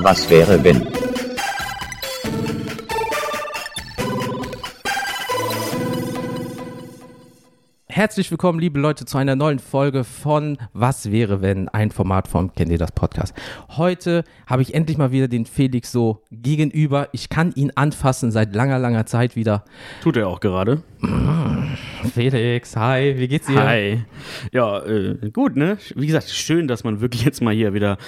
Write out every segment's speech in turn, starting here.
Was wäre wenn? Herzlich willkommen, liebe Leute, zu einer neuen Folge von Was wäre, wenn ein Format vom Kennt ihr das Podcast. Heute habe ich endlich mal wieder den Felix so gegenüber. Ich kann ihn anfassen seit langer, langer Zeit wieder. Tut er auch gerade. Felix, hi, wie geht's dir? Hi. Ja, äh, gut, ne? Wie gesagt, schön, dass man wirklich jetzt mal hier wieder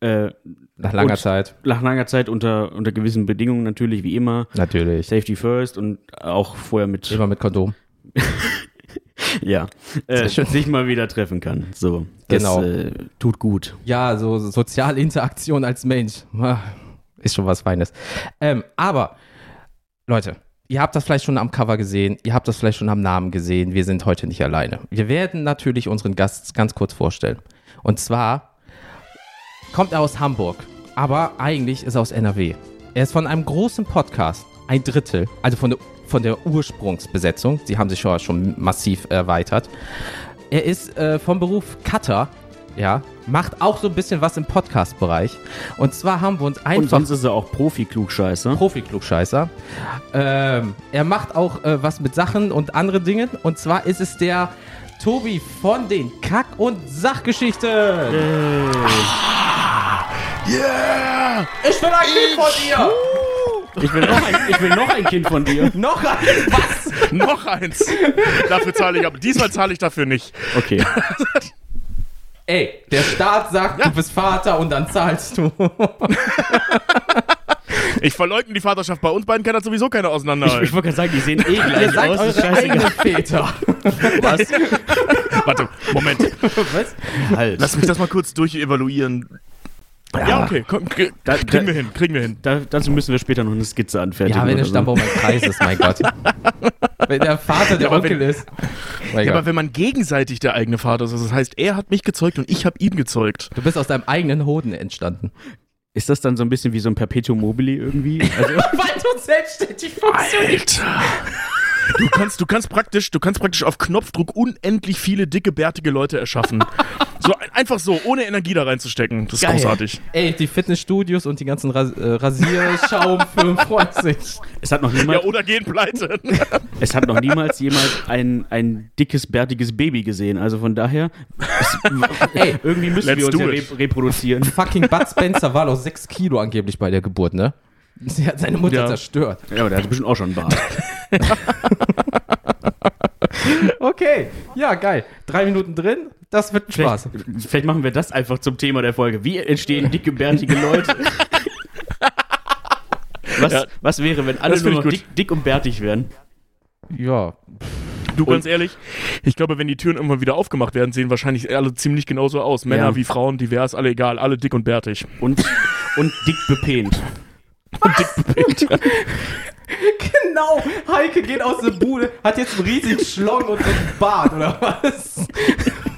äh, Nach langer und Zeit. nach langer Zeit unter, unter gewissen Bedingungen natürlich, wie immer. Natürlich. Safety first und auch vorher mit, Immer mit Kondom. ja, äh, sich mal wieder treffen kann. So, das, Genau. Äh, tut gut. Ja, so soziale Interaktion als Mensch. Ah, Ist schon was Feines. Ähm, aber, Leute, ihr habt das vielleicht schon am Cover gesehen, ihr habt das vielleicht schon am Namen gesehen. Wir sind heute nicht alleine. Wir werden natürlich unseren Gast ganz kurz vorstellen. Und zwar kommt er aus Hamburg, aber eigentlich ist er aus NRW. Er ist von einem großen Podcast, ein Drittel, also von der, von der Ursprungsbesetzung. Sie haben sich schon, schon massiv erweitert. Er ist äh, vom Beruf Cutter, ja, macht auch so ein bisschen was im Podcast-Bereich. Und zwar haben wir uns Und einfach sonst ist er auch Profi-Klugscheißer. Profi-Klugscheißer. Ähm, er macht auch äh, was mit Sachen und anderen Dingen. Und zwar ist es der Tobi von den Kack- und Sachgeschichten. Yeah! Ich bin ein Kind von dir. Ich will noch ein, ich will noch ein Kind von dir. Noch ein was? Noch eins. Dafür zahle ich aber. Diesmal zahle ich dafür nicht. Okay. Ey, der Staat sagt, du bist Vater und dann zahlst du. Ich verleugne die Vaterschaft. Bei uns beiden kann das sowieso keiner Ich, auseinanderhalten. ich wollte gerade sagen, die sehen eh Ihr gleich seid aus. eure eigenen scheißegal. Väter. Was? Warte, Moment. Was? Halt. Lass mich das mal kurz durchevaluieren. Ja, okay. Komm, Da- kriegen da- wir hin, kriegen wir hin. Da, dazu müssen wir später noch eine Skizze anfertigen. Ja, wenn der oder so. Stammbaum ein Kreis ist, mein Gott. Wenn der Vater der aber Onkel wenn- ist. Mein Ja, Gott. aber wenn man gegenseitig der eigene Vater ist, das heißt, er hat mich gezeugt und ich habe ihn gezeugt. Du bist aus deinem eigenen Hoden entstanden. Ist das dann so ein bisschen wie so ein Perpetuum mobile irgendwie? Also, Weil du selbstständig funktionierst. Alter. Du kannst, du kannst praktisch, du kannst praktisch auf Knopfdruck unendlich viele dicke, bärtige Leute erschaffen. So ein- einfach so, ohne Energie da reinzustecken. Das ist Geil. großartig. Ey, die Fitnessstudios und die ganzen Ras äh, Rasierschaumfirmen freuen sich. es, hat noch Ja, niemals, oder gehen pleite. es hat noch niemals jemand ein, ein dickes, bärtiges Baby gesehen. Also von daher, es, Ey, irgendwie müssen Let's wir uns ja re reproduzieren. fucking Bud Spencer war noch 6 Kilo angeblich bei der Geburt, ne? Sie hat seine Mutter Ja. zerstört. Ja, aber der hat bestimmt auch schon einen Bart. Okay, ja, geil. Drei Minuten drin, das wird ein Spaß. Vielleicht, vielleicht machen wir das einfach zum Thema der Folge. Wie entstehen dicke, bärtige Leute? Was, Ja. was wäre, wenn alle nur dick, dick und bärtig wären? Ja, Du, ganz ehrlich, ich glaube, wenn die Türen irgendwann wieder aufgemacht werden, sehen wahrscheinlich alle ziemlich genauso aus. Männer Ja. wie Frauen, divers, alle egal, alle dick und bärtig. Und, und dick bepähnt. genau. Heike geht aus der Bude, hat jetzt einen riesigen Schlong und einen Bart, oder was?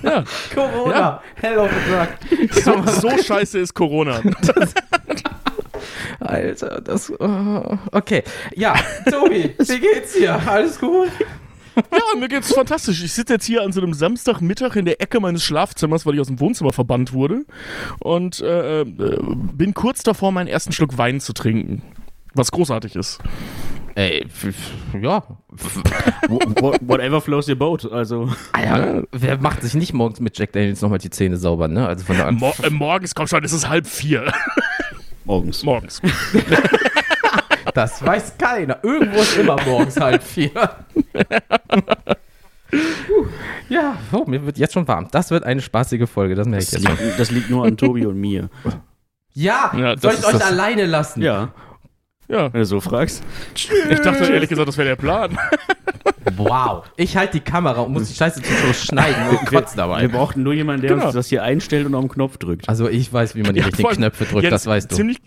Ja. Corona, Ja. hell of a drug. So, so scheiße ist Corona. Alter, das. oh, okay. Ja, Tobi, wie geht's dir? Alles gut? Ja, mir geht's fantastisch. Ich sitze jetzt hier an so einem Samstagmittag in der Ecke meines Schlafzimmers, weil ich aus dem Wohnzimmer verbannt wurde. Und äh, äh, bin kurz davor, meinen ersten Schluck Wein zu trinken. Was großartig ist. Ey, f- f- ja. Wha- Whatever flows your boat. Also, Ah ja, wer macht sich nicht morgens mit Jack Daniels nochmal die Zähne sauber, ne? Also von der Mo äh, morgens, komm schon, es ist halb vier. morgens. morgens. Das weiß keiner. Irgendwo ist immer morgens halb vier. Ja, oh, mir wird jetzt schon warm. Das wird eine spaßige Folge, das merke ich Das jetzt schon. liegt, das liegt nur an Tobi und mir. Ja, Ja, soll ich euch das- alleine lassen? Ja, Ja, wenn du so fragst. ich dachte ehrlich gesagt, das wäre der Plan. Wow. Ich halte die Kamera und muss die Scheiße zum Schluss schneiden und kotz dabei. Wir brauchten nur jemanden, der Genau. uns das hier einstellt und auf den Knopf drückt. Also ich weiß, wie man die Ja, richtigen Knöpfe drückt, Ja, das weißt du. Ziemlich,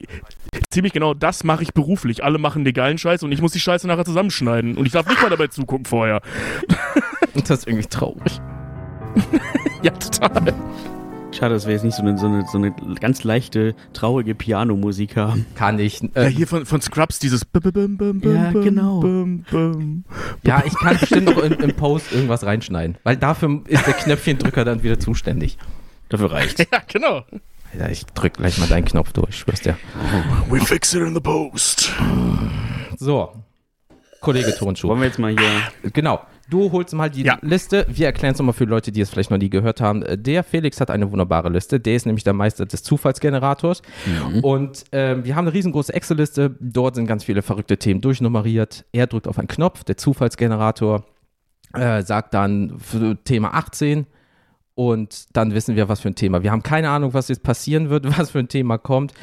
ziemlich genau, das mache ich beruflich. Alle machen legalen Scheiß und ich muss die Scheiße nachher zusammenschneiden. Und ich darf nicht mal dabei zugucken vorher. Und das ist irgendwie traurig. Ja, total. Schade, dass wir jetzt nicht so eine, so eine, so eine ganz leichte, traurige Pianomusik haben. Kann ich. Ja, Äh, hier von, von Scrubs dieses Ja, genau. ja, ich kann bestimmt noch im, im Post irgendwas reinschneiden. Weil dafür ist der Knöpfchendrücker dann wieder zuständig. Dafür reicht's. Ja, genau. Ja, ich drück gleich mal deinen Knopf durch, schwör's dir. We fix it in the post. So, Kollege Tonschuh. Wollen wir jetzt mal hier. Genau. Du holst mal die Ja. Liste. Wir erklären es nochmal für Leute, die es vielleicht noch nie gehört haben. Der Felix hat eine wunderbare Liste. Der ist nämlich der Meister des Zufallsgenerators. Und ähm, wir haben eine riesengroße Excel-Liste. Dort sind ganz viele verrückte Themen durchnummeriert. Er drückt auf einen Knopf. Der Zufallsgenerator äh, sagt dann Thema 18. Und dann wissen wir, was für ein Thema. Wir haben keine Ahnung, was jetzt passieren wird, was für ein Thema kommt.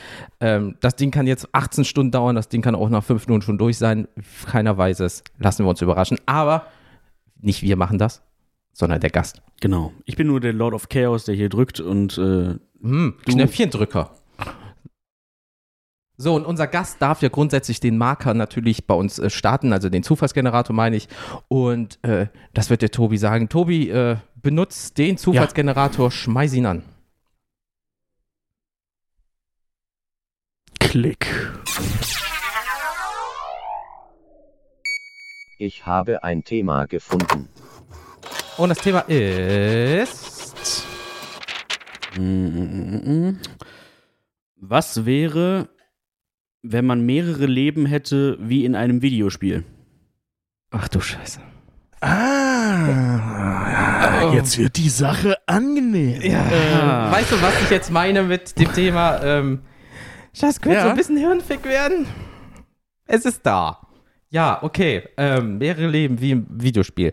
Ähm, das Ding kann jetzt 18 Stunden dauern, das Ding kann auch nach 5 Minuten schon durch sein. Keiner weiß es. Lassen wir uns überraschen. Aber nicht wir machen das, sondern der Gast. Genau. Ich bin nur der Lord of Chaos, der hier drückt und äh, Hm, Knöpfchendrücker. So, und unser Gast darf ja grundsätzlich den Marker natürlich bei uns äh, starten, also den Zufallsgenerator meine ich. Und äh, das wird der Tobi sagen. Tobi, äh, benutzt den Zufallsgenerator, schmeiß ihn an. Klick. Ich habe ein Thema gefunden. Und das Thema ist. was wäre, wenn man mehrere Leben hätte wie in einem Videospiel? Ach du Scheiße. Ah, jetzt wird die Sache angenehm. Ja. Weißt du, was ich jetzt meine mit dem Thema? Ähm, das könnte Ja. so ein bisschen hirnfick werden. Es ist da. Ja, okay. Ähm, mehrere Leben wie im Videospiel.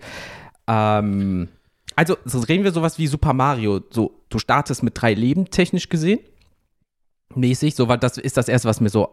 Ähm, also, so reden wir sowas wie Super Mario. So, du startest mit drei Leben, technisch gesehen. Mäßig, so, weil das ist das erste, was mir so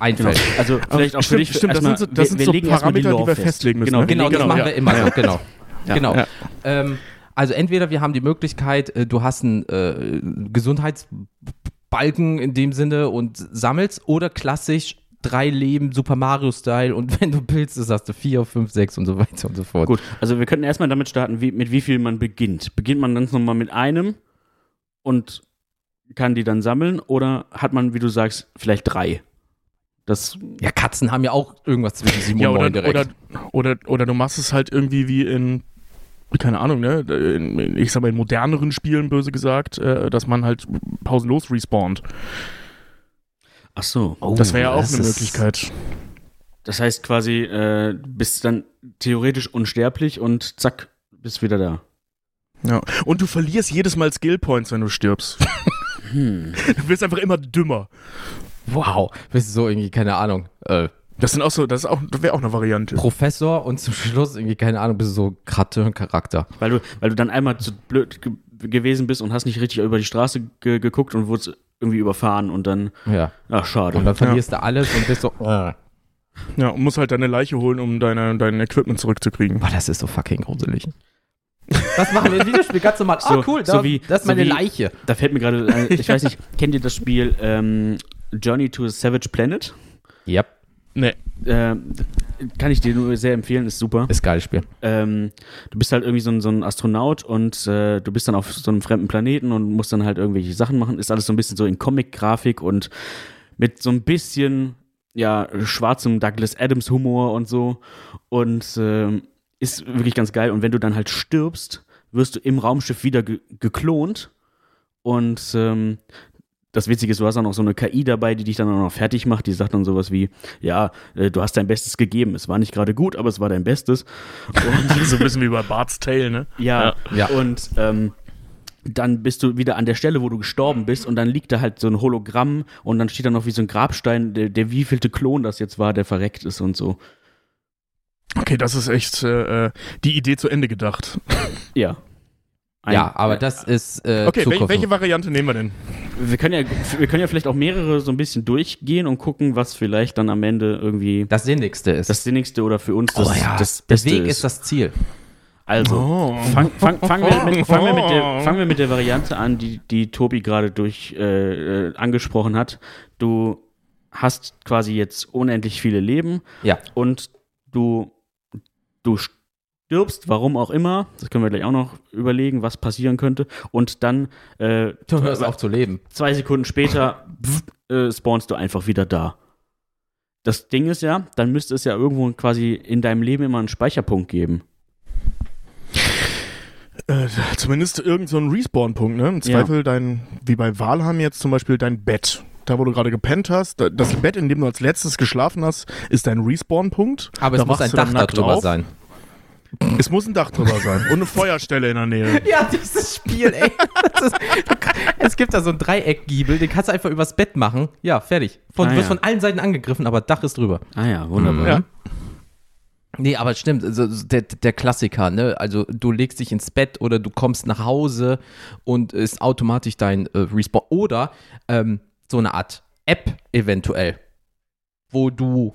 einfällt. Also vielleicht auch für stimmt, dich. stimmt, das erstmal, sind so- das wir, sind so legen die Parameter, die Lore wir fest. festlegen müssen, Genau, ne? Genau, legen das genau, machen ja. wir immer so, genau. Ja. Genau. Ja. Ähm, also entweder wir haben die Möglichkeit, äh, du hast einen äh, Gesundheitsbalken in dem Sinne und sammelst oder klassisch drei Leben Super Mario-Style und wenn du willst, das hast du vier, fünf, sechs und so weiter und so fort. Gut, also wir könnten erstmal damit starten, wie, mit wie viel man beginnt. Beginnt man ganz normal mit einem und kann die dann sammeln oder hat man, wie du sagst, vielleicht drei? Das, Ja, Katzen haben ja auch irgendwas zwischen sieben Ja, und neun oder, direkt. oder, oder, oder du machst es halt irgendwie wie in, keine Ahnung, ne? In, in, ich sag mal, in moderneren Spielen, böse gesagt, äh, dass man halt pausenlos respawnt. Ach so. das wäre ja auch Oh, eine Möglichkeit. Das heißt quasi, äh, du bist dann theoretisch unsterblich und zack, bist wieder da. Ja. Und du verlierst jedes Mal Skill Points, wenn du stirbst. Hm. Du wirst einfach immer dümmer. wow, bist du so irgendwie, keine Ahnung, äh, Das sind auch so, das ist auch, das wäre auch eine Variante. Professor und zum Schluss irgendwie, keine Ahnung, bist du so Charakter. Weil du, weil du dann einmal zu blöd ge gewesen bist und hast nicht richtig über die Straße ge geguckt und wurdest irgendwie überfahren und dann, Ja. ach schade. Und dann verlierst du alles und bist so, äh. Ja, und musst halt deine Leiche holen, um deine, dein Equipment zurückzukriegen. Boah, das ist so fucking gruselig. Das machen wir im Videospiel ganz normal. So- ah, cool, so da, wie- das ist so meine wie- Leiche. Da fällt mir gerade, ein, ich weiß nicht, kennt ihr das Spiel ähm, Journey to a Savage Planet? Yep, Nee. Ähm, kann ich dir nur sehr empfehlen, ist super. ist geiles Spiel. Ähm, du bist halt irgendwie so ein, so ein Astronaut und äh, du bist dann auf so einem fremden Planeten und musst dann halt irgendwelche Sachen machen. Ist alles so ein bisschen so in Comic-Grafik und mit so ein bisschen, ja, schwarzem Douglas Adams-Humor und so. Und ähm, ist wirklich ganz geil. Und wenn du dann halt stirbst, wirst du im Raumschiff wieder ge geklont. Und ähm, das Witzige ist, du hast auch noch so eine KI dabei, die dich dann auch noch fertig macht. Die sagt dann sowas wie, ja, äh, du hast dein Bestes gegeben. Es war nicht gerade gut, aber es war dein Bestes. Und so ein bisschen wie bei Bart's Tale, ne? ja, Ja. und ähm, dann bist du wieder an der Stelle, wo du gestorben bist und dann liegt da halt so ein Hologramm und dann steht da noch wie so ein Grabstein, der, der wievielte Klon das jetzt war, der verreckt ist und so. Okay, das ist echt äh, äh, die Idee zu Ende gedacht. Ja. Ein- ja, aber das ist äh, Okay, wel Zukunft. welche Variante nehmen wir denn? Wir können ja, wir können ja vielleicht auch mehrere so ein bisschen durchgehen und gucken, was vielleicht dann am Ende irgendwie das Sinnigste ist. das Sinnigste oder für uns das, oh ja, das der Beste Weg ist. ist das Ziel. Also, Oh. fang, fang, fangen, wir mit, fangen, wir mit der, fangen wir mit der Variante an, die, die Tobi gerade durch äh, äh, angesprochen hat. Du hast quasi jetzt unendlich viele Leben Ja. und du, du stirbst, warum auch immer. Das können wir gleich auch noch überlegen, was passieren könnte. Und dann äh, Du hörst auf zu leben. zwei Sekunden später pff, äh, spawnst du einfach wieder da. Das Ding ist ja, dann müsste es ja irgendwo quasi in deinem Leben immer einen Speicherpunkt geben. Äh, zumindest irgend so ein Respawn-Punkt, ne? Im Ja. Zweifel dein, wie bei Valheim jetzt zum Beispiel dein Bett. Da, wo du gerade gepennt hast, da- das Bett, in dem du als letztes geschlafen hast, ist dein Respawn-Punkt. Aber es Da muss ein Dach darüber auf. sein. Es muss ein Dach drüber sein und eine Feuerstelle in der Nähe. Ja, dieses Spiel, ey. Das ist, es gibt da so einen Dreieckgiebel, den kannst du einfach übers Bett machen. Ja, fertig. Von, Ah, wirst ja. von allen Seiten angegriffen, aber Dach ist drüber. Ah ja, wunderbar. Ja. Nee, aber stimmt, also der, der Klassiker, ne? Also du legst dich ins Bett oder du kommst nach Hause und ist automatisch dein äh, Respawn. Oder ähm, so eine Art App eventuell, wo du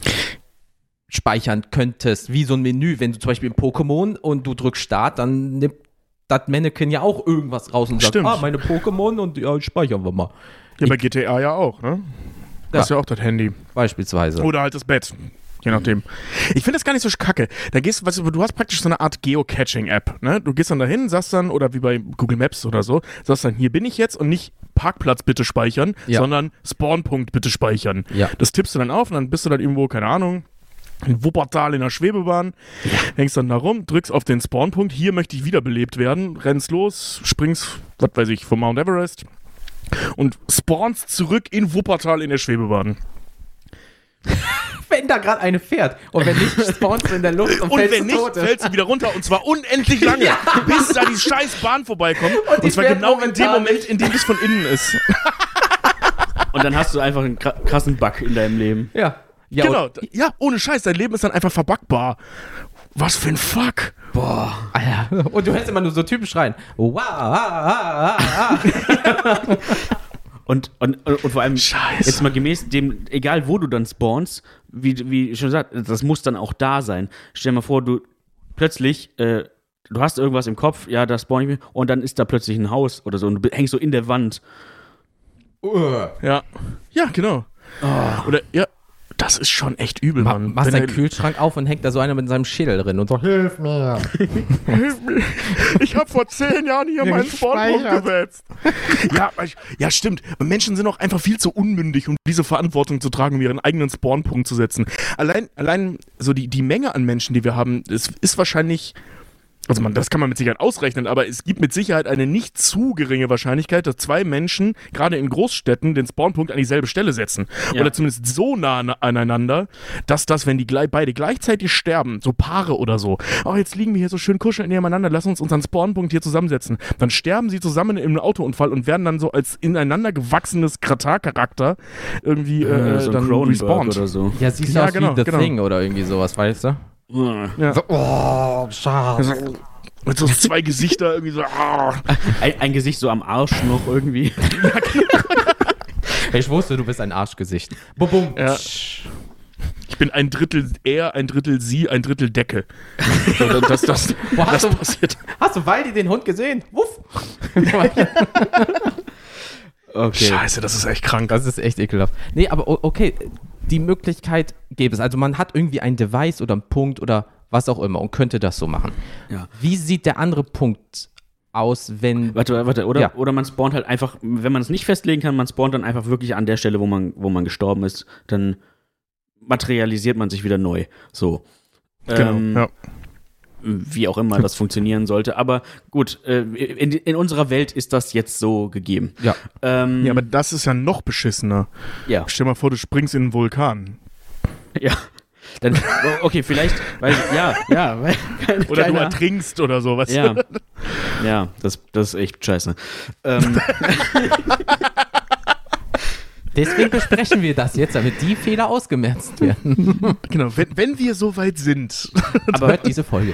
speichern könntest, wie so ein Menü, wenn du zum Beispiel im Pokémon und du drückst Start, dann nimmt das Mannequin ja auch irgendwas raus und sagt, Stimmt. ah, meine Pokémon und ja, speichern wir mal. Ja, bei GTA ja auch, ne? Ja. Hast ja auch das Handy. Beispielsweise. Oder halt das Bett. Je nachdem. Ich finde das gar nicht so kacke. Da gehst, weißt du, du hast praktisch so eine Art Geocaching-App. Ne? Du gehst dann dahin, sagst dann, oder wie bei Google Maps oder so, sagst dann, hier bin ich jetzt und nicht Parkplatz bitte speichern, Ja. sondern Spawnpunkt bitte speichern. Ja. Das tippst du dann auf und dann bist du dann irgendwo, keine Ahnung, in Wuppertal in der Schwebebahn, hängst dann da rum, drückst auf den Spawnpunkt, hier möchte ich wiederbelebt werden, rennst los, springst, was weiß ich, vom Mount Everest und spawnst zurück in Wuppertal in der Schwebebahn. Wenn da gerade eine fährt und wenn nicht, spawnst du in der Luft und, Und fällst wenn nicht, Tode. fällt sie wieder runter und zwar unendlich lange, Ja. bis da die scheiß Bahn vorbeikommt. Und, die zwar genau in dem Moment, nicht. in dem es von innen ist. Und dann hast du einfach einen kra- krassen Bug in deinem Leben. Ja. Ja genau. und- Ja, ohne Scheiß, dein Leben ist dann einfach verbackbar. Was für ein Fuck. Boah. Alter. Und du hörst immer nur so Typen schreien. Wow, ah, ah, ah. Und, und, und vor allem, Scheiße. jetzt mal gemäß dem, egal wo du dann spawnst, wie, wie schon gesagt, das muss dann auch da sein. Stell dir mal vor, du plötzlich, äh, du hast irgendwas im Kopf, ja, da spawn ich mich, und dann ist da plötzlich ein Haus oder so und du hängst so in der Wand. Ja. Ja, genau. Oder, ja, das ist schon echt übel, Ma- Mann. Machst deinen Kühlschrank auf und hängt da so einer mit seinem Schädel drin und so, hilf mir. Ich habe vor zehn Jahren hier meinen Spawnpunkt gesetzt. Ja, ich, ja, stimmt. Menschen sind auch einfach viel zu unmündig, um diese Verantwortung zu tragen, um ihren eigenen Spawnpunkt zu setzen. Allein, allein so die, die Menge an Menschen, die wir haben, ist, ist wahrscheinlich. Also man, das kann man mit Sicherheit ausrechnen, aber es gibt mit Sicherheit eine nicht zu geringe Wahrscheinlichkeit, dass zwei Menschen gerade in Großstädten den Spawnpunkt an dieselbe Stelle setzen. Ja. Oder zumindest so nah an- aneinander, dass das, wenn die gleich, beide gleichzeitig sterben, so Paare oder so, oh, jetzt liegen wir hier so schön kuscheln nebeneinander, lass uns unseren Spawnpunkt hier zusammensetzen. Dann sterben sie zusammen in einem Autounfall und werden dann so als ineinander gewachsenes Kratar-Charakter irgendwie äh, so ein dann respawned. oder so. Ja, siehst du Ja, aus genau, wie The genau. Thing oder irgendwie sowas, weißt du? Ja. So, oh, schade. Mit so zwei Gesichter irgendwie so. ah. Ein, ein Gesicht so am Arsch noch irgendwie. Ich wusste, du bist ein Arschgesicht. Bum, bum. Ja. Ich bin ein Drittel er, ein Drittel sie, ein Drittel Decke. So, das, das, Wo hast, das du, passiert. hast du Waldi den Hund gesehen? Wuff. Okay. Scheiße, das ist echt krank. Das ist echt ekelhaft. Nee, aber okay, die Möglichkeit gäbe es. Also man hat irgendwie ein Device oder einen Punkt oder was auch immer und könnte das so machen. Ja. Wie sieht der andere Punkt aus, wenn. Warte, warte, oder, Ja. oder man spawnt halt einfach, wenn man es nicht festlegen kann, man spawnt dann einfach wirklich an der Stelle, wo man, wo man gestorben ist, dann materialisiert man sich wieder neu. So. Genau. Ähm, ja. Wie auch immer das funktionieren sollte. Aber gut, äh, in, in unserer Welt ist das jetzt so gegeben. Ja. Ähm, ja, aber das ist ja noch beschissener. ja. Stell mal vor, du springst in einen Vulkan. Ja. Dann, okay, vielleicht, weil, ja, ja, weil, keine, Oder keine du ertrinkst oder so. Weißt Ja, ja das, das ist echt scheiße. Ähm, Deswegen besprechen wir das jetzt, damit die Fehler ausgemerzt werden. Genau, wenn, wenn wir so weit sind. Aber hört diese Folge.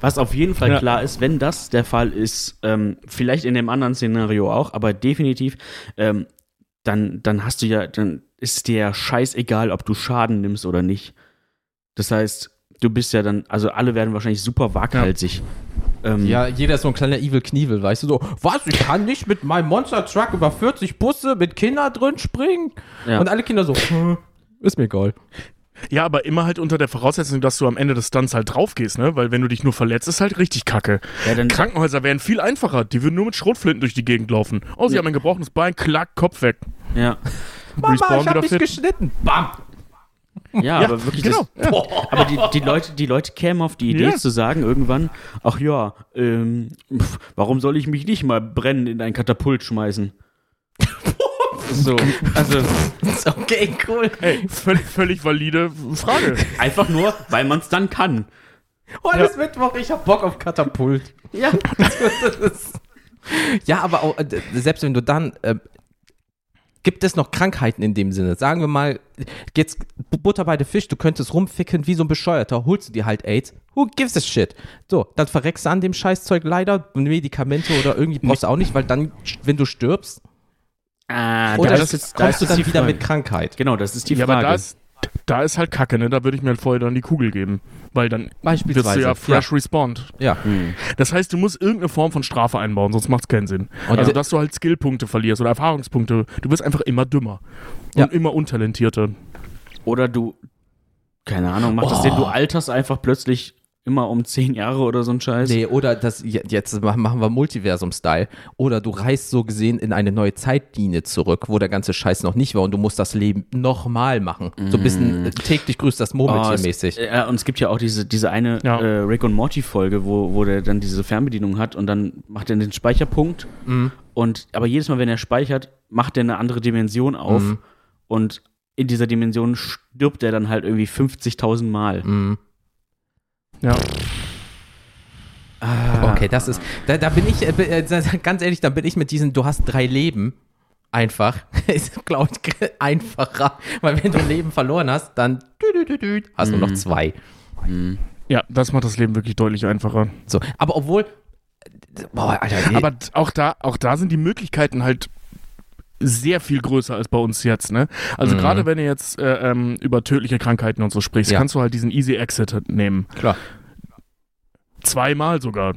was auf jeden Fall Ja. klar ist, wenn das der Fall ist, ähm, vielleicht in dem anderen Szenario auch, aber definitiv, ähm, dann, dann hast du ja, dann ist dir ja scheißegal, ob du Schaden nimmst oder nicht. Das heißt, du bist ja dann, also alle werden wahrscheinlich super waghalsig. Ähm, Ja, jeder ist so ein kleiner Evil Knievel, weißt du, so, was, ich kann nicht mit meinem Monster Truck über 40 Busse mit Kindern drin springen? Ja. Und alle Kinder so, "Hm, ist mir egal. Ja, aber immer halt unter der Voraussetzung, dass du am Ende des Stunts halt drauf gehst, ne? Weil wenn du dich nur verletzt, ist halt richtig kacke. Ja, dann- Krankenhäuser wären viel einfacher. Die würden nur mit Schrotflinten durch die Gegend laufen. Oh, sie Ja. haben ein gebrochenes Bein, klack, Kopf weg. ja. Mama, Respawn ich hab mich fit. geschnitten. Bam. Ja, aber wirklich. genau. Das, aber die, die, Leute, die Leute kämen auf die Idee Ja. zu sagen irgendwann, ach ja, ähm, pf, warum soll ich mich nicht mal brennen in ein Katapult schmeißen? so, also okay, cool. Ey, völlig, völlig valide Frage. einfach nur, weil man es dann kann. Heute ist Mittwoch, ich hab Bock auf Katapult. Ja. ja, aber auch, äh, selbst wenn du dann, äh, gibt es noch Krankheiten in dem Sinne? Sagen wir mal, jetzt Butter bei der Fisch, du könntest rumficken wie so ein Bescheuerter, holst du dir halt AIDS, who gives a shit? So, dann verreckst du an dem Scheißzeug leider, Medikamente oder irgendwie brauchst du auch nicht, weil dann, wenn du stirbst, Ah, oder da das, ist, da kommst ist du dann wieder Frage. mit Krankheit. Genau, das ist die Ja, Frage. aber da ist, da ist halt Kacke, ne? Da würde ich mir halt vorher dann die Kugel geben. Weil dann wirst du Beispielsweise. ja fresh respawned. Ja. Hm. Das heißt, du musst irgendeine Form von Strafe einbauen, sonst macht es keinen Sinn. Und also, ja. dass du halt Skillpunkte verlierst oder Erfahrungspunkte. Du wirst einfach immer dümmer. Ja. Und immer untalentierter. Oder du, keine Ahnung, macht das Oh. Sinn, du alterst einfach plötzlich immer um zehn Jahre oder so ein Scheiß? Nee, oder das, je- jetzt machen wir Multiversum-Style. Oder du reist so gesehen in eine neue Zeitlinie zurück, wo der ganze Scheiß noch nicht war und du musst das Leben nochmal machen. So ein bisschen äh, täglich grüßt das Oh, Murmeltier es, mäßig. ja, und es gibt ja auch diese, diese eine Ja. äh, Rick und Morty Folge, wo, wo der dann diese Fernbedienung hat und dann macht er den Speicherpunkt Mhm. und aber jedes Mal, wenn er speichert, macht er eine andere Dimension auf Mhm. und in dieser Dimension stirbt er dann halt irgendwie 50.000 Mal. Mhm. Ja. Ah. Okay, das ist, da, da bin ich, äh, äh, ganz ehrlich, da bin ich mit diesen, du hast drei Leben, einfach, ist, glaube ich, einfacher, weil wenn du ein Leben verloren hast, dann dü, dü, dü, dü, hast du noch zwei. Ja, das macht das Leben wirklich deutlich einfacher. So, aber obwohl, boah, Alter, Aber t- auch da, auch da sind die Möglichkeiten halt sehr viel größer als bei uns jetzt, ne? Also Mhm. gerade wenn du jetzt äh, ähm, über tödliche Krankheiten und so sprichst, Ja. kannst du halt diesen Easy Exit nehmen. klar. Zweimal sogar.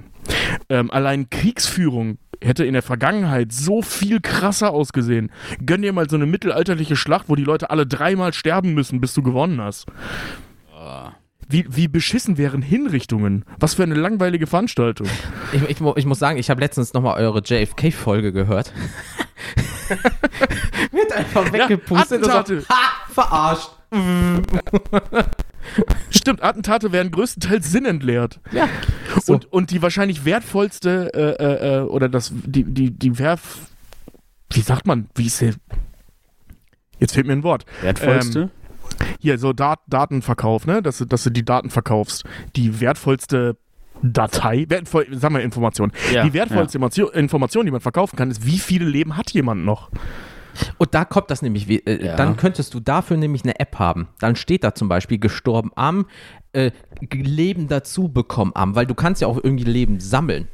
Ähm, allein Kriegsführung hätte in der Vergangenheit so viel krasser ausgesehen. Gönn dir mal so eine mittelalterliche Schlacht, wo die Leute alle dreimal sterben müssen, bis du gewonnen hast. Wie, wie beschissen wären Hinrichtungen? Was für eine langweilige Veranstaltung. Ich, ich, ich muss sagen, ich habe letztens nochmal eure JFK-Folge gehört. Wird einfach weggepustet und so, Attentate. ha, verarscht. Stimmt, Attentate werden größtenteils sinnentleert. Ja. So. Und, und die wahrscheinlich wertvollste, äh, äh, äh, oder das, die, die, die werf. Wie sagt man? Wie ist der? Jetzt fehlt mir ein Wort. Wertvollste? Hier, so Dat Datenverkauf, ne? Dass, du- dass du die Daten verkaufst. Die wertvollste Datei, wertvoll, sagen wir Information. Ja, die wertvollste Information, Information, die man verkaufen kann, ist, wie viele Leben hat jemand noch? Und da kommt das nämlich, wie- äh, Ja. dann könntest du dafür nämlich eine App haben. Dann steht da zum Beispiel gestorben am, äh, Leben dazu bekommen am, weil du kannst ja auch irgendwie Leben sammeln.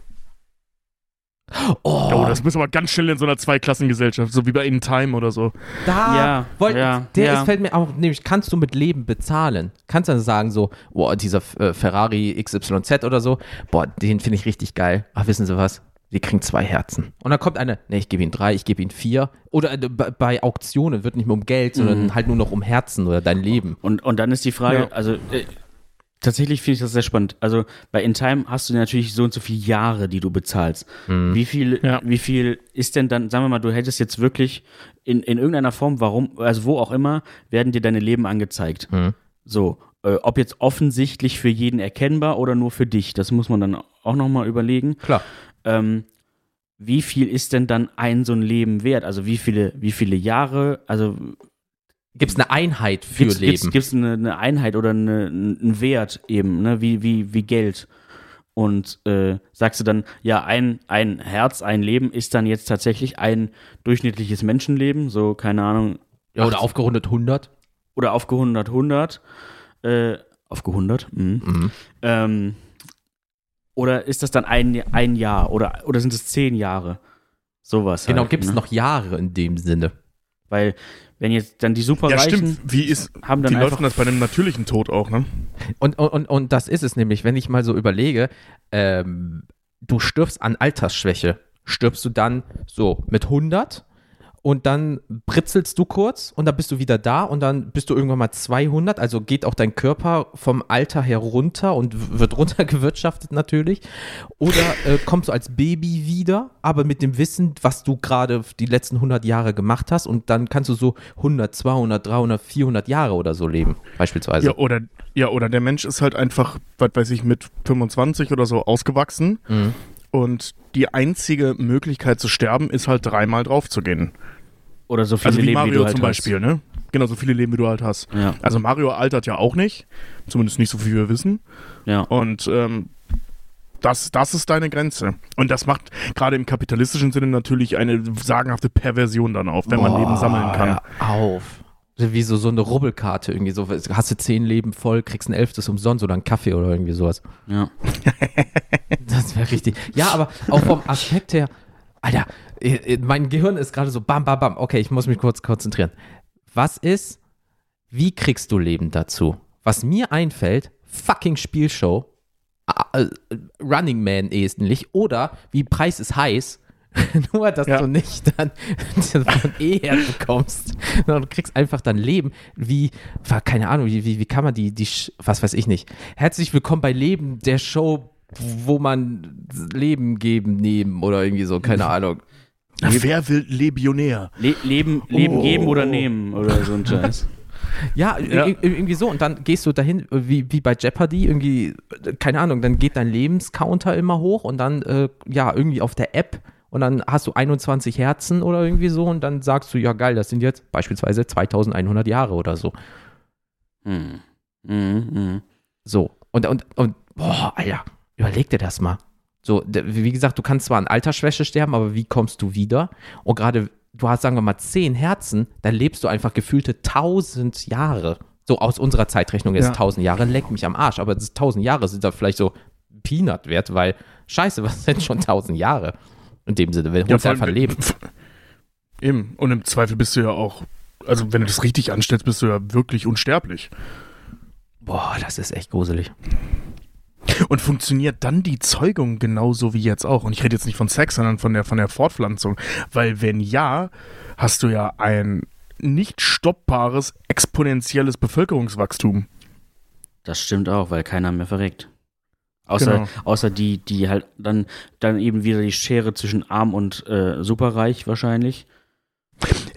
Oh, Oh, das müssen wir ganz schnell in so einer Zweiklassengesellschaft, so wie bei In Time oder so. da, Ja, wollt, ja, der ja. ist, fällt mir auch, nämlich kannst du mit Leben bezahlen. Kannst dann sagen so, boah, dieser äh, Ferrari XYZ oder so, boah, den finde ich richtig geil. Ach, wissen Sie was? Die kriegen zwei Herzen. Und dann kommt eine, nee, ich gebe ihnen drei, ich gebe ihnen vier. Oder äh, bei- Auktionen wird nicht mehr um Geld, Mhm. sondern halt nur noch um Herzen oder dein Leben. Und, und dann ist die Frage, Ja. also äh, tatsächlich finde ich das sehr spannend. Also bei In Time hast du natürlich so und so viele Jahre, die du bezahlst. Wie viel, Ja. wie viel ist denn dann, sagen wir mal, du hättest jetzt wirklich in, in irgendeiner Form, warum, also wo auch immer, werden dir deine Leben angezeigt. Mhm. So, äh, ob jetzt offensichtlich für jeden erkennbar oder nur für dich, das muss man dann auch nochmal überlegen. Klar. Ähm, wie viel ist denn dann ein so ein Leben wert? Also wie viele, wie viele Jahre, also Gibt es eine Einheit für Gibt's, Leben? gibt's, gibt's eine, eine Einheit oder eine, einen Wert eben, ne? wie, wie, wie Geld. Und äh, sagst du dann, ja, ein, ein Herz, ein Leben ist dann jetzt tatsächlich ein durchschnittliches Menschenleben, so, keine Ahnung, ja, oder aufgerundet 100? oder aufgehundert 100, äh, aufgehundert, mhm. Mhm. ähm, oder ist das dann ein, ein Jahr oder, oder sind es zehn Jahre? Sowas. Genau, halt, gibt es ne? noch Jahre in dem Sinne. Weil, wenn jetzt dann die Ja, Superreichen stimmt. Wie ist, haben dann wie läuft das bei einem natürlichen Tod auch, ne? Und, und, und, und das ist es nämlich, wenn ich mal so überlege, ähm, du stirbst an Altersschwäche. Stirbst du dann so mit 100 und dann britzelst du kurz und dann bist du wieder da und dann bist du irgendwann mal 200, also geht auch dein Körper vom Alter her runter und wird runtergewirtschaftet natürlich. Oder äh, kommst du als Baby wieder, aber mit dem Wissen, was du gerade die letzten 100 Jahre gemacht hast und dann kannst du so 100, 200, 300, 400 Jahre oder so leben, beispielsweise. Ja, oder, ja, oder der Mensch ist halt einfach, was weiß ich, mit 25 oder so ausgewachsen. Mhm. Und die einzige Möglichkeit zu sterben ist halt dreimal drauf zu gehen. Oder so viele Also wie Leben, wie Mario du halt zum Beispiel, ne? Genau, so viele Leben, wie du halt hast. hast. Ja, Also Mario altert ja auch nicht. Zumindest nicht so viel wir wissen. ja. Und ähm, das, das ist deine Grenze. Und das macht gerade im kapitalistischen Sinne natürlich eine sagenhafte Perversion dann auf, wenn man Boah, Leben sammeln kann. hör auf. Wie so, so eine Rubbelkarte irgendwie so. Hast du zehn Leben voll, kriegst ein elftes umsonst oder einen Kaffee oder irgendwie sowas. ja. Das wäre richtig. Ja, aber auch vom Aspekt her, Alter, äh, äh, mein Gehirn ist gerade so bam, bam, bam. Okay, ich muss mich kurz konzentrieren. Was ist, wie kriegst du Leben dazu? Was mir einfällt, fucking Spielshow, äh, Running Man ähnlich oder wie Preis ist heiß, nur dass Ja. du nicht dann von E her bekommst, sondern du kriegst einfach dann Leben, wie, keine Ahnung, wie, wie, wie kann man die, die, was weiß ich nicht. Herzlich willkommen bei Leben, der Show, wo man Leben geben, nehmen oder irgendwie so, keine Ahnung. Na, wer will Legionär? Le Leben, Leben Oh. geben oder nehmen oder so ein Scheiß. Ja, Ja. ir- irgendwie so. Und dann gehst du dahin, wie, wie bei Jeopardy, irgendwie, keine Ahnung, dann geht dein Lebenscounter immer hoch und dann, äh, ja, irgendwie auf der App und dann hast du 21 Herzen oder irgendwie so und dann sagst du, ja geil, das sind jetzt beispielsweise 2100 Jahre oder so. Hm. Mhm, mhm. So. Und, und, und, boah, Alter, überleg dir das mal. So, wie gesagt, du kannst zwar an Altersschwäche sterben, aber wie kommst du wieder? Und gerade, du hast, sagen wir mal, 10 Herzen, dann lebst du einfach gefühlte 1000 Jahre. So aus unserer Zeitrechnung ist Ja. 1000 Jahre, leck mich am Arsch. Aber 1000 Jahre sind da vielleicht so Peanut wert, weil, scheiße, was sind schon 1000 Jahre? In dem Sinne, wenn ja, einfach leben. Eben. Und im Zweifel bist du ja auch, also wenn du das richtig anstellst, bist du ja wirklich unsterblich. Boah, das ist echt gruselig. Und funktioniert dann die Zeugung genauso wie jetzt auch? Und ich rede jetzt nicht von Sex, sondern von der, von der Fortpflanzung. Weil wenn ja, hast du ja ein nicht stoppbares, exponentielles Bevölkerungswachstum. Das stimmt auch, weil keiner mehr verreckt. Außer, Genau. außer die, die halt dann, dann eben wieder die Schere zwischen arm und äh, superreich wahrscheinlich.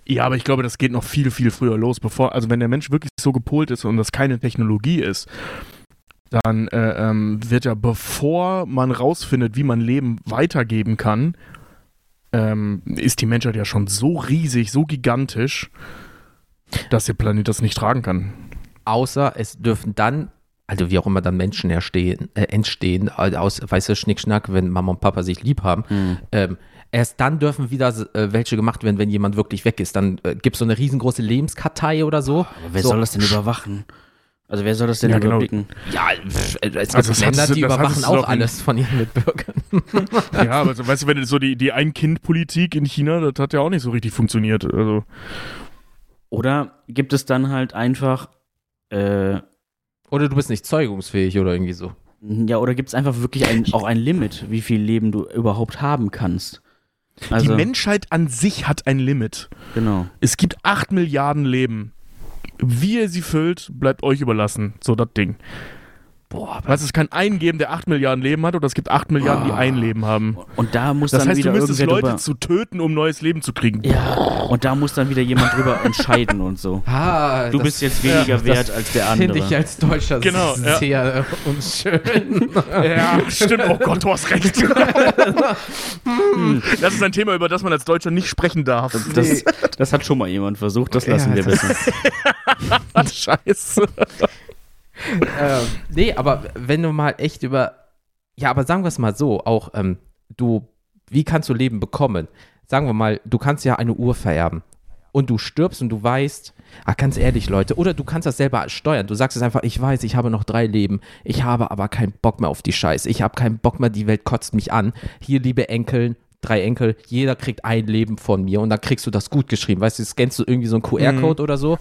Ja, aber ich glaube, das geht noch viel, viel früher los, bevor, also wenn der Mensch wirklich so gepolt ist und das keine Technologie ist, dann äh, ähm, wird ja, bevor man rausfindet, wie man Leben weitergeben kann, ähm, ist die Menschheit ja schon so riesig, so gigantisch, dass der Planet das nicht tragen kann. Außer es dürfen dann, also wie auch immer dann Menschen erstehen, äh, entstehen, äh, aus, weißt du, Schnickschnack, wenn Mama und Papa sich lieb haben, Hm. ähm, erst dann dürfen wieder äh, welche gemacht werden, wenn jemand wirklich weg ist. Dann äh, gibt es so eine riesengroße Lebenskartei oder so. Aber wer so, soll das denn überwachen? Also wer soll das denn Ja, genau. überblicken? Ja, pff, es gibt Also das Länder, die überwachen auch alles von ihren Mitbürgern. ja, aber so, weißt du, wenn so die, die Ein-Kind-Politik in China, das hat ja auch nicht so richtig funktioniert. Also, Oder gibt es dann halt einfach, äh, Oder du bist nicht zeugungsfähig oder irgendwie so. ja, oder gibt es einfach wirklich ein, auch ein Limit, wie viel Leben du überhaupt haben kannst? Also, die Menschheit an sich hat ein Limit. genau. Es gibt 8 Milliarden Leben. Wie ihr sie füllt, bleibt euch überlassen. So das Ding. Boah, Weißt du, es kann einen geben, der 8 Milliarden Leben hat, oder es gibt 8 Milliarden, die ein Leben haben. Und da muss Das dann heißt, du wieder müsstest irgendwer Leute drüber, zu töten, um neues Leben zu kriegen. Ja, und da muss dann wieder jemand drüber entscheiden und so. ah, Du das bist jetzt weniger das wert als der andere. Finde ich als Deutscher Genau, ja. sehr äh, unschön. Ja, stimmt. Oh Gott, du hast recht. Hm, das ist ein Thema, über das man als Deutscher nicht sprechen darf. das, das hat schon mal jemand versucht, das lassen Ja, wir das- besser. Scheiße. ähm, nee, aber wenn du mal echt über, ja, aber sagen wir es mal so, auch ähm, du, wie kannst du Leben bekommen? Sagen wir mal, du kannst ja eine Uhr vererben und du stirbst und du weißt, ah, ganz ehrlich, Leute, oder du kannst das selber steuern. Du sagst es einfach, ich weiß, ich habe noch drei Leben, ich habe aber keinen Bock mehr auf die Scheiße, ich habe keinen Bock mehr, die Welt kotzt mich an. Hier, liebe Enkeln, drei Enkel, jeder kriegt ein Leben von mir und dann kriegst du das gut geschrieben. Weißt du, scannst du irgendwie so einen QR-Code oder so,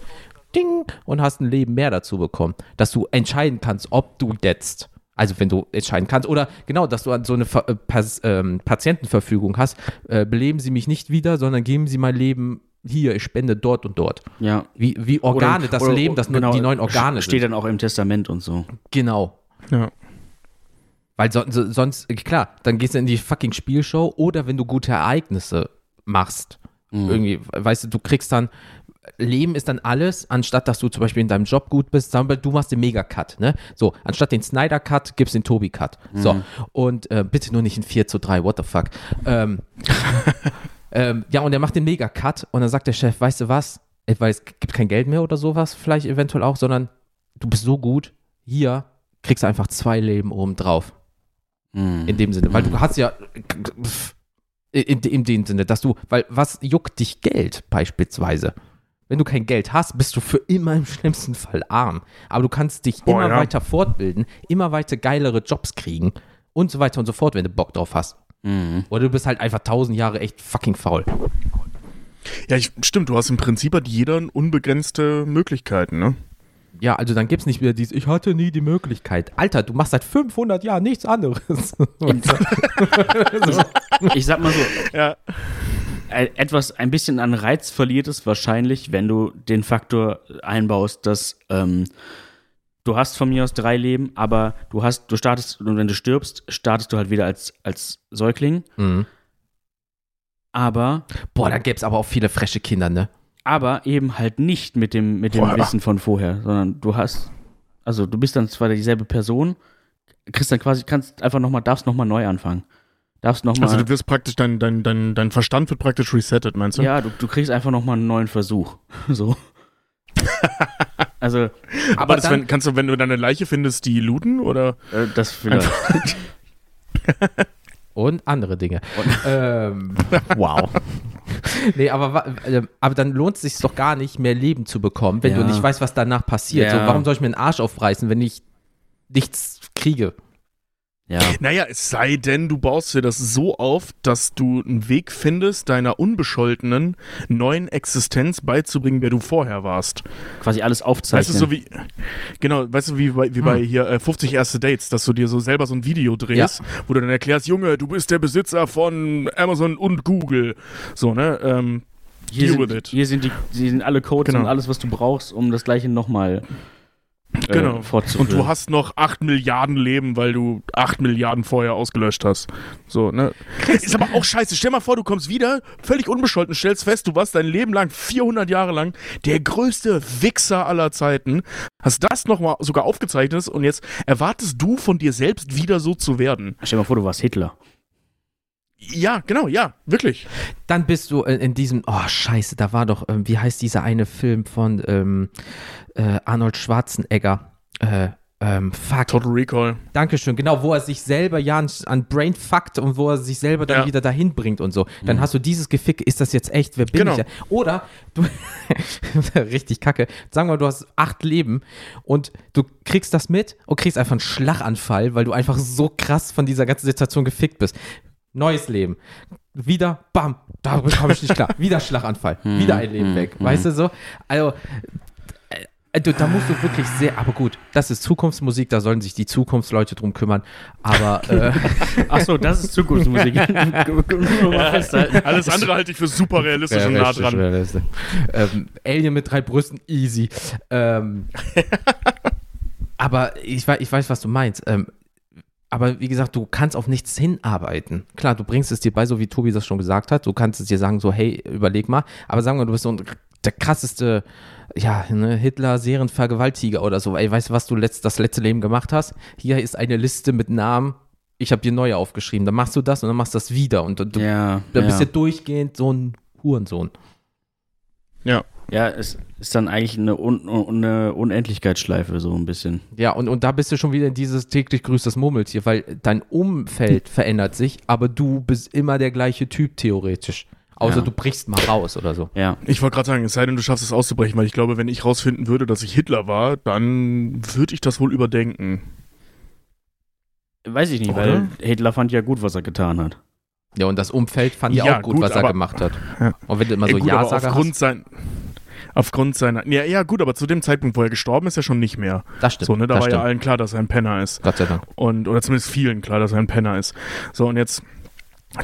ding, und hast ein Leben mehr dazu bekommen, dass du entscheiden kannst, ob du jetzt, also wenn du entscheiden kannst, oder genau, dass du an so eine Ver- äh, Pas ähm, Patientenverfügung hast, äh, beleben Sie mich nicht wieder, sondern geben Sie mein Leben hier, ich spende dort und dort. Ja. Wie, wie Organe, Oder- das oder- Leben, das nur genau, die neuen Organe Steht sind. dann auch im Testament und so. Genau. Ja. Weil so, so, sonst, klar, dann gehst du in die fucking Spielshow oder wenn du gute Ereignisse machst. Irgendwie, weißt du, du kriegst dann, Leben ist dann alles, anstatt dass du zum Beispiel in deinem Job gut bist, sagen wir, du machst den Mega-Cut, ne? So, anstatt den Snyder-Cut, gibst den Tobi-Cut. So, und äh, bitte nur nicht in 4 zu 3, what the fuck. Ähm, ähm, ja, und er macht den Mega-Cut und dann sagt der Chef, weißt du was, weil es gibt kein Geld mehr oder sowas, vielleicht eventuell auch, sondern du bist so gut, hier kriegst du einfach zwei Leben oben drauf. Mhm. In dem Sinne, weil du hast ja in, in dem Sinne, dass du, weil was juckt dich Geld beispielsweise? Wenn du kein Geld hast, bist du für immer im schlimmsten Fall arm. Aber du kannst dich Boah, immer ja. weiter fortbilden, immer weiter geilere Jobs kriegen und so weiter und so fort, wenn du Bock drauf hast. Mhm. Oder du bist halt einfach tausend Jahre echt fucking faul. Ja, ich, stimmt, du hast im Prinzip hat jeder unbegrenzte Möglichkeiten, ne? Ja, also dann gibt's nicht wieder dieses, ich hatte nie die Möglichkeit. Alter, du machst seit 500 Jahren nichts anderes. Ich sag mal so, Ja. Ein- etwas ein bisschen an Reiz verliert es wahrscheinlich, wenn du den Faktor einbaust, dass ähm, du hast von mir aus drei Leben, aber du hast, du startest, und wenn du stirbst, startest du halt wieder als, als Säugling. mhm. Aber, Boah, da gäb's aber auch viele frische Kinder, ne? aber eben halt nicht mit dem, mit dem Boah. Wissen von vorher, sondern du hast, also du bist dann zwar dieselbe Person, kriegst dann quasi, kannst einfach nochmal, darfst nochmal neu anfangen. Darfst nochmal. Also du wirst praktisch, dein, dein, dein, dein Verstand wird praktisch resettet, meinst du? Ja, du, du kriegst einfach nochmal einen neuen Versuch. So. also, Aber Aber das, dann- wenn, kannst du, wenn du deine Leiche findest, die looten oder? äh, das vielleicht. Und andere Dinge. ähm, wow. nee, aber, ähm, aber dann lohnt es sich doch gar nicht, mehr Leben zu bekommen, wenn du Ja. nicht weißt, was danach passiert. Ja. So, warum soll ich mir den Arsch aufreißen, wenn ich nichts kriege? Ja. Naja, es sei denn, du baust dir das so auf, dass du einen Weg findest, deiner unbescholtenen neuen Existenz beizubringen, wer du vorher warst. Quasi alles Weißt aufzeichnen. du, so wie, genau, weißt du, wie bei, wie bei hier äh, 50 erste Dates, dass du dir so selber so ein Video drehst, wo du dann erklärst, Junge, du bist der Besitzer von Amazon und Google. So, ne? Ähm, hier, deal with sind, it. hier sind die, hier sind alle Codes Genau. und alles, was du brauchst, um das gleiche nochmal genau. fortzuführen. Und du hast noch 8 Milliarden Leben, weil du 8 Milliarden vorher ausgelöscht hast. So, ne? Ist aber auch scheiße. Stell mal vor, du kommst wieder, völlig unbescholten, stellst fest, du warst dein Leben lang, 400 Jahre lang, der größte Wichser aller Zeiten. Hast das nochmal sogar aufgezeichnet und jetzt erwartest du von dir selbst wieder so zu werden. Stell dir mal vor, du warst Hitler. Ja, genau, ja, wirklich. Dann bist du in, diesem, oh scheiße, da war doch, ähm, wie heißt dieser eine Film von ähm, äh, Arnold Schwarzenegger? Äh, ähm, fuck. Total Recall. Dankeschön, genau, wo er sich selber ja an, Brain fuckt und wo er sich selber dann Ja. wieder dahin bringt und so. Dann hast du dieses Gefick, ist das jetzt echt, wer bin Genau. ich? denn? Oder du, richtig kacke, sagen wir mal, du hast acht Leben und du kriegst das mit und kriegst einfach einen Schlaganfall, weil du einfach so krass von dieser ganzen Situation gefickt bist. Neues Leben. Wieder, bam, da komme ich nicht klar. Wieder Schlaganfall. Wieder ein Leben weg. Weißt du so? Also, du, da musst du wirklich sehr, aber gut, das ist Zukunftsmusik, da sollen sich die Zukunftsleute drum kümmern. Aber äh, Achso, das ist Zukunftsmusik. Alles andere halte ich für super realistisch und nah dran. realistisch. Ähm, Alien mit drei Brüsten, easy. Ähm, aber ich weiß, ich weiß, was du meinst. Ähm, aber wie gesagt, du kannst auf nichts hinarbeiten. Klar, du bringst es dir bei, so wie Tobi das schon gesagt hat. Du kannst es dir sagen, so, hey, überleg mal. Aber sagen wir, du bist so ein, der krasseste, ja, ne, Hitler, Serienvergewaltiger oder so. Ey, weißt du, was du letzt, das letzte Leben gemacht hast? Hier ist eine Liste mit Namen. Ich habe dir neue aufgeschrieben. Dann machst du das und dann machst du das wieder. Und du, Ja, dann bist ja. du durchgehend so ein Hurensohn. Ja. Ja, es ist dann eigentlich eine, Un eine Unendlichkeitsschleife, so ein bisschen. Ja, und, und da bist du schon wieder in dieses täglich grüßt das Murmeltier, weil dein Umfeld verändert sich, aber du bist immer der gleiche Typ theoretisch. Außer Ja. du brichst mal raus oder so. Ja. Ich wollte gerade sagen, es sei denn, du schaffst es auszubrechen, weil ich glaube, wenn ich rausfinden würde, dass ich Hitler war, dann würde ich das wohl überdenken. Weiß ich nicht, Oder? weil Hitler fand ja gut, was er getan hat. Ja, und das Umfeld fand ja, Ja, auch gut, gut, was er gemacht hat. Ja. Und wenn du immer Ey, so gut, aber Ja-Sager aufgrund hast, sein, aufgrund seiner, ja, ja, gut, aber zu dem Zeitpunkt, wo er gestorben ist, ja schon nicht mehr. das stimmt. So, ne, da war ja stimmt. allen klar, dass er ein Penner ist. Gott sei Dank. Und, oder zumindest vielen klar, dass er ein Penner ist. So, und jetzt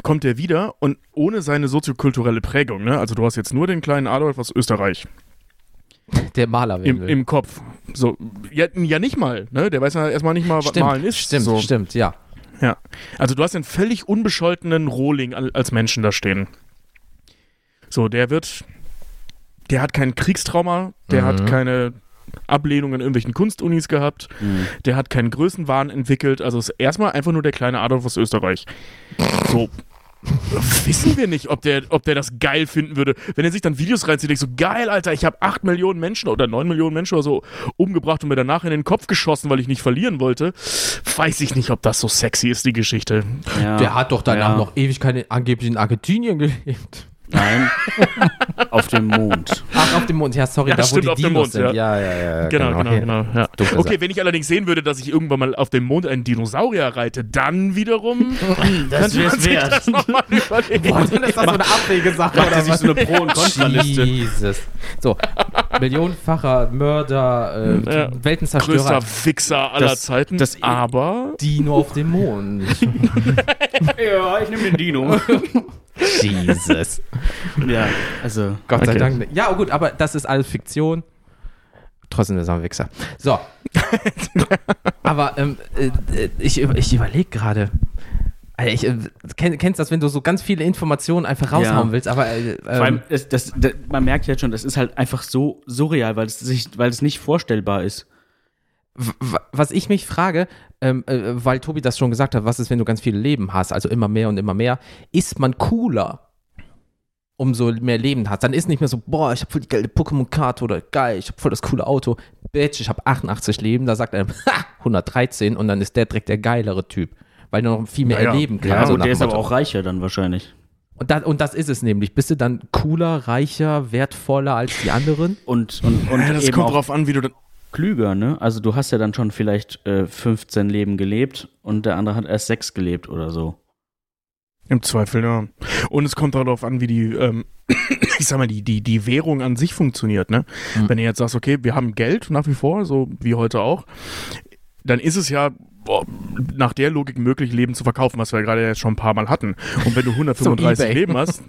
kommt er wieder und ohne seine soziokulturelle Prägung, ne? Also du hast jetzt nur den kleinen Adolf aus Österreich Der Maler im, im Kopf. So, ja, ja nicht mal, ne? Der weiß ja erstmal nicht mal, was stimmt, Malen ist. Stimmt, so. stimmt, ja. Ja. Also du hast einen völlig unbescholtenen Rohling al- als Menschen da stehen. So, der wird, der hat kein Kriegstrauma, der Mhm. hat keine Ablehnung in irgendwelchen Kunstunis gehabt, Mhm. der hat keinen Größenwahn entwickelt, also ist erstmal einfach nur der kleine Adolf aus Österreich. So. Wissen wir nicht, ob der, ob der das geil finden würde, wenn er sich dann Videos reinzieht, denkt so, geil, Alter, ich habe 8 Millionen Menschen oder 9 Millionen Menschen oder so umgebracht und mir danach in den Kopf geschossen, weil ich nicht verlieren wollte. Weiß ich nicht, ob das so sexy ist, die Geschichte. Ja. Der hat doch danach Ja. noch ewig keine angeblich in Argentinien gelebt. Nein. auf dem Mond. Ach, auf dem Mond. Ja, sorry, Ja, da wo stimmt, die auf dem Dinos Mond, sind. ja. Ja, ja, ja. Genau, genau, Hier. genau. Ja. Okay, wenn ich allerdings sehen würde, dass ich irgendwann mal auf dem Mond einen Dinosaurier reite, dann wiederum Das könnte man sich das nochmal überlegen. Boah, dann ist das so eine abwegige Sache. Macht oder er sich was? so eine Pro- und Kontraliste. Jesus. So, millionenfacher Mörder, äh, Ja. Weltenzerstörer, Größter Wichser aller Das- Zeiten, das- aber Dino auf dem Mond. Ja, ich nehme den Dino. Jesus. ja, also. Gott sei Okay. Dank. Ja, oh gut, aber das ist alles Fiktion. Trotzdem ist er ein Wichser. So. aber ähm, äh, ich, ich überlege gerade. Alter, Ich, äh, kenn, kennst das, wenn du so ganz viele Informationen einfach raushauen Ja. willst, aber äh, Vor allem, ähm, das, das, das, man merkt jetzt schon, das ist halt einfach so surreal, weil es, sich, weil es nicht vorstellbar ist. w- was ich mich frage, ähm, äh, weil Tobi das schon gesagt hat, was ist, wenn du ganz viele Leben hast, also immer mehr und immer mehr, ist man cooler, umso mehr Leben hast. Dann ist nicht mehr so, boah, ich habe voll die geile Pokémon-Karte oder geil, ich habe voll das coole Auto. Bitch, ich habe 88 Leben, da sagt er, ha, 113 und dann ist der direkt der geilere Typ, weil du noch viel mehr Naja. erleben kannst. Ja, so und der ist aber Motto. auch reicher dann wahrscheinlich. und, das, und das ist es nämlich. Bist du dann cooler, reicher, wertvoller als die anderen? Und, und, und ja, das eben kommt auch drauf an, wie du dann. Klüger, ne? Also du hast ja dann schon vielleicht äh, 15 Leben gelebt und der andere hat erst sechs gelebt oder so. Im Zweifel, ja. Und es kommt darauf an, wie die, ähm, ich sag mal, die, die, die Währung an sich funktioniert, ne? Mhm. Wenn du jetzt sagst, okay, wir haben Geld nach wie vor, so wie heute auch, dann ist es ja boah, nach der Logik möglich, Leben zu verkaufen, was wir ja gerade jetzt schon ein paar Mal hatten. Und wenn du 135 eBay. Leben hast,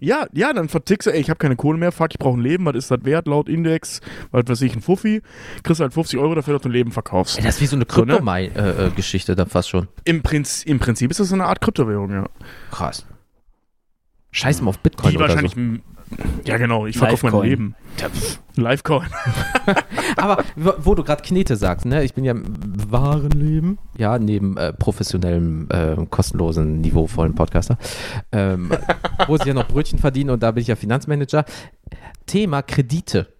ja, ja, dann vertickst du, ey, ich habe keine Kohle mehr, fuck, ich brauche ein Leben, was ist das wert laut Index, was weiß ich, ein Fuffi, kriegst halt 50 Euro dafür, dass du ein Leben verkaufst. Ey, das ist wie so eine So, ne? Dann fast schon. Im, Prinz, Im Prinzip ist das so eine Art Kryptowährung, ja. Krass. Scheiß mal auf Bitcoin Die wahrscheinlich, so. Ja genau, ich verkaufe mein. Leben. Livecoin. Aber wo du gerade Knete sagst, ne? Ich bin ja im wahren Leben, ja, neben äh, professionellem, äh, kostenlosen, niveauvollen Podcaster, ähm, wo ich ja noch Brötchen verdiene und da bin ich ja Finanzmanager. Thema Kredite.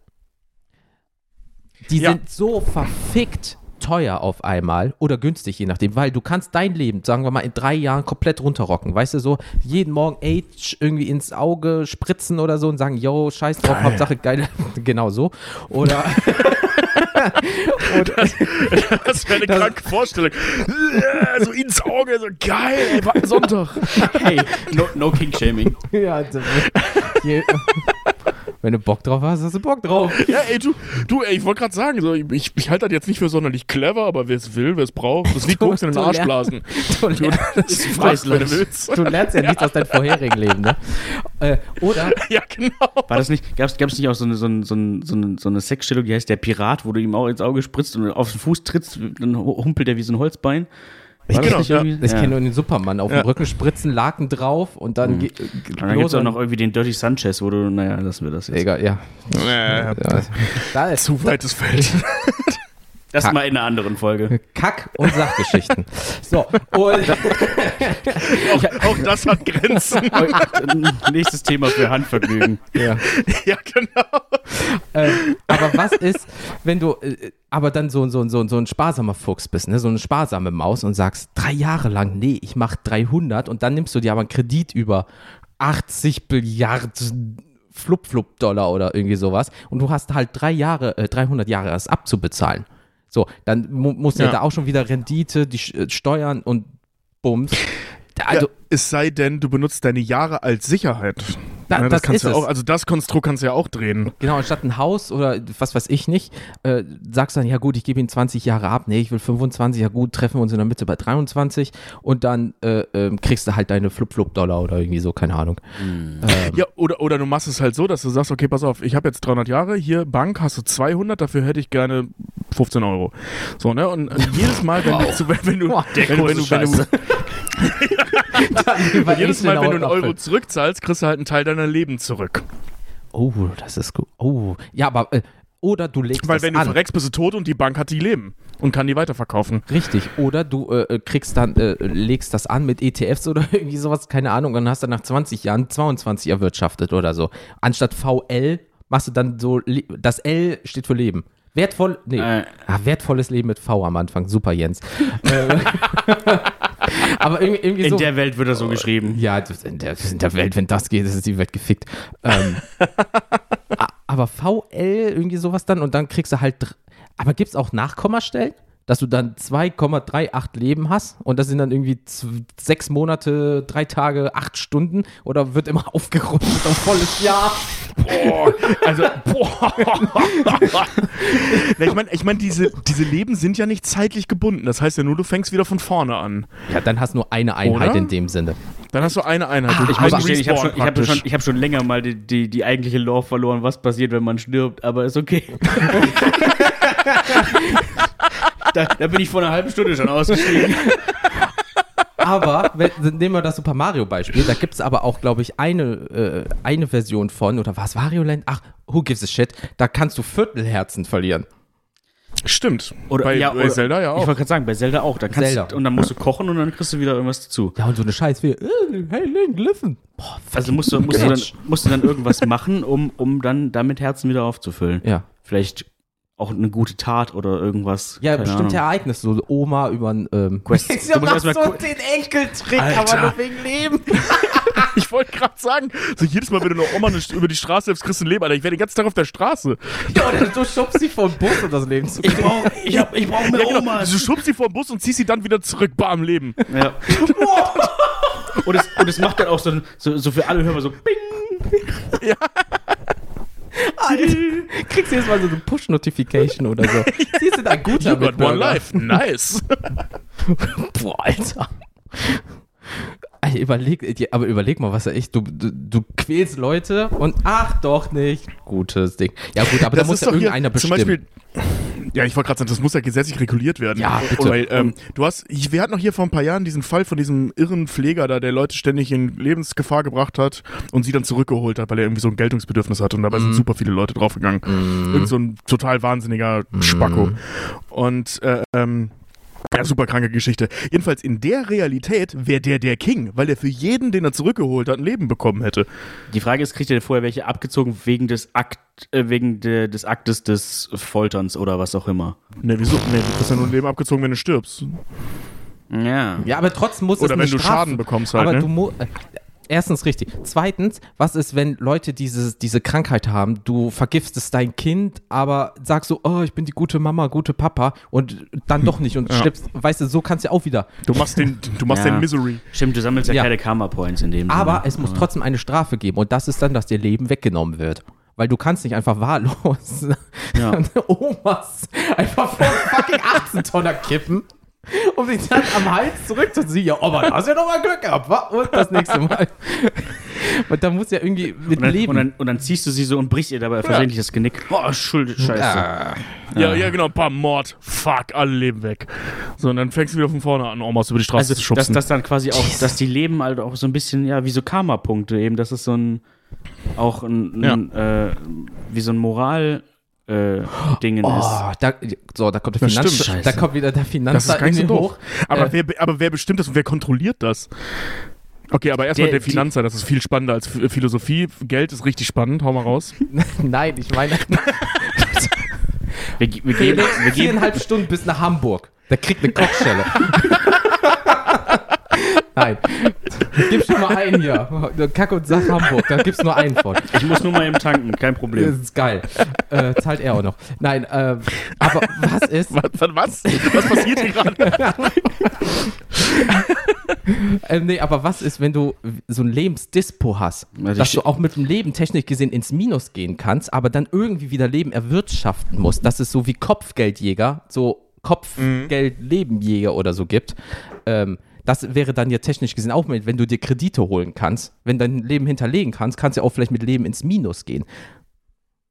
Die Ja. sind so verfickt teuer auf einmal oder günstig, je nachdem, weil du kannst dein Leben, sagen wir mal, in drei Jahren komplett runterrocken. Weißt du, so jeden Morgen Age irgendwie ins Auge spritzen oder so und sagen, yo, scheiß drauf, Geil. Hauptsache geil. genau so. Oder Oder, Das wäre eine Das- kranke Vorstellung. so ins Auge, so geil, ey, Sonntag. Hey, no, no King-Shaming. ja, das- je, wenn du Bock drauf hast, hast du Bock drauf. Ja, ey, du, du ey, ich wollte gerade sagen, so, ich, ich halte das jetzt nicht für sonderlich clever, aber wer es will, wer es braucht, das Du- Koks in den du Arsch lernst- blasen. Du lernst, Das ist frei, wenn du willst. du lernst ja nichts aus deinem vorherigen Leben, ne? Äh, oder Ja, genau. War das nicht, gab es nicht auch so eine, so, eine, so, eine, so, eine, so eine Sexstellung, die heißt der Pirat, wo du ihm auch ins Auge spritzt und auf den Fuß trittst, dann humpelt er wie so ein Holzbein? Das genau, ja. ich kenne nur den Superman auf Ja. dem Rücken spritzen, Laken drauf und dann ge- Und dann gibt es auch noch irgendwie den Dirty Sanchez, wo du, naja, lassen wir das jetzt. Egal, ja. Äh, ja. Da ist zu weites Feld. Das Kack. mal in einer anderen Folge. Kack- und Sachgeschichten. So, und auch, auch das hat Grenzen. Nächstes Thema für Handvergnügen. ja. ja, genau. ähm, aber was ist, wenn du äh, aber dann so, so, so, so ein sparsamer Fuchs bist, ne? so eine sparsame Maus und sagst, drei Jahre lang, nee, ich mach 300 und dann nimmst du dir aber einen Kredit über 80 Milliarden Flup-Flup-Dollar oder irgendwie sowas und du hast halt drei Jahre, äh, 300 Jahre erst abzubezahlen. So, dann mu musst du ja. Ja. da auch schon wieder Rendite, die Sch- äh, Steuern und Bums. Also, ja, es sei denn, du benutzt deine Jahre als Sicherheit. Da, Ja, das, kannst ist du es. auch, also das Konstrukt kannst du ja auch drehen. Genau, anstatt ein Haus oder was weiß ich nicht, äh, sagst dann, ja gut, ich gebe ihn 20 Jahre ab, nee, ich will 25, ja gut, treffen wir uns in der Mitte bei 23 und dann äh, ähm, kriegst du halt deine Flip-Flop-Dollar oder irgendwie so, keine Ahnung. Ähm, Ja, oder, oder du machst es halt so, dass du sagst, okay, pass auf, ich habe jetzt 300 Jahre, hier Bank, hast du 200, dafür hätte ich gerne 15 Euro. So, ne? Und äh, jedes Mal, wenn, du, wenn du, Boah, der wenn, du- wenn, du, wenn, du, jedes Mal, wenn du einen Euro zurückzahlst, kriegst du halt einen Teil deiner Leben zurück. Oh, das ist gut. Oh, ja, aber, äh, oder du legst Weil das wenn du an. verreckst, bist du tot und die Bank hat die Leben und kann die weiterverkaufen. Richtig, oder du äh, kriegst dann, äh, legst das an mit ETFs oder irgendwie sowas, keine Ahnung, und hast dann nach 20 Jahren 22 erwirtschaftet oder so. Anstatt VL machst du dann so, das L steht für Leben. Wertvoll, nee, Äh. ah, wertvolles Leben mit V am Anfang, super Jens. Aber irgendwie, irgendwie In so. der Welt wird das so geschrieben. Ja, in der, in der Welt, wenn das geht, ist die Welt gefickt. Ähm, aber VL, irgendwie sowas dann und dann kriegst du halt. Aber gibt es auch Nachkommastellen? Dass du dann 2,38 Leben hast und das sind dann irgendwie sechs Monate, drei Tage, acht Stunden oder wird immer aufgerundet auf volles Jahr? Boah, also, boah. Ich meine, ich mein, diese, diese Leben sind ja nicht zeitlich gebunden. Das heißt ja nur, du fängst wieder von vorne an. Ja, dann hast du nur eine Einheit Oder? in dem Sinne. Dann hast du eine Einheit. Ah, Ich muss gestehen, ich habe schon, ich hab schon, ich hab schon länger mal die, die, die eigentliche Lore verloren, was passiert, wenn man stirbt, aber ist okay. da, da bin ich vor einer halben Stunde schon ausgestiegen. Aber, wenn, nehmen wir das Super Mario Beispiel, da gibt es aber auch, glaube ich, eine, äh, eine Version von, oder war es Wario Land? Ach, who gives a shit? Da kannst du Viertelherzen verlieren. Stimmt. Oder, bei, ja, bei oder, Zelda ja Ich auch. wollte gerade sagen, bei Zelda auch. Da kannst Zelda. Du, und dann musst du kochen und dann kriegst du wieder irgendwas dazu. Ja, und so eine Scheiß wie, äh, hey Link, listen. Boah, Also musst du, musst, du dann, musst du dann irgendwas machen, um, um dann damit Herzen wieder aufzufüllen. Ja. Vielleicht auch eine gute Tat oder irgendwas. Ja, Keine bestimmte Ahnung. Ereignisse, so Oma über ein ähm, Quest. Ja, Du musst so den Enkeltrick, Alter. aber nur wegen Leben. Ich wollte gerade sagen, so jedes Mal, wenn du eine Oma eine, über die Straße hilfst, kriegst du ein Leben. Alter, ich wäre den ganzen Tag auf der Straße. Ja, oder du schubst sie vor den Bus, um das Leben zu Ich kriegen. brauch, ich hab, ich brauch mehr Ja, genau. Omas. Du schubst sie vor den Bus und ziehst sie dann wieder zurück, bam, Leben. Ja. und, es, und es macht dann auch so, so, so für alle Hörer so Bing. Alter, kriegst du jetzt mal so eine Push-Notification oder so. Sie sind ein guter You got one life. Nice. Boah, Alter. Alter, Überleg, aber überleg mal, was er echt, du, du, du quälst Leute und ach doch nicht. Gutes Ding. Ja gut, aber da muss ja doch hier irgendeiner zum bestimmen. Beispiel, ja, ich wollte gerade sagen, das muss ja gesetzlich reguliert werden. Ja, bitte. Weil, ähm, du hast, ich, wir hatten noch hier vor ein paar Jahren diesen Fall von diesem irren Pfleger da, der Leute ständig in Lebensgefahr gebracht hat und sie dann zurückgeholt hat, weil er irgendwie so ein Geltungsbedürfnis hat und dabei Mhm. sind super viele Leute draufgegangen. Irgend so ein total wahnsinniger Mhm. Spacko. Und, äh, ähm, ja, super kranke Geschichte. Jedenfalls in der Realität wäre der der King, weil der für jeden, den er zurückgeholt hat, ein Leben bekommen hätte. Die Frage ist, kriegt ihr vorher welche abgezogen wegen des Akt, äh, wegen de, des Aktes des Folterns oder was auch immer? Ne, wieso? Ne, du kriegst ja nur ein Leben abgezogen, wenn du stirbst. Ja. Ja, aber trotzdem muss es Oder eine wenn du Strafe- Schaden bekommst halt, Aber ne? du musst. Erstens richtig. Zweitens, was ist, wenn Leute diese, diese Krankheit haben? Du vergiftest dein Kind, aber sagst so, oh, ich bin die gute Mama, gute Papa und dann doch nicht und Ja. schleppst, weißt du, so kannst du auch wieder. Du machst den, du machst Ja. den Misery. Stimmt, du sammelst ja, Ja. keine Karma-Points in dem Aber Sinne. es muss trotzdem eine Strafe geben und das ist dann, dass dir Leben weggenommen wird. Weil du kannst nicht einfach wahllos Ja. Omas einfach vor fucking 18 Tonner kippen, um sich dann am Hals zurückzuziehen. Ja, Oma, da hast du ja noch mal Glück gehabt, wa? Und das nächste Mal. Und da muss ja irgendwie mit Und dann, Leben. und, dann, und dann ziehst du sie so und brichst ihr dabei versehentlich das Genick. Oh, Schuld, scheiße. Ah. Ja, ja, genau. Bam, Mord. Fuck, alle leben weg. So, und dann fängst du wieder von vorne an, Omas über die Straße Also, zu dass schubsen. das dann quasi auch, dass die leben halt auch so ein bisschen, ja, wie so Karma-Punkte eben, dass es so ein, auch ein, ein äh, wie so ein Moral, äh, Dingen ist. Oh, da, so, da kommt der Das Finanz, stimmt. da kommt wieder der das Finanzer ist gar nicht so hoch. Aber, Äh, wer, aber wer bestimmt das und wer kontrolliert das? Okay, aber erstmal Der- der, Finanzer, das ist viel spannender als Ph- Philosophie. Geld ist richtig spannend, hau mal raus. Nein, ich meine, Wir, wir, geben, wir, geben, viereinhalb Stunden bis nach Hamburg. Der kriegt eine Kochstelle. Nein. Gib schon mal einen hier. Kack und Sach Hamburg, da gibt's nur einen von. Ich muss nur mal eben tanken, kein Das Problem. ist geil. Äh, zahlt er auch noch. Nein, ähm, aber was ist, Was? Was, was passiert hier gerade? ähm, nee, aber was ist, wenn du so ein Lebensdispo hast, Also dass du auch mit dem Leben technisch gesehen ins Minus gehen kannst, aber dann irgendwie wieder Leben erwirtschaften musst, dass es so wie Kopfgeldjäger, so Kopfgeldlebenjäger oder so gibt. Ähm, das wäre dann ja technisch gesehen auch mit, wenn du dir Kredite holen kannst, wenn dein Leben hinterlegen kannst, kannst du auch vielleicht mit Leben ins Minus gehen.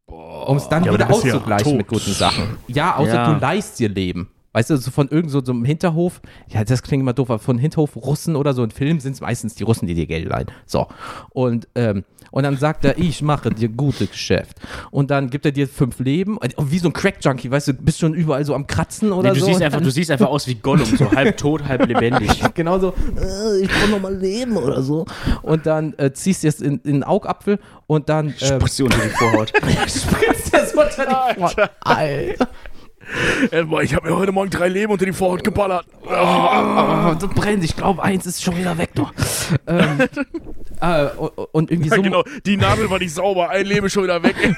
Um es dann Ja, wieder ja auszugleichen tot. mit guten Sachen. Ja, außer Ja. du leist dir Leben. Weißt du, so von irgend so, so einem Hinterhof, ja, das klingt immer doof, aber von Hinterhof Russen oder so in Filmen sind es meistens die Russen, die dir Geld leihen. So. Und, ähm, und dann sagt er, ich mache dir gutes Geschäft. Und dann gibt er dir fünf Leben, und wie so ein Crack-Junkie, weißt du, bist schon überall so am Kratzen oder Nee, du, so. siehst einfach, du siehst einfach aus wie Gollum, so halb tot, halb lebendig. genau so, äh, ich brauche nochmal Leben oder so. Und dann äh, ziehst du es in, in den Augapfel und dann ähm, Spritzt sie unter die Vorhaut. spritzt es unter die Vorhaut. Alter. Äh, ich habe mir heute Morgen drei Leben unter die Vorhaut geballert. Oh, du brennst, ich glaube, eins ist schon wieder weg, doch. ähm, äh, und, irgendwie Ja, so, genau, die Nadel war nicht sauber, ein Leben schon wieder weg.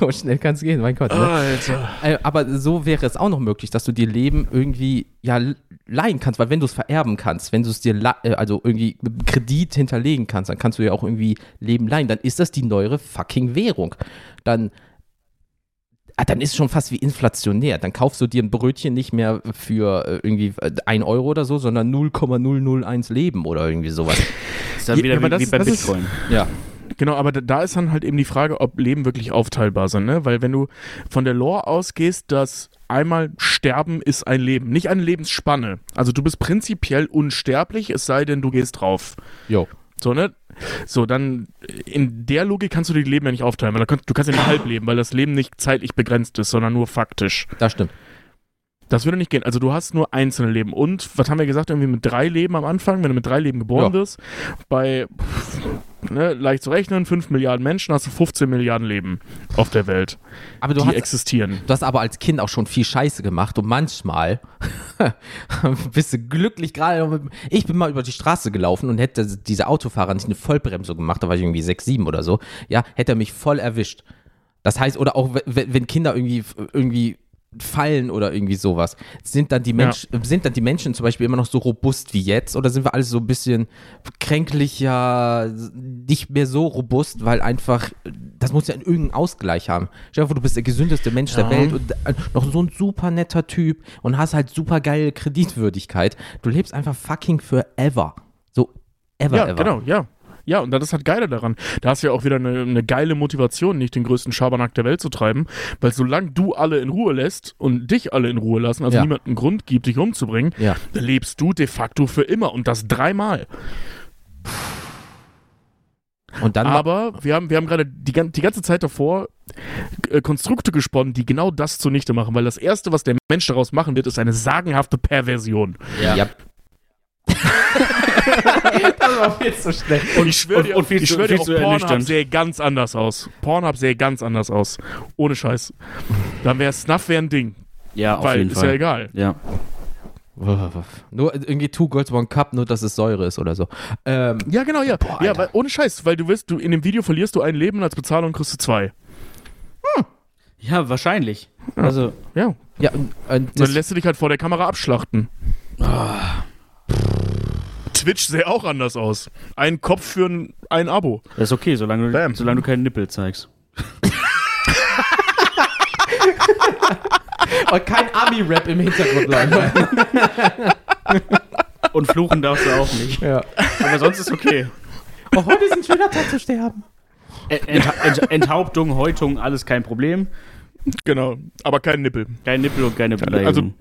so schnell kann es gehen, mein Gott. Ne? Äh, aber so wäre es auch noch möglich, dass du dir Leben irgendwie ja leihen kannst, weil wenn du es vererben kannst, wenn du es dir äh, also irgendwie Kredit hinterlegen kannst, dann kannst du ja auch irgendwie Leben leihen. Dann ist das die neuere fucking Währung. Dann Ah, dann ist es schon fast wie inflationär. Dann kaufst du dir ein Brötchen nicht mehr für äh, irgendwie äh, 1 Euro oder so, sondern 0,001 Leben oder irgendwie sowas. Das ist dann Ja, wieder aber wie, das- wie bei das ist- Bitcoin. Ja. Genau, aber da- da ist dann halt eben die Frage, ob Leben wirklich aufteilbar sind, ne? Weil wenn du von der Lore ausgehst, dass einmal Sterben ist ein Leben, nicht eine Lebensspanne. Also du bist prinzipiell unsterblich, es sei denn, du gehst drauf. Jo. So, ne? So, dann in der Logik kannst du die Leben ja nicht aufteilen, weil da kannst, du kannst ja nicht halb leben, weil das Leben nicht zeitlich begrenzt ist, sondern nur faktisch. Das stimmt. Das würde nicht gehen. Also du hast nur einzelne Leben. Und was haben wir gesagt? Irgendwie mit drei Leben am Anfang, wenn du mit drei Leben geboren Ja. wirst, bei ne, leicht zu rechnen, 5 Milliarden Menschen, hast du 15 Milliarden Leben auf der Welt, Aber du die hast, existieren. Du hast aber als Kind auch schon viel Scheiße gemacht und manchmal bist du glücklich gerade. Ich bin mal über die Straße gelaufen und hätte dieser Autofahrer nicht eine Vollbremsung gemacht, da war ich irgendwie 6, 7 oder so, ja, hätte er mich voll erwischt. Das heißt, oder auch wenn, wenn Kinder irgendwie, irgendwie fallen oder irgendwie sowas, sind dann, die Mensch, sind dann die Menschen zum Beispiel immer noch so robust wie jetzt oder sind wir alles so ein bisschen kränklicher, nicht mehr so robust, weil einfach, das muss ja einen irgendeinen Ausgleich haben. Stell dir vor, du bist der gesündeste Mensch der Ja. Welt und äh, noch so ein super netter Typ und hast halt super geile Kreditwürdigkeit. Du lebst einfach fucking forever. So ever, Ja, ever. genau, ja. Ja, und das ist halt geile daran. Da hast du ja auch wieder eine, eine geile Motivation, nicht den größten Schabernack der Welt zu treiben, weil solange du alle in Ruhe lässt und dich alle in Ruhe lassen, also Ja. niemand einen Grund gibt, dich umzubringen, Ja. lebst du de facto für immer und das dreimal. Und dann Aber wir haben, wir haben gerade die, die ganze Zeit davor äh, Konstrukte gesponnen, die genau das zunichte machen, weil das Erste, was der Mensch daraus machen wird, ist eine sagenhafte Perversion. ja. ja. das war viel zu schnell. Und ich schwöre und- dir, und viel ich schwör dir zu Pornhub sähe ganz anders aus. Pornhub sähe ganz anders aus. Ohne Scheiß. Dann wäre Snuff wär ein Ding. Ja, auf weil jeden ist Fall. ja egal. Ja. Nur irgendwie Two Girls One Cup, nur dass es Säure ist oder so. Ähm, Ja, genau, ja. Boah, ja, weil, ohne Scheiß, weil du wirst, du in dem Video verlierst du ein Leben und als Bezahlung kriegst du zwei. Ja, wahrscheinlich. Also, Ja. ja, und, und Dann lässt du dich halt vor der Kamera abschlachten. Ah. Twitch sähe auch anders aus. Ein Kopf für ein, ein Abo. das ist okay, solange du, solange du keinen Nippel zeigst. und kein Ami-Rap im Hintergrund läuft. Und fluchen darfst du auch nicht. ja. Aber sonst ist okay. oh, heute ist ein schöner Tag zu sterben. Ent Ent Enthauptung, Häutung, alles kein Problem. Genau. Aber kein Nippel. Kein Nippel und keine Also, Beleidigung.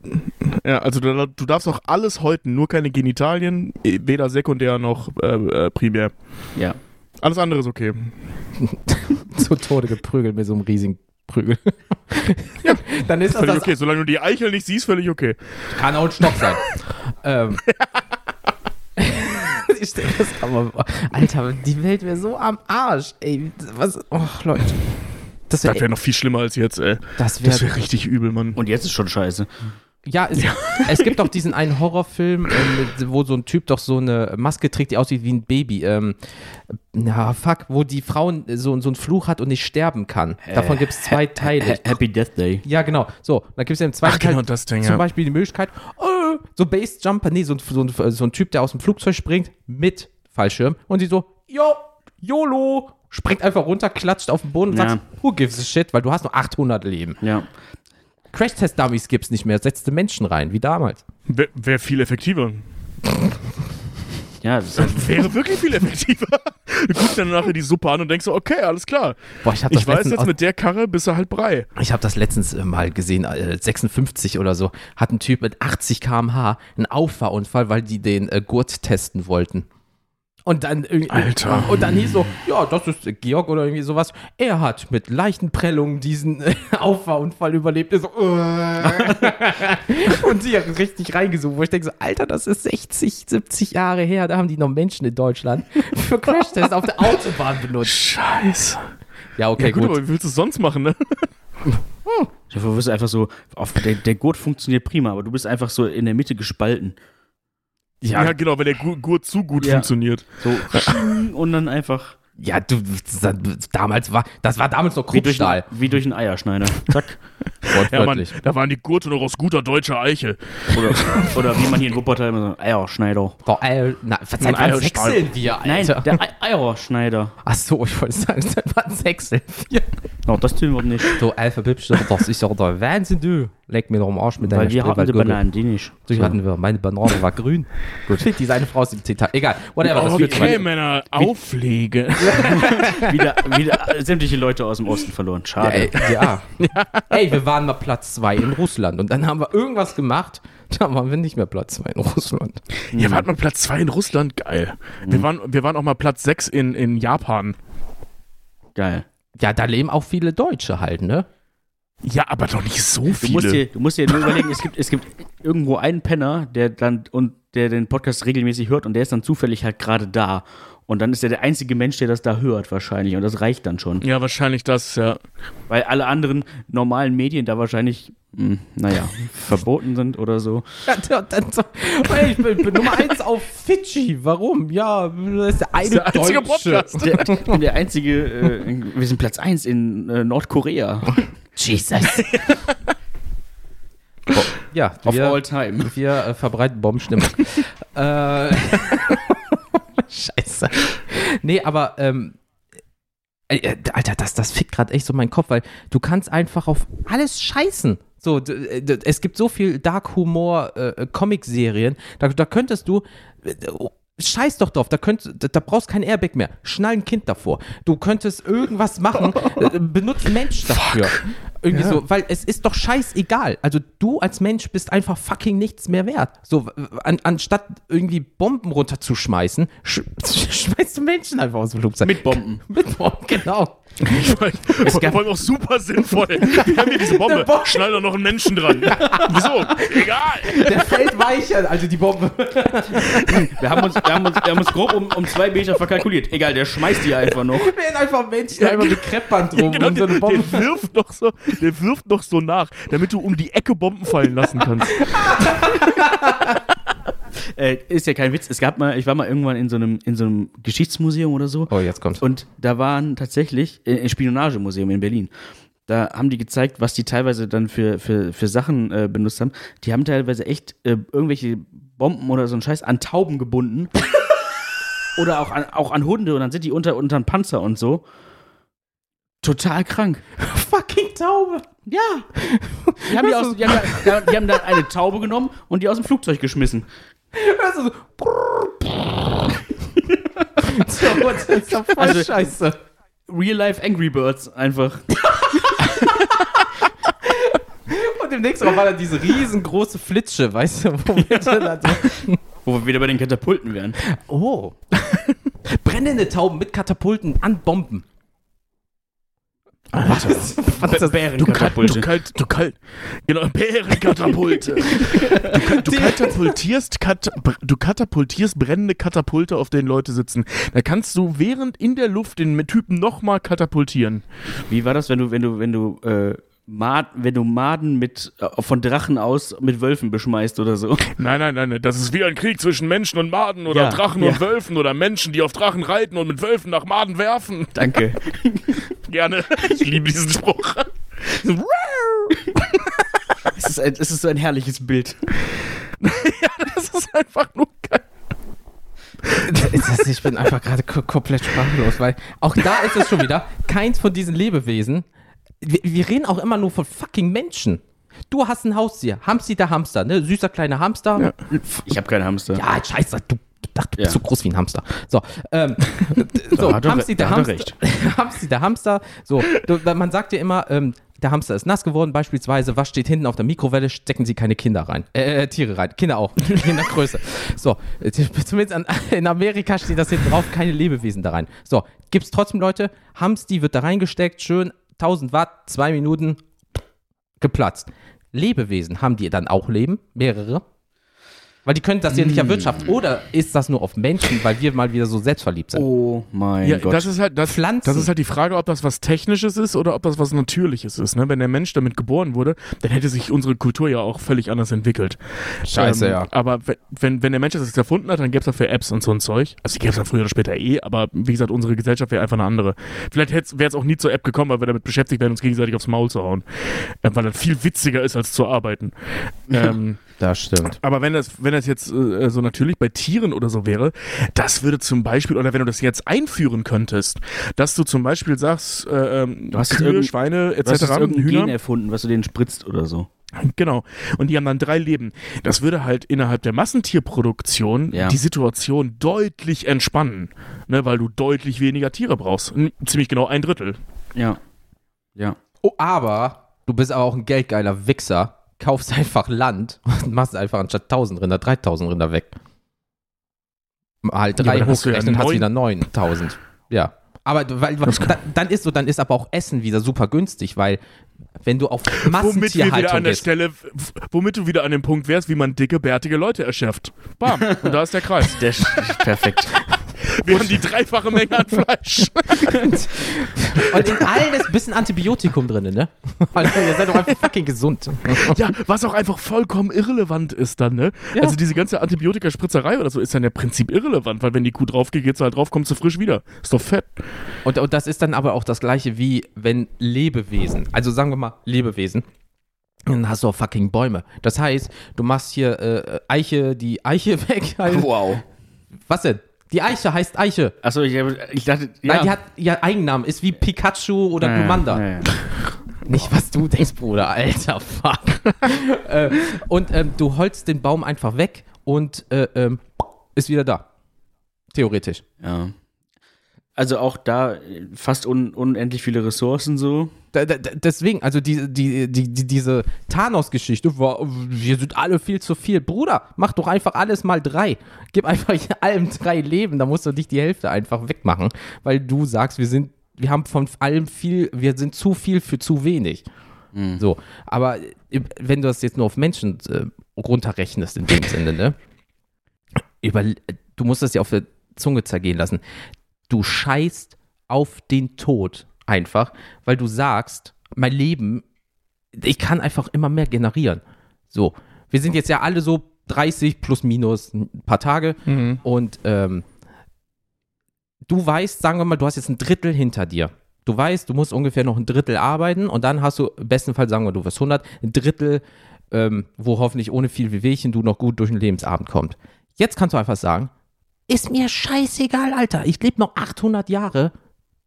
ja, also du, du darfst auch alles häuten, nur keine Genitalien, eh, weder sekundär noch äh, äh, primär. ja. Alles andere ist okay. Zu Tode geprügelt mit so einem riesigen Prügel. ja, dann ist das, Völlig das okay. Solange du die Eichel nicht siehst, völlig okay. Kann auch ein Stock sein. ähm. ich stell das aber. Alter, die Welt wäre so am Arsch. Ey, was. Oh, Leute. Das wäre wäre. noch viel schlimmer als jetzt, ey. Das wäre. wäre richtig übel, Mann. Und jetzt ist schon scheiße. Ja, es, es gibt auch diesen einen Horrorfilm, ähm, wo so ein Typ doch so eine Maske trägt, die aussieht wie ein Baby. Ähm, na, fuck, wo die Frau so, so einen Fluch hat und nicht sterben kann. Davon gibt es zwei Teile. Ha- Happy Death Day. Ja, genau. So, dann gibt es ja im zweiten Ach, genau Teil das Ding, zum ja. Beispiel die Möglichkeit, äh, so Basejumper, nee, so, ein- so, ein- so ein Typ, der aus dem Flugzeug springt mit Fallschirm und sie so, yo, YOLO, springt einfach runter, klatscht auf den Boden und Ja. sagt, who gives a shit, weil du hast nur 800 Leben. Ja. Crash-Test-Dummies gibt's nicht mehr, setzte Menschen rein, wie damals. Wäre wär viel effektiver. Ja, das halt, Wäre wirklich viel effektiver. Du guckst dann nachher die Suppe an und denkst so, okay, alles klar. Boah, ich habe das, Ich weiß jetzt, mit der Karre bist du halt Brei. ich hab das letztens äh, mal gesehen, äh, 56 oder so, hat ein Typ mit 80 km/h einen Auffahrunfall, weil die den äh, Gurt testen wollten. Und dann irgendwie, Alter. Und dann hieß so, ja, das ist Georg oder irgendwie sowas. Er hat mit leichten Prellungen diesen Auffahrunfall überlebt. Er So, äh. und sie hat richtig reingesucht, wo ich denke so, Alter, das ist 60, 70 Jahre her, da haben die noch Menschen in Deutschland für Crashtests auf der Autobahn benutzt. Scheiße. Ja, okay, Ja, gut, gut. aber wie willst du es sonst machen, ne? du wirst einfach so, auf, der, der Gurt funktioniert prima, aber du bist einfach so in der Mitte gespalten. Ja, genau, weil der Gu- Gurt zu gut Ja. funktioniert. So, und dann einfach Ja, du, das, damals war, das war damals noch wie durch, Kruppstahl. wie durch einen Eierschneider. Zack. Ja, Mann, Wortwörtlich. da waren die Gurte noch aus guter deutscher Eiche. Oder, oder wie man hier in Wuppertal immer so, Eierschneider. Boah, äh, na, seit wann sechseln wir, Nein, Alter? der Ei- Eierschneider. Ach so, ich wollte sagen, seit wann sechseln wir? No, das tun wir nicht. So, Alpha Bibsch, das ist doch der Wahnsinn, du. Leck mir doch am Arsch mit deiner Weil wir hatten die. Bananen, die nicht. Die hatten wir, meine Banane war grün. Gut. Diese eine Frau aus dem Zitat. Egal, whatever, das führt zu Okay. Männer, Auflege. wieder, wieder sämtliche Leute aus dem Osten verloren. Ja, Schade. ey, ja. ey, wir waren mal Platz zwei in Russland und dann haben wir irgendwas gemacht, da waren wir nicht mehr Platz zwei in Russland. Ihr wart mal Platz 2 in Russland, geil. Wir, waren, wir waren auch mal Platz 6 in, in Japan. Geil. Ja, da leben auch viele Deutsche halt, ne? Ja, aber doch nicht so Du viele. musst, dir, du musst dir nur überlegen, es gibt, es gibt irgendwo einen Penner, der dann und der den Podcast regelmäßig hört und der ist dann zufällig halt gerade da. Und dann ist er der einzige Mensch, der das da hört, wahrscheinlich. Und das reicht dann schon. ja, wahrscheinlich das, ja. Weil alle anderen normalen Medien da wahrscheinlich, mh, naja, verboten sind oder so. Ja, der- dann so, ey, ich bin, bin Nummer eins auf Fidschi. Warum? Ja, das ist der eine der einzige Deutsche. Podcast. Der, der einzige, äh, wir sind Platz 1 in äh, Nordkorea. Jesus. ja, Of wir, all time. wir äh, verbreiten Bombenstimmung. äh, Scheiße. Nee, aber ähm, äh, äh, Alter, das, das fickt gerade echt so meinen Kopf, weil du kannst einfach auf alles scheißen. So, äh, es gibt so viel Dark Humor äh, Comic-Serien, da, da könntest du äh, oh, Scheiß doch drauf, da, könnt, da, brauchst kein Airbag mehr. Schnall ein Kind davor. Du könntest irgendwas machen, äh, benutzt Mensch dafür. Irgendwie so, weil es ist doch scheißegal. Also du als Mensch bist einfach fucking nichts mehr wert. So, an, anstatt irgendwie Bomben runterzuschmeißen, sch schmeißt du Menschen einfach aus dem Flugzeug. Mit Bomben. Mit Bomben, genau. Vor allem auch super sinnvoll. Wir haben hier diese Bombe. Bombe. Schnall doch noch einen Menschen dran. Wieso? Egal. Der fällt weicher, also die Bombe. Wir haben uns, wir haben uns, wir haben uns grob um, um zwei Meter verkalkuliert. Egal, der schmeißt die einfach noch. Werden einfach Menschen Ja, einfach mit Kreppband rum Genau, und so der, eine Bombe. der wirft noch so, der wirft noch so nach, damit du um die Ecke Bomben fallen lassen kannst. Äh, ist ja kein Witz. Es gab mal, ich war mal irgendwann in so einem, in so einem Geschichtsmuseum oder so. Oh, jetzt kommt's. Und da waren tatsächlich, äh, ein Spionagemuseum in Berlin. Da haben die gezeigt, was die teilweise dann für, für, für Sachen äh, benutzt haben. Die haben teilweise echt äh, irgendwelche Bomben oder so einen Scheiß an Tauben gebunden. oder auch an, auch an Hunde und dann sind die unter, unter einen Panzer und so. Total krank. Fucking Taube. Ja. Die haben, die, aus, die, haben, da- die haben dann eine Taube genommen und die aus dem Flugzeug geschmissen. Also so. so, das ist doch voll Also- scheiße. Real Life Angry Birds einfach. Und nächsten Mal war dann diese riesengroße Flitsche, weißt du, wo wir so Wo wir wieder bei den Katapulten wären. Oh. Brennende Tauben mit Katapulten an Bomben. Was ist das? Du, kalt, du Bärenkatapulte. kalt, du kalt, genau, Bärenkatapulte. Du, du katapultierst, kat, du katapultierst brennende Katapulte, auf denen Leute sitzen. Da kannst du während in der Luft den Typen nochmal katapultieren. Wie war das, wenn du, wenn du, wenn du äh, Mad wenn du Maden mit, äh, von Drachen aus mit Wölfen beschmeißt oder so. Nein, nein, nein, nein, das ist wie ein Krieg zwischen Menschen und Maden oder Ja, Drachen ja. und Wölfen oder Menschen, die auf Drachen reiten und mit Wölfen nach Maden werfen. Danke. Gerne. Ich liebe diesen Spruch. es, ist ein, es ist so ein herrliches Bild. Das ist einfach nur geil. Ich bin einfach gerade ko- komplett sprachlos, weil auch da ist es schon wieder, keins von diesen Lebewesen, wir, wir reden auch immer nur von fucking Menschen. Du hast ein Haustier, Hamster der Hamster, ne? Süßer kleiner Hamster. Ich habe keinen Hamster. Ja, scheiße, du, ach, du bist Ja. so groß wie ein Hamster. So, ähm, so er Hamster der da hat er Hamster. Hamster der Hamster. So, du, man sagt ja immer, ähm, der Hamster ist nass geworden, beispielsweise. Was steht hinten auf der Mikrowelle? Stecken Sie keine Kinder rein. Äh, äh, Tiere rein. Kinder auch. Kindergröße. So, äh, zumindest an, in Amerika steht das hinten drauf, keine Lebewesen da rein. So, gibt's trotzdem Leute, Hamsti wird da reingesteckt, schön, 1000 Watt, zwei Minuten, geplatzt. Lebewesen, haben die dann auch Leben? Mehrere? Weil die können das ja nicht erwirtschaften. Oder ist das nur auf Menschen, weil wir mal wieder so selbstverliebt sind? Oh mein Ja, Gott. das ist halt das, Pflanzen. das ist halt die Frage, ob das was Technisches ist oder ob das was Natürliches ist. Ne? Wenn der Mensch damit geboren wurde, dann hätte sich unsere Kultur ja auch völlig anders entwickelt. Scheiße, ähm, ja. Aber we- wenn, wenn der Mensch das jetzt erfunden hat, dann gäbe es dafür Apps und so ein Zeug. Also die gäbe es dann früher oder später eh, aber wie gesagt, unsere Gesellschaft wäre einfach eine andere. Vielleicht wäre es auch nie zur App gekommen, weil wir damit beschäftigt wären, uns gegenseitig aufs Maul zu hauen. Äh, weil das viel witziger ist, als zu arbeiten. ähm, Das stimmt. aber wenn das, wenn das jetzt äh, so natürlich bei Tieren oder so wäre, das würde zum Beispiel, oder wenn du das jetzt einführen könntest, dass du zum Beispiel sagst, äh, ähm, Du hast Kühe, irgend- Schweine du hast etc., irgendein Hühner, Gen erfunden, was du denen spritzt oder so. genau, und die haben dann drei Leben. Das würde halt innerhalb der Massentierproduktion Ja. die Situation deutlich entspannen, ne, weil du deutlich weniger Tiere brauchst. N- Ziemlich genau ein Drittel. Ja. Ja. Oh, aber du bist aber auch ein geldgeiler Wichser. Kaufst einfach Land und machst einfach anstatt 1000 Rinder 3000 Rinder weg. Mal Ja, drei dann hast du ja hochgerechnet, hast neun- wieder 9000. Ja. Aber du- weil, weil, da, dann ist so, dann ist aber auch Essen wieder super günstig, weil wenn du auf Womit wir wieder an Massentierhaltung der Stelle, womit du wieder an dem Punkt wärst, wie man dicke, bärtige Leute erschafft. Bam, und da ist der Kreis. Der ist perfekt. Wir haben die dreifache Menge an Fleisch. und in allen ist ein bisschen Antibiotikum drin, ne? Weil ihr seid doch einfach fucking gesund. Ja, was auch einfach vollkommen irrelevant ist dann, ne? Ja. Also diese ganze Antibiotikaspritzerei oder so ist dann ja im Prinzip irrelevant, weil wenn die Kuh drauf geht, geht sie halt drauf, kommt sie frisch wieder. Ist doch fett. Und, und das ist dann aber auch das gleiche wie wenn Lebewesen, also sagen wir mal Lebewesen, dann hast du auch fucking Bäume. Das heißt, du machst hier äh, Eiche, die Eiche weg. Halt. Wow. Was denn? Die Eiche heißt Eiche. Achso, ich, ich dachte, ja. Nein, die hat ja Eigennamen, ist wie Pikachu oder ja, Glumanda. ja, ja. Nicht, was du denkst, Bruder, alter Fuck. äh, und ähm, du holst den Baum einfach weg und äh, ähm, ist wieder da. Theoretisch. Ja. Also auch da äh, fast un unendlich viele Ressourcen so. Da, da, deswegen, also die, die, die, die, diese Thanos-Geschichte war, wir sind alle viel zu viel. Bruder, mach doch einfach alles mal drei. Gib einfach allem drei Leben, da musst du nicht die Hälfte einfach wegmachen, weil du sagst, wir sind, wir haben von allem viel, wir sind zu viel für zu wenig. So, aber äh, wenn du das jetzt nur auf Menschen äh, runterrechnest in dem Sinne, ne? Über, du musst das ja auf der Zunge zergehen lassen. Du scheißt auf den Tod einfach, weil du sagst, mein Leben, ich kann einfach immer mehr generieren. So, wir sind jetzt ja alle so 30 plus minus ein paar Tage und ähm, du weißt, sagen wir mal, du hast jetzt ein Drittel hinter dir. Du weißt, du musst ungefähr noch ein Drittel arbeiten und dann hast du, im besten Fall sagen wir, du wirst 100, ein Drittel, ähm, wo hoffentlich ohne viel Wehwehchen du noch gut durch den Lebensabend kommst. Jetzt kannst du einfach sagen, ist mir scheißegal, Alter, ich lebe noch 800 Jahre,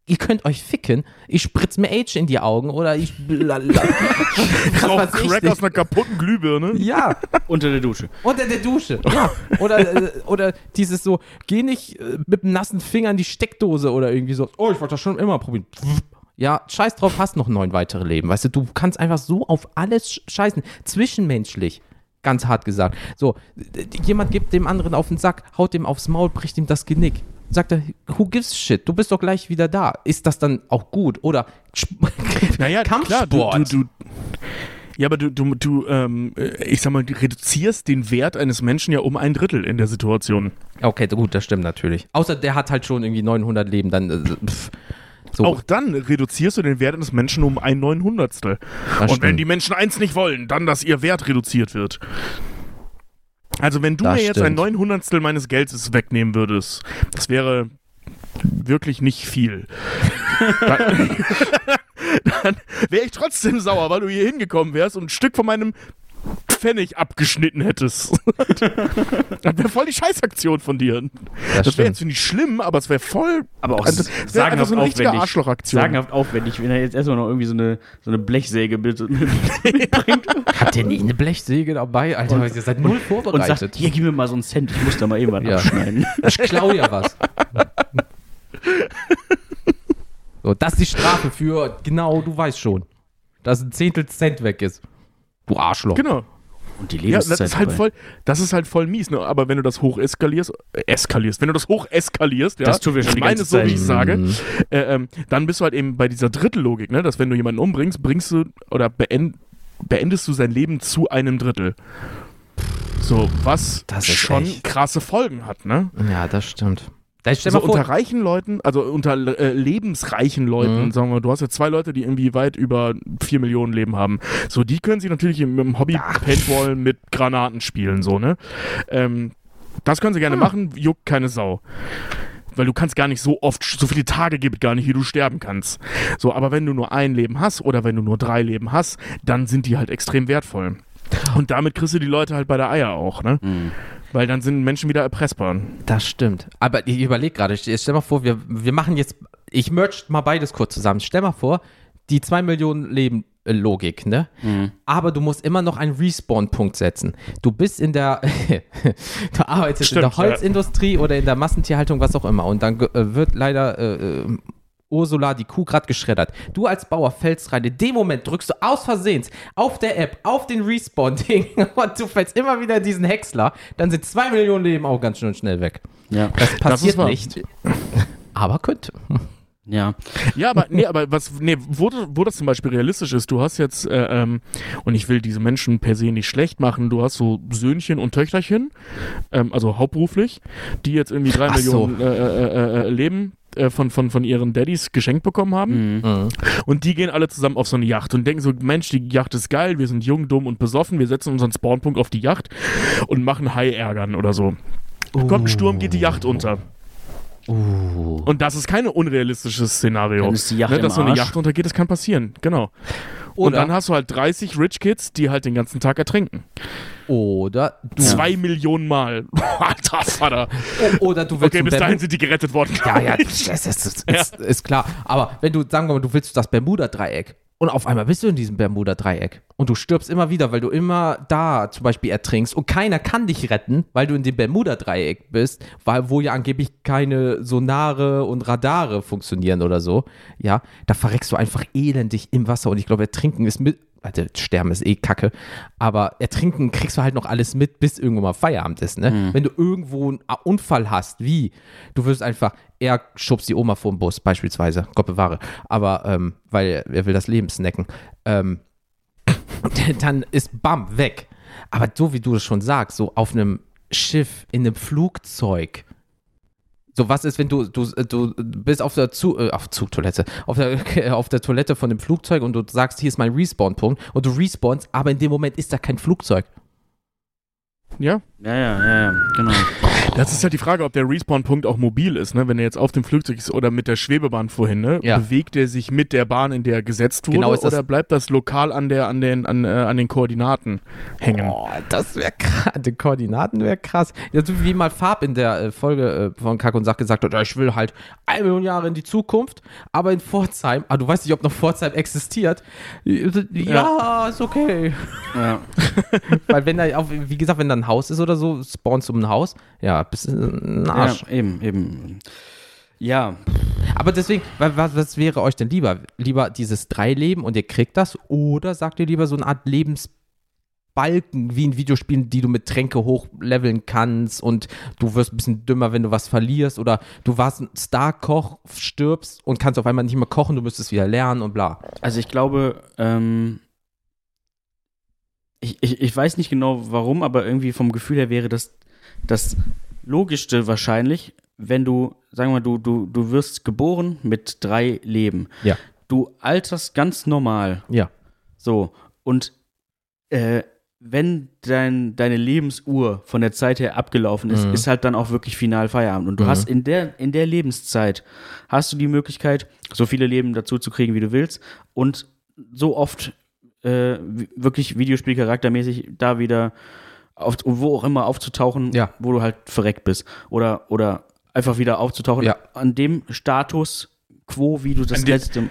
ihr könnt euch ficken, ich spritz mir Age in die Augen oder ich blala. Was Auch weiß ich Crack aus einer kaputten Glühbirne. Ja, Unter der Dusche. unter der Dusche. Ja. Oder, äh, oder dieses so, geh nicht äh, mit einem nassen Finger in die Steckdose oder irgendwie so. Oh, ich wollte das schon immer probieren. Ja, scheiß drauf, hast noch neun weitere Leben. Weißt du, du kannst einfach so auf alles sch- scheißen. Zwischenmenschlich. Ganz hart gesagt. So, jemand gibt dem anderen auf den Sack, haut dem aufs Maul, bricht ihm das Genick. Sagt er, who gives shit? Du bist doch gleich wieder da. Ist das dann auch gut? Oder Naja, klar, Kampfsport. du, du, du, ja, aber du, du, du ähm, äh, ich sag mal, du reduzierst den Wert eines Menschen ja um ein Drittel in der Situation. Okay, gut, das stimmt natürlich. Außer der hat halt schon irgendwie 900 Leben, dann. Äh, pff. So, Auch dann reduzierst du den Wert eines Menschen um ein Neunhundertstel. Und stimmt. wenn die Menschen eins nicht wollen, dann, dass ihr Wert reduziert wird. Also wenn du Das mir jetzt ein stimmt. Neunhundertstel meines Geldes wegnehmen würdest, das wäre wirklich nicht viel. dann dann wäre ich trotzdem sauer, weil du hier hingekommen wärst und ein Stück von meinem Pfennig abgeschnitten hättest. das wäre voll die Scheißaktion von dir. das Das wäre jetzt nicht schlimm, aber es wäre voll. Aber auch Also, sagenhaft so eine aufwendig. Arschlochaktion. Sagenhaft aufwendig, wenn er jetzt erstmal noch irgendwie so eine, so eine Blechsäge mit, mitbringt Habt ihr nie eine Blechsäge dabei? Alter, Und- ihr seid null und vorbereitet. sagt, hier, gib mir mal so einen Cent, ich muss da mal irgendwann Ja. abschneiden. Ich klau ja was. so, das ist die Strafe für, genau, du weißt schon, dass ein Zehntel Cent weg ist. Du Arschloch. Genau. Und die Ja, Lebenszeit das ist halt voll, das ist halt voll mies, ne? Aber wenn du das hoch eskalierst, äh, eskalierst, wenn du das hoch eskalierst, ja, Das tun wir schon ich die meine ganze so, wie ich sage, Mhm. äh, ähm, dann bist du halt eben bei dieser Drittellogik, ne? Dass wenn du jemanden umbringst, bringst du oder beend, beendest du sein Leben zu einem Drittel. So, was schon echt- krasse Folgen hat, ne? Ja, das stimmt. Da stell So unter reichen Leuten, also unter äh, lebensreichen Leuten, Mhm. sagen wir, du hast ja zwei Leute, die irgendwie weit über 4 Millionen Leben haben. So, die können sich natürlich im, im Hobby Paintball mit Granaten spielen, so, ne? Ähm, das können sie gerne machen, juckt keine Sau. Weil du kannst gar nicht so oft, so viele Tage gibt gar nicht, wie du sterben kannst. So, aber wenn du nur ein Leben hast oder wenn du nur drei Leben hast, dann sind die halt extrem wertvoll. Und damit kriegst du die Leute halt bei der Eier auch, ne? Mhm. Weil dann sind Menschen wieder erpressbar. das stimmt. Aber ich überlege gerade, stell stell mal vor, wir, wir machen jetzt, ich merge mal beides kurz zusammen. Stell mal vor, die 2 Millionen Leben äh, Logik, ne? Mhm. Aber du musst immer noch einen Respawn-Punkt setzen. Du bist in der, du arbeitest in der Stimmt, ja. Holzindustrie oder in der Massentierhaltung, was auch immer. Und dann äh, wird leider äh, äh, Ursula, die Kuh, gerade geschreddert. Du als Bauer fällst rein. In dem Moment drückst du aus Versehens auf der App, auf den Respawn-Ding und du fällst immer wieder diesen Häcksler. Dann sind 2 Millionen Leben auch ganz schön schnell weg. Ja. Das passiert wahr. nicht. Aber könnte. Ja. Ja, aber nee, aber was, nee, wo, das- wo das zum Beispiel realistisch ist, du hast jetzt, äh, ähm, und ich will diese Menschen per se nicht schlecht machen, du hast so Söhnchen und Töchterchen, ähm, also hauptberuflich, die jetzt irgendwie drei Ach so. Millionen äh, äh, äh, Leben äh, von, von, von ihren Daddys geschenkt bekommen haben. Mhm. Und die gehen alle zusammen auf so eine Yacht und denken so, Mensch, die Yacht ist geil, wir sind jung, dumm und besoffen, wir setzen unseren Spawnpunkt auf die Yacht und machen Hai-Ärgern oder so. Kommt ein Sturm, geht die Yacht unter. Uh. Und das ist kein unrealistisches Szenario. Dann ist die Yacht ne, dass so eine. Yacht untergeht, das kann passieren. Genau. Und Oder, dann hast du halt 30 Rich Kids, die halt den ganzen Tag ertrinken. oder du, Zwei Millionen Mal. Alter Vater. oder du willst Okay, bis dahin sind die gerettet worden. Ja, ja, das, das, das, das ist, ist klar. Aber wenn du, sagen wir mal, du willst das Bermuda-Dreieck und auf einmal bist du in diesem Bermuda-Dreieck und du stirbst immer wieder, weil du immer da zum Beispiel ertrinkst und keiner kann dich retten, weil du in dem Bermuda-Dreieck bist, weil, wo ja angeblich keine Sonare und Radare funktionieren oder so. Ja, da verreckst du einfach elendig im Wasser und ich glaube, ertrinken ist mit. Warte, sterben ist eh kacke. Aber ertrinken kriegst du halt noch alles mit, bis irgendwann mal Feierabend ist, ne? Wenn du irgendwo einen Unfall hast, wie? Du wirst einfach, er schubst die Oma vor den Bus, beispielsweise. Gott bewahre. Aber, ähm, weil er will das Leben snacken. Ähm, dann ist bam, weg. Aber so wie du es schon sagst, so auf einem Schiff, in einem Flugzeug. So, was ist, wenn du, du, du bist auf der Zu, äh, auf Zugtoilette, auf der, auf der Toilette von dem Flugzeug und du sagst, hier ist mein Respawn-Punkt und du respawnst, aber in dem Moment ist da kein Flugzeug. Ja, Ja, ja, ja, ja, genau. das ist halt die Frage, ob der Respawn-Punkt auch mobil ist. Ne? Wenn er jetzt auf dem Flugzeug ist oder mit der Schwebebahn vorhin, ne? Ja. bewegt er sich mit der Bahn, in der er gesetzt wurde, Genau ist das- oder bleibt das lokal an, der, an, den, an, äh, an den Koordinaten hängen? Oh, das wäre krass. Die Koordinaten wäre krass. Ja, so wie mal Farb in der äh, Folge äh, von Kack und Sach gesagt hat, ja, ich will halt eine Million Jahre in die Zukunft, aber in Pforzheim, ah, du weißt nicht, ob noch Pforzheim existiert. Ja, ist okay. Ja. Weil wenn da, auf, wie gesagt, wenn da ein Haus ist oder so, spawnst du um ein Haus, ja, bist du ein Arsch. ja, eben, eben. Ja, Aber deswegen, wa- was, was wäre euch denn lieber? Lieber dieses Drei-Leben und ihr kriegt das oder sagt ihr lieber so eine Art Lebensbalken wie in Videospielen, die du mit Tränke hochleveln kannst und du wirst ein bisschen dümmer, wenn du was verlierst oder du warst ein Star-Koch, stirbst und kannst auf einmal nicht mehr kochen, du müsstest wieder lernen und bla. also ich glaube, ähm, ich, ich, ich weiß nicht genau warum, aber irgendwie vom Gefühl her wäre das, das logischste wahrscheinlich, wenn du, sagen wir mal, du, du, du wirst geboren mit drei Leben. Ja. Du alterst ganz normal. Ja. So. Und äh, wenn dein, deine Lebensuhr von der Zeit her abgelaufen ist, Mhm. ist halt dann auch wirklich final Feierabend. Und du Mhm. hast in der, in der Lebenszeit hast du die Möglichkeit, so viele Leben dazu zu kriegen, wie du willst. Und so oft äh, wirklich Videospielcharaktermäßig da wieder auf, wo auch immer aufzutauchen, Ja. wo du halt verreckt bist. Oder, oder einfach wieder aufzutauchen Ja. an dem Status quo, wie du das An dem- letzte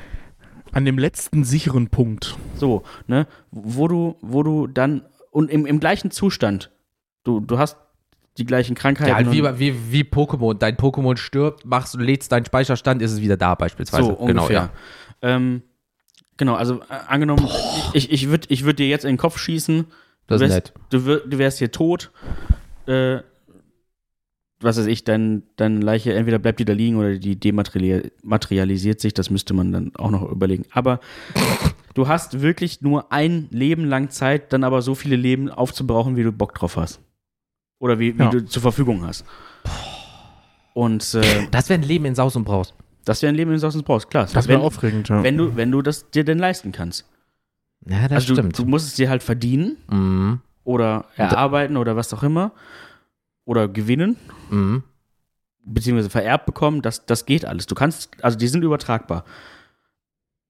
An dem letzten sicheren Punkt. so, ne, wo du, wo du dann und im, im gleichen Zustand, du, du hast die gleichen Krankheiten. Ja, halt wie, wie, wie Pokémon. Dein Pokémon stirbt, machst, lädst deinen Speicherstand, ist es wieder da beispielsweise. so genau, ungefähr. Ähm, genau, also äh, angenommen, ich, ich würde ich würd dir jetzt in den Kopf schießen, Das du ist wärst, nett. Du, wär, du wärst hier tot, äh, was weiß ich, dein, deine Leiche, entweder bleibt die da liegen oder die dematerialisiert sich, das müsste man dann auch noch überlegen. Aber du hast wirklich nur ein Leben lang Zeit, dann aber so viele Leben aufzubrauchen, wie du Bock drauf hast. Oder wie, wie Ja. du zur Verfügung hast. Und äh, Das wäre ein Leben in Saus und Braus. Das wäre ein Leben in Saus und Braus, klar. Das wäre wenn, aufregend, ja. wenn du, wenn du das dir denn leisten kannst. Ja, das also du, stimmt. du musst es dir halt verdienen mhm. oder erarbeiten oder was auch immer. Oder gewinnen. Mhm. beziehungsweise vererbt bekommen, das, das geht alles. Du kannst, also die sind übertragbar.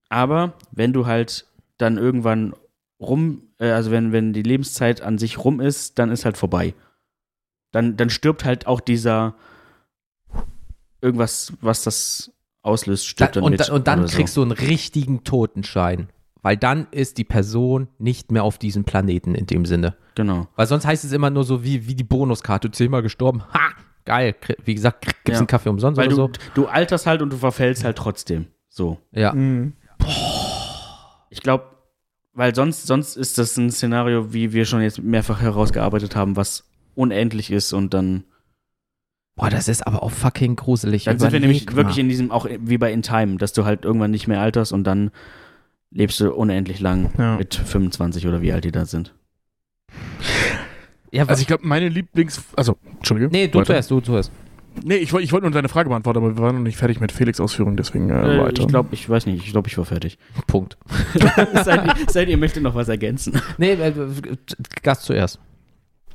Aber wenn du halt dann irgendwann rum, äh, also wenn, wenn die Lebenszeit an sich rum ist, dann ist halt vorbei. Dann, dann stirbt halt auch dieser irgendwas, was das auslöst, stirbt Da, dann und, mit. und dann oder so. kriegst du einen richtigen Totenschein. Weil dann ist die Person nicht mehr auf diesem Planeten in dem Sinne. Genau. Weil sonst heißt es immer nur so wie, wie die Bonuskarte, zehnmal gestorben. Ha! Geil. Wie gesagt, gibt's Ja. einen Kaffee umsonst Weil oder du, so. du alterst halt und du verfällst halt trotzdem. So. Ja. Mhm. Ich glaube, weil sonst, sonst ist das ein Szenario, wie wir schon jetzt mehrfach herausgearbeitet haben, was unendlich ist und dann, Boah, das ist aber auch fucking gruselig. dann sind wir nämlich Überleg wirklich mal. in diesem, auch wie bei In Time, dass du halt irgendwann nicht mehr alterst und dann lebst du unendlich lang Ja. mit 25 oder wie alt die da sind. Ja, Also ich glaube, meine Lieblings... Also, Entschuldige. nee, du weiter. zuerst, du zuerst. Nee, ich, ich wollte nur deine Frage beantworten, aber wir waren noch nicht fertig mit Felix Ausführungen, deswegen äh, Äh, weiter. ich glaube, ich weiß nicht, ich glaube, ich war fertig. Punkt. seid, ihr, seid ihr möchtet noch was ergänzen? Nee, äh, Gast zuerst.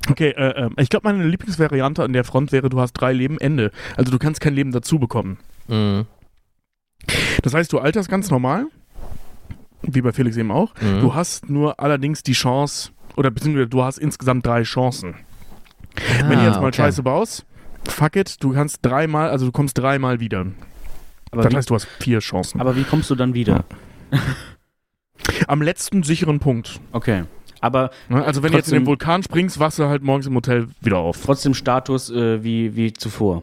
Okay, äh, äh, ich glaube, meine Lieblingsvariante an der Front wäre, du hast drei Leben, Ende. Also du kannst kein Leben dazu bekommen. Mhm. Das heißt, du alterst ganz normal, wie bei Felix eben auch. Mhm. Du hast nur allerdings die Chance, oder beziehungsweise du hast insgesamt drei Chancen. Wenn du Ah, jetzt mal okay. Scheiße baust, fuck it, du kannst dreimal, also du kommst dreimal wieder. Aber, Das wie, heißt, du hast vier Chancen. aber wie kommst du dann wieder? Am letzten sicheren Punkt. Okay. Aber Ne? Also wenn du jetzt in Trotzdem- den Vulkan springst, wachst du halt morgens im Hotel wieder auf. trotzdem Status äh, wie, wie zuvor.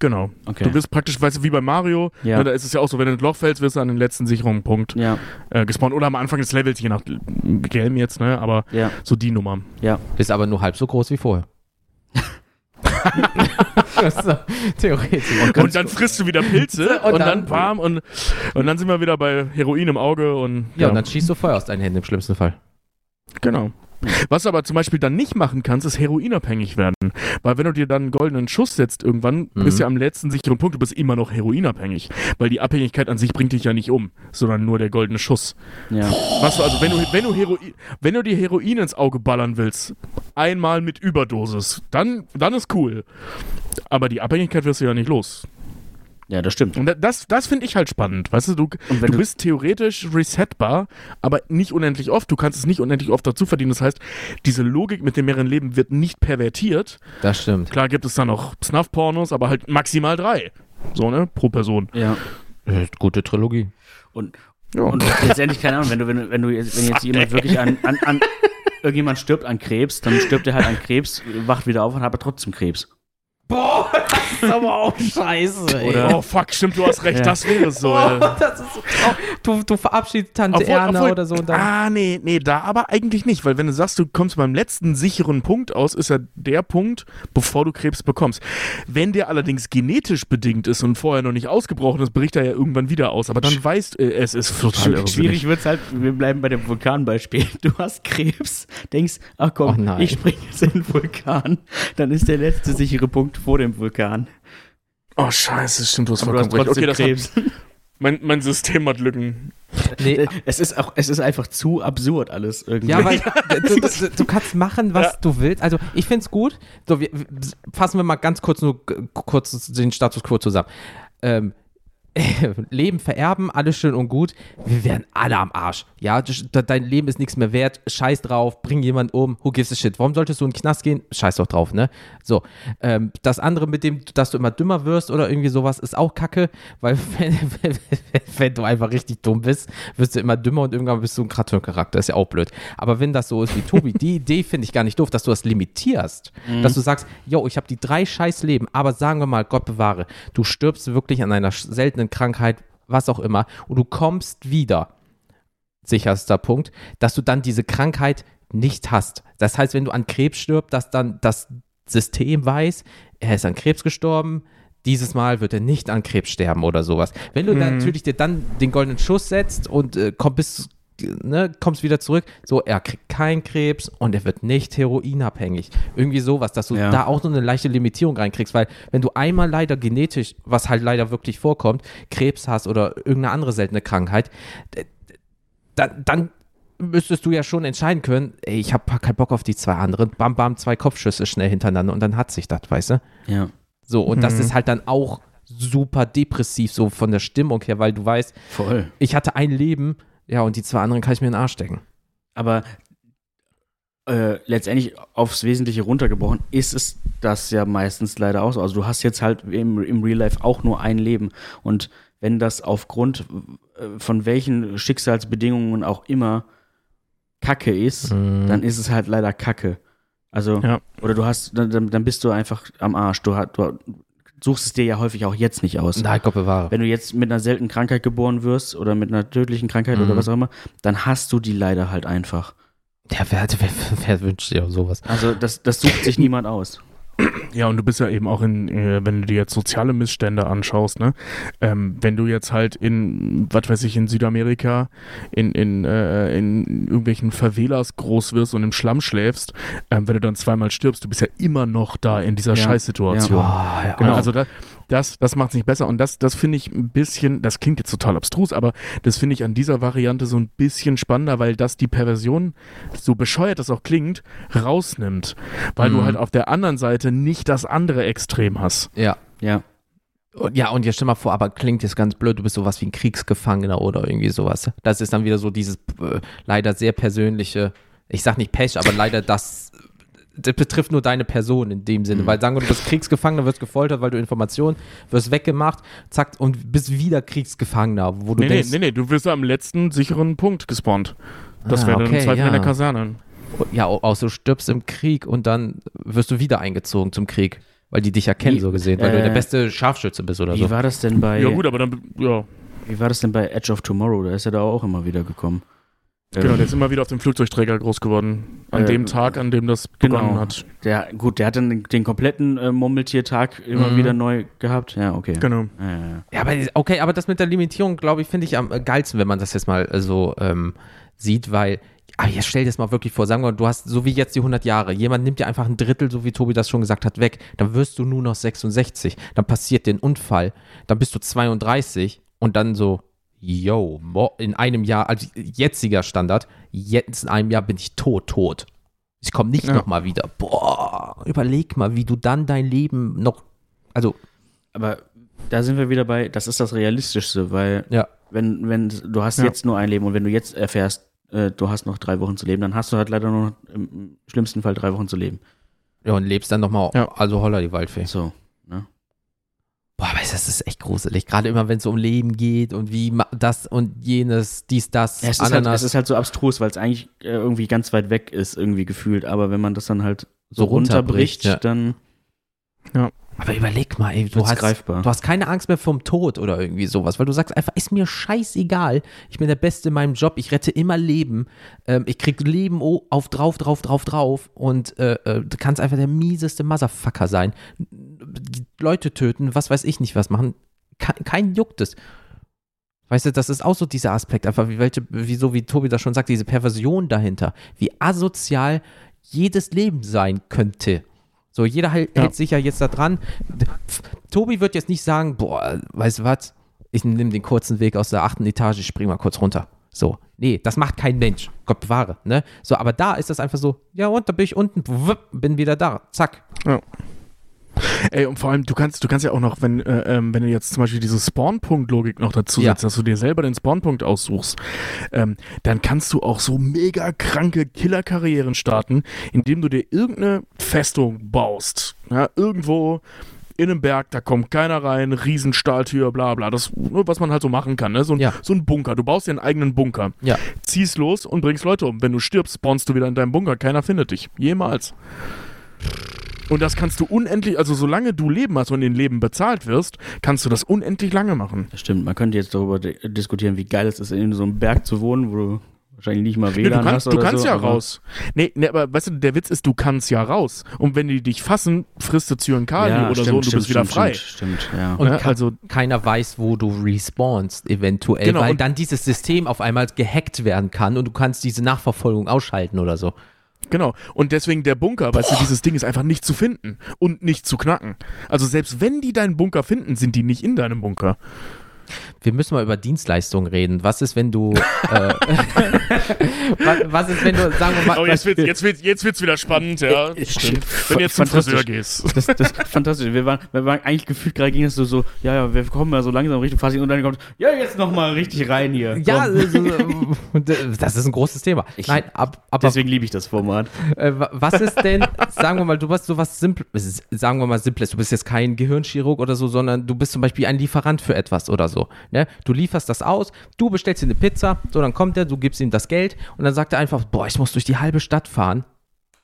Genau. Okay. Du wirst praktisch, weißt du, wie bei Mario, Ja. ne, da ist es ja auch so, wenn du ins Loch fällst, wirst du an den letzten sicheren Punkt ja, äh, gespawnt. Oder am Anfang des Levels, je nach Game jetzt, ne? Aber ja, so die Nummer. ja. Bist aber nur halb so groß wie vorher. Das ist so Theoretisch. Und dann frisst du wieder Pilze Und und, dann- dann warm und, und dann sind wir wieder bei Heroin im Auge und Ja, und dann schießt du Feuer aus deinen Händen im schlimmsten Fall. Genau. Was du aber zum Beispiel dann nicht machen kannst, ist heroinabhängig werden. Weil wenn du dir dann einen goldenen Schuss setzt irgendwann, Mhm. bist du ja am letzten sicheren Punkt, du bist immer noch heroinabhängig. Weil die Abhängigkeit an sich bringt dich ja nicht um, sondern nur der goldene Schuss. ja. Was du, also wenn du, wenn du Heroin, wenn du dir Heroin ins Auge ballern willst, einmal mit Überdosis, dann, dann ist cool. Aber die Abhängigkeit wirst du ja nicht los. Ja, das stimmt. Und da- das, das finde ich halt spannend. Weißt du, du, Und wenn du du- bist theoretisch resetbar, aber nicht unendlich oft. Du kannst es nicht unendlich oft dazu verdienen. Das heißt, diese Logik mit dem mehreren Leben wird nicht pervertiert. Das stimmt. Klar gibt es da noch Snuff-Pornos, aber halt maximal drei. So, ne? Pro Person. Ja. Äh, Gute Trilogie. Und, Ja. und letztendlich, keine Ahnung, wenn du, wenn, du- wenn du jetzt, wenn jetzt jemand wirklich an, an, an irgendjemand stirbt an Krebs, dann stirbt er halt an Krebs, wacht wieder auf und hat aber trotzdem Krebs. Boah, das ist aber auch scheiße, ey. Oder- Oh fuck, stimmt, du hast recht, Ja. das wäre so. Oh, ja. das ist so. Du, du verabschiedest Tante Obwohl- Erna obwohl- oder so und dann. Ah, nee, nee, da aber eigentlich nicht, weil wenn du sagst, du kommst beim letzten sicheren Punkt aus, ist ja der Punkt, bevor du Krebs bekommst. Wenn der allerdings genetisch bedingt ist und vorher noch nicht ausgebrochen ist, bricht er ja irgendwann wieder aus. Aber dann weißt äh, es ist total irrsinnig. Schwierig wird es halt, wir bleiben bei dem Vulkanbeispiel. Du hast Krebs, denkst, ach komm, Oh ich springe jetzt in den Vulkan. Dann ist der letzte sichere Punkt vor dem Vulkan. Oh, scheiße, stimmt, du hast Aber du hast vollkommen recht. Okay, das hat, Krebs. mein, mein System hat Lücken. Nee, Es ist auch, es ist einfach zu absurd alles irgendwie. Ja, weil du, du, du kannst machen, was Ja. du willst. Also ich finde es gut. So, wir, fassen wir mal ganz kurz nur kurz den Status quo zusammen. Ähm, Leben vererben, alles schön und gut. Wir wären alle am Arsch. Ja, de- dein Leben ist nichts mehr wert. Scheiß drauf, bring jemand um. Who gives a shit? Warum solltest du in den Knast gehen? Scheiß doch drauf, ne? So. Ähm, das andere mit dem, dass du immer dümmer wirst oder irgendwie sowas, ist auch kacke, weil wenn, wenn, wenn du einfach richtig dumm bist, wirst du immer dümmer und irgendwann bist du ein Cartoon-Charakter. Ist ja auch blöd. Aber wenn das so ist wie Tobi, die Idee finde ich gar nicht doof, dass du das limitierst. Dass du sagst, yo, ich habe die drei scheiß Leben, aber sagen wir mal, Gott bewahre, du stirbst wirklich an einer sch- seltenen Krankheit, was auch immer, und du kommst wieder. Sicherster Punkt, dass du dann diese Krankheit nicht hast. Das heißt, wenn du an Krebs stirbst, dass dann das System weiß, er ist an Krebs gestorben, dieses Mal wird er nicht an Krebs sterben oder sowas. Wenn du dann natürlich dir dann den goldenen Schuss setzt und äh, komm bis, ne, kommst wieder zurück, so, er kriegt keinen Krebs und er wird nicht heroinabhängig. Irgendwie sowas, dass du Ja. da auch so eine leichte Limitierung reinkriegst, weil wenn du einmal leider genetisch, was halt leider wirklich vorkommt, Krebs hast oder irgendeine andere seltene Krankheit, dann, dann müsstest du ja schon entscheiden können, ey, ich habe keinen Bock auf die zwei anderen, bam, bam, zwei Kopfschüsse schnell hintereinander und dann hat sich das, weißt du? Ja. So, und das Mhm. ist halt dann auch super depressiv, so von der Stimmung her, weil du weißt, Voll. ich hatte ein Leben, ja, und die zwei anderen kann ich mir in den Arsch stecken. Aber äh, letztendlich aufs Wesentliche runtergebrochen ist es das ja meistens leider auch so. Also du hast jetzt halt im, im Real Life auch nur ein Leben. Und wenn das aufgrund äh, von welchen Schicksalsbedingungen auch immer Kacke ist, dann ist es halt leider Kacke. Also, Ja. oder du hast, dann, dann bist du einfach am Arsch. Du, hast- du suchst es dir ja häufig auch jetzt nicht aus. Nein, Gott bewahre. Wenn du jetzt mit einer seltenen Krankheit geboren wirst oder mit einer tödlichen Krankheit oder Mhm. was auch immer, dann hast du die leider halt einfach. Ja, wer, wer, wer wünscht dir sowas? Also das, das sucht sich niemand aus. Ja, und du bist ja eben auch in, äh, wenn du dir jetzt soziale Missstände anschaust, ne? Ähm, wenn du jetzt halt in, was weiß ich, in Südamerika, in, in, äh, in irgendwelchen Favelas groß wirst und im Schlamm schläfst, ähm, wenn du dann zweimal stirbst, du bist ja immer noch da in dieser Ja. Scheißsituation. Oh, ja, Genau, also da, das, das macht es nicht besser und das, das finde ich ein bisschen, das klingt jetzt total abstrus, aber das finde ich an dieser Variante so ein bisschen spannender, weil das die Perversion, so bescheuert das auch klingt, rausnimmt. Weil du Mhm. halt auf der anderen Seite nicht das andere Extrem hast. ja. Ja. Und- Ja, und jetzt stell mal vor, aber klingt jetzt ganz blöd, du bist sowas wie ein Kriegsgefangener oder irgendwie sowas. Das ist dann wieder so dieses äh, leider sehr persönliche, ich sag nicht Pech, aber leider das, das betrifft nur deine Person in dem Sinne. Weil sagen wir, du bist Kriegsgefangener, wirst gefoltert, weil du Informationen, wirst weggemacht, zack, und bist wieder Kriegsgefangener, wo du Nee, nee, denkst, nee, nee, du wirst am letzten sicheren Punkt gespawnt. Das Ah, wäre dann okay, im Zweifel ja. in der Kaserne. ja, auch so stirbst im Krieg und dann wirst du wieder eingezogen zum Krieg. Weil die dich erkennen, Wie- so gesehen, weil du äh, der beste Scharfschütze bist oder Wie so. war das denn bei Ja gut, aber dann, ja, Wie war das denn bei Edge of Tomorrow? Da ist er da auch immer wieder gekommen. Genau, der ist immer wieder auf dem Flugzeugträger groß geworden. An Äh, dem Tag, an dem das begonnen genau. hat. der, gut, der hat dann den, den kompletten äh, Murmeltiertag immer Mhm. wieder neu gehabt. Ja, okay. Genau. Ja, ja, aber okay, aber das mit der Limitierung, glaube ich, finde ich am äh, geilsten, wenn man das jetzt mal äh, so ähm, sieht, weil, aber jetzt stell dir das mal wirklich vor, sagen wir, du hast so wie jetzt die 100 Jahre, jemand nimmt dir einfach ein Drittel, so wie Tobi das schon gesagt hat, weg, dann wirst du nur noch 66, dann passiert dir ein Unfall, dann bist du 32 und dann so, yo, in einem Jahr, also jetziger Standard, jetzt in einem Jahr bin ich tot, tot. Ich komme nicht Ja. noch mal wieder. Boah, überleg mal, wie du dann dein Leben noch, also, Aber da sind wir wieder bei, das ist das Realistischste, weil ja. wenn, wenn du hast Ja. jetzt nur ein Leben und wenn du jetzt erfährst, äh, du hast noch drei Wochen zu leben, dann hast du halt leider nur noch im schlimmsten Fall drei Wochen zu leben. Ja, und lebst dann nochmal, Ja. also holla die Waldfee. So. Ne? Boah, aber das ist echt gruselig. Gerade immer, wenn es um Leben geht und wie das und jenes, dies, das, Ja, es, ist halt, Ananas. es ist halt so abstrus, weil es eigentlich äh, irgendwie ganz weit weg ist, irgendwie gefühlt. Aber wenn man das dann halt so, So runterbricht, runterbricht, ja. dann Aber überleg mal, ey, du Wird's hast, greifbar. du hast keine Angst mehr vom Tod oder irgendwie sowas, weil du sagst einfach, ist mir scheißegal, ich bin der Beste in meinem Job, ich rette immer Leben, ähm, ich krieg Leben oh, auf drauf, drauf, drauf, drauf und äh, äh, du kannst einfach der mieseste Motherfucker sein. Leute töten, was weiß ich nicht was machen, kein, kein juckt es. Weißt du, das ist auch so dieser Aspekt, einfach wie welche, wie so wie Tobi das schon sagt, diese Perversion dahinter, wie asozial jedes Leben sein könnte. So, jeder hält, Ja. hält sich ja jetzt da dran. Tobi wird jetzt nicht sagen, boah, weißt du was, ich nehme den kurzen Weg aus der achten Etage, ich spring mal kurz runter. So, nee, das macht kein Mensch. Gott bewahre, ne? So, aber da ist das einfach so, ja und, da bin ich unten, bin wieder da, zack. Ey, und vor allem, du kannst, du kannst ja auch noch, wenn, äh, ähm, wenn du jetzt zum Beispiel diese Spawn-Punkt-Logik noch dazu Ja. setzt, dass du dir selber den Spawn-Punkt aussuchst, ähm, dann kannst du auch so mega kranke Killer-Karrieren starten, indem du dir irgendeine Festung baust. Ja, irgendwo in einem Berg, da kommt keiner rein, Riesenstahltür, bla bla. Das, ne, was man halt so machen kann, ne? So ein, Ja. so ein Bunker. Du baust dir einen eigenen Bunker. Ja. Ziehst los und bringst Leute um. Wenn du stirbst, spawnst du wieder in deinem Bunker. Keiner findet dich. Jemals. Und das kannst du unendlich, also solange du Leben hast und in Leben bezahlt wirst, kannst du das unendlich lange machen. Das stimmt, man könnte jetzt darüber di- diskutieren, wie geil es ist, in so einem Berg zu wohnen, wo du wahrscheinlich nicht mal Nee, WLAN du kannst, hast du oder kannst so, ja aber- raus. Nee, nee, aber weißt du, der Witz ist, du kannst ja raus. Und wenn die dich fassen, frisst du Zyankali Ja, oder stimmt, so und du stimmt, bist wieder frei. Stimmt, stimmt, ja. Und Ja, also, keiner weiß, wo du respawnst, eventuell, Genau, weil dann dieses System auf einmal gehackt werden kann und du kannst diese Nachverfolgung ausschalten oder so. Genau. Und deswegen der Bunker, weißt du, dieses Ding ist einfach nicht zu finden und nicht zu knacken. Also selbst wenn die deinen Bunker finden, sind die nicht in deinem Bunker. Wir müssen mal über Dienstleistungen reden. Was ist, wenn du. Äh, was, was ist, wenn du, sagen wir mal. Oh, jetzt wird's, jetzt wird's, jetzt wird's wieder spannend, ja. Stimmt. Wenn du jetzt zum Fantastisch. Friseur gehst. Das, das ist fantastisch. Wir waren, wir waren eigentlich gefühlt gerade ging es so, so, ja, ja, wir kommen ja so langsam Richtung Fassung und dann kommt, ja, jetzt nochmal richtig rein hier. ja, also, äh, das ist ein großes Thema. Ich- Nein, ab, aber Deswegen liebe ich das Format. äh, wa- was ist denn, sagen wir mal, du bist sowas Simples, sagen wir mal Simples, du bist jetzt kein Gehirnchirurg oder so, sondern du bist zum Beispiel ein Lieferant für etwas oder so. Ne? Du lieferst das aus, du bestellst dir eine Pizza, so, dann kommt er, du gibst ihm das Geld und dann sagt er einfach, boah, ich muss durch die halbe Stadt fahren.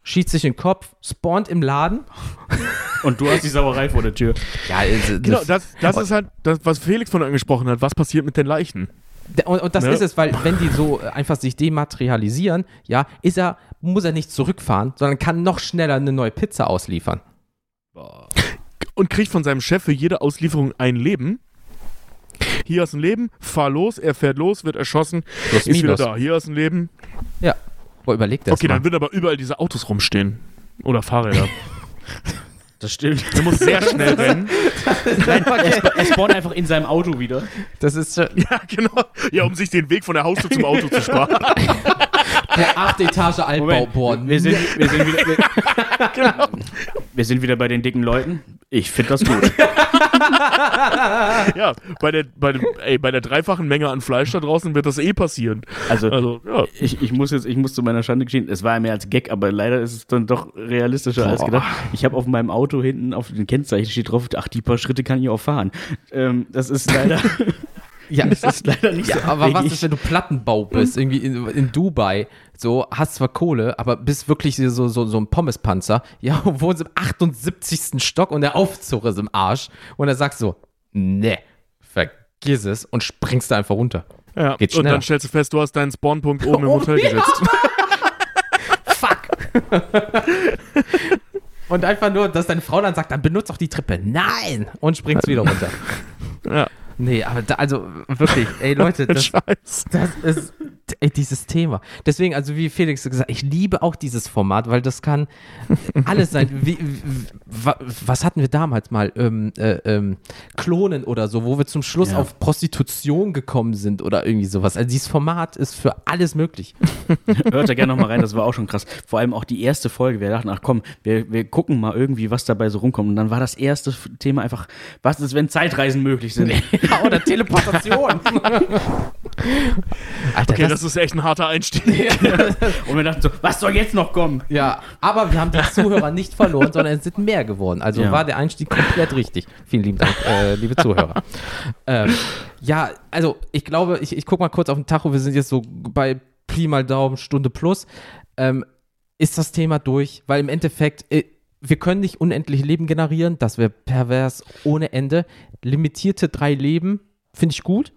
Schießt sich in den Kopf, spawnt im Laden. Und du hast die Sauerei vor der Tür. Ja, äh, Genau, das, das ist halt das, was Felix von angesprochen hat. Was passiert mit den Leichen? Und, und das Ne? ist es, weil wenn die so äh, einfach sich dematerialisieren, ja, ist er, muss er nicht zurückfahren, sondern kann noch schneller eine neue Pizza ausliefern. Und kriegt von seinem Chef für jede Auslieferung ein Leben. Hier ist ein Leben, fahr los, er fährt los, wird erschossen, ist wieder da. Hier ist ein Leben. Ja. Boah, überleg das Okay, mal. dann würden aber überall diese Autos rumstehen. Oder Fahrräder. Das stimmt. Er muss sehr schnell rennen. Nein, er, spa er spawnt einfach in seinem Auto wieder. Das ist äh, Ja, genau. Ja, um sich den Weg von der Haustür zum Auto zu sparen. der achte Etage Altbau. Boah, wir sind, wir, sind wieder, wir, wir sind wieder bei den dicken Leuten. Ich finde das gut. Ja, bei der, bei, dem, ey, bei der dreifachen Menge an Fleisch da draußen wird das eh passieren. Also, Also, ja. ich, ich muss jetzt, ich muss zu meiner Schande gestehen, es war ja mehr als Gag, aber leider ist es dann doch realistischer als Boah. gedacht. Ich habe auf meinem Auto hinten auf den Kennzeichen steht drauf, ach, die paar Schritte kann ich auch fahren. Ähm, das ist leider, ja, das ist leider nicht ja, so aber was abwegig. ist, wenn du Plattenbau bist, irgendwie in, in Dubai, so, hast zwar Kohle, aber bist wirklich so, so, so ein Pommespanzer, ja, und wohnst im 78. Stock und der Aufzug ist im Arsch und er sagt so, ne, vergiss es und springst da einfach runter. ja. Geht Und schneller. dann stellst du fest, du hast deinen Spawnpunkt oben im Oh, Hotel ja. gesetzt. Fuck! Und einfach nur, dass deine Frau dann sagt, dann benutzt doch die Treppe. Nein! Und springst wieder runter. Ja, Nee, aber da, also wirklich, ey Leute, das, das ist ey, dieses Thema. Deswegen, also wie Felix gesagt, ich liebe auch dieses Format, weil das kann alles sein. Wie, wie, wa- was hatten wir damals mal? Ähm, äh, ähm, Klonen oder so, wo wir zum Schluss Ja. auf Prostitution gekommen sind oder irgendwie sowas. Also dieses Format ist für alles möglich. Hört da gerne nochmal rein, das war auch schon krass. Vor allem auch die erste Folge, wir dachten, ach komm, wir, wir gucken mal irgendwie, was dabei so rumkommt. Und dann war das erste Thema einfach, was ist, wenn Zeitreisen möglich sind? Ja, oder Teleportation. Alter, Okay, das, das ist echt ein harter Einstieg. Und wir dachten so, was soll jetzt noch kommen? ja, aber wir haben die Zuhörer nicht verloren, sondern es sind mehr geworden. Also Ja. war der Einstieg komplett richtig. Vielen lieben Dank, äh, liebe Zuhörer. ähm, ja, also ich glaube, ich, ich gucke mal kurz auf den Tacho. Wir sind jetzt so bei Pi mal Daumen, Stunde plus. Ähm, ist das Thema durch? Weil im Endeffekt, äh, wir können nicht unendlich Leben generieren, das wäre pervers ohne Ende. Limitierte drei Leben finde ich gut.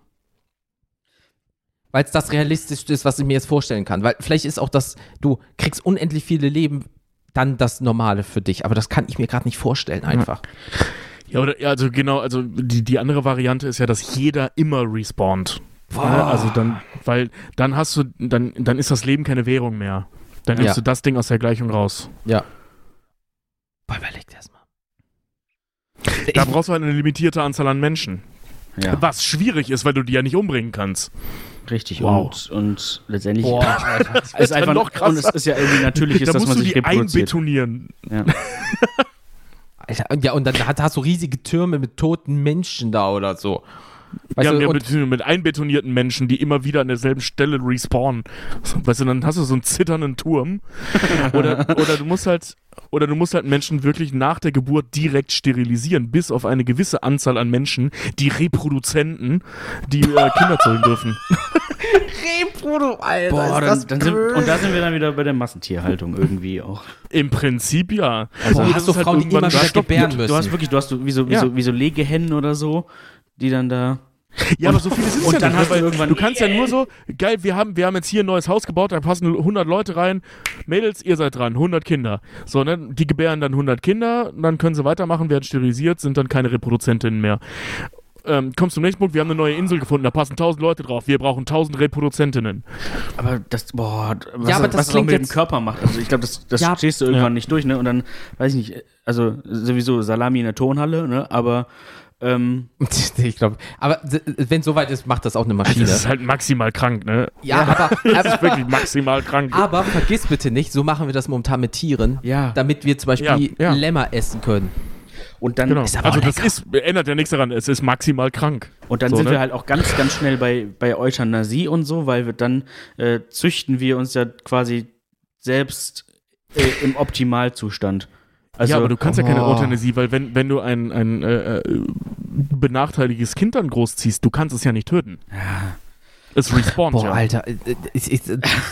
Weil es das realistischste ist, was ich mir jetzt vorstellen kann. Weil vielleicht ist auch das, du kriegst unendlich viele Leben, dann das Normale für dich. Aber das kann ich mir gerade nicht vorstellen, einfach. Ja, oder, ja, also genau, also die, die andere Variante ist ja, dass jeder immer respawnt. Ja, also dann, weil dann hast du, dann, dann ist das Leben keine Währung mehr. Dann nimmst Ja. du das Ding aus der Gleichung raus. Ja. Boah, überleg dir das mal. Da brauchst du halt eine limitierte Anzahl an Menschen. Ja, Was schwierig ist, weil du die ja nicht umbringen kannst. richtig. Wow. Und, und letztendlich Boah, Alter. es ist einfach noch krasser. und es ist ja irgendwie natürlich ist, da dass musst man du sich die reproduziert. einbetonieren. Ja. Alter. und Ja, und dann hast du riesige Türme mit toten Menschen da oder so. Weißt ja, du, ja, mit, mit einbetonierten Menschen, die immer wieder an derselben Stelle respawnen. Weißt du, dann hast du so einen zitternden Turm. oder, oder du musst halt, oder du musst halt Menschen wirklich nach der Geburt direkt sterilisieren, bis auf eine gewisse Anzahl an Menschen, die Reproduzenten, die äh, Kinder zeugen dürfen. Reprodu, Alter. Boah, ist dann, das dann sind, und da sind wir dann wieder bei der Massentierhaltung irgendwie auch. Im Prinzip ja. Boah, Nur, hast du es halt Frauen, die irgendwann immer wieder gebären Du müssen. hast wirklich, du hast so, wie so, wie Ja. so, wie so Legehennen oder so, die dann da. Ja, aber so viele sind und ja dann nicht, hast du irgendwann- du kannst ja nur so, geil, wir haben, wir haben jetzt hier ein neues Haus gebaut, da passen 100 Leute rein. Mädels, ihr seid dran, 100 Kinder. So, ne, die gebären dann 100 Kinder, dann können sie weitermachen, werden sterilisiert, sind dann keine Reproduzentinnen mehr. Ähm, kommst zum nächsten Punkt, wir haben eine neue Insel gefunden, da passen 1000 Leute drauf, wir brauchen 1000 Reproduzentinnen. Aber das, boah, was, Ja, aber das, was das auch klingt mit dem Körper macht. Also ich glaube, das, das Ja. stehst du irgendwann Ja. nicht durch, ne? Und dann, weiß ich nicht, also sowieso Salami in der Tonhalle, ne? Aber ähm, ich glaube, aber wenn es soweit ist, macht das auch eine Maschine. Das ist halt maximal krank, ne? ja, aber, Das ist aber, wirklich maximal krank. aber vergiss bitte nicht, so machen wir das momentan mit Tieren, Ja. damit wir zum Beispiel Ja, ja. Lämmer essen können. und dann, Genau. Ist aber Also auch das ist, ändert ja nichts daran, es ist maximal krank. und dann So, sind ne? wir halt auch ganz, ganz schnell bei, bei Euthanasie und so, weil wir dann äh, züchten wir uns ja quasi selbst äh, im Optimalzustand. Also, ja, aber du kannst ja keine oh. Euthanasie, weil wenn, wenn du ein, ein äh, äh, benachteiligtes Kind dann großziehst, du kannst es ja nicht töten. Es respawnt Boah, ja. Alter, äh, äh, ich, ich,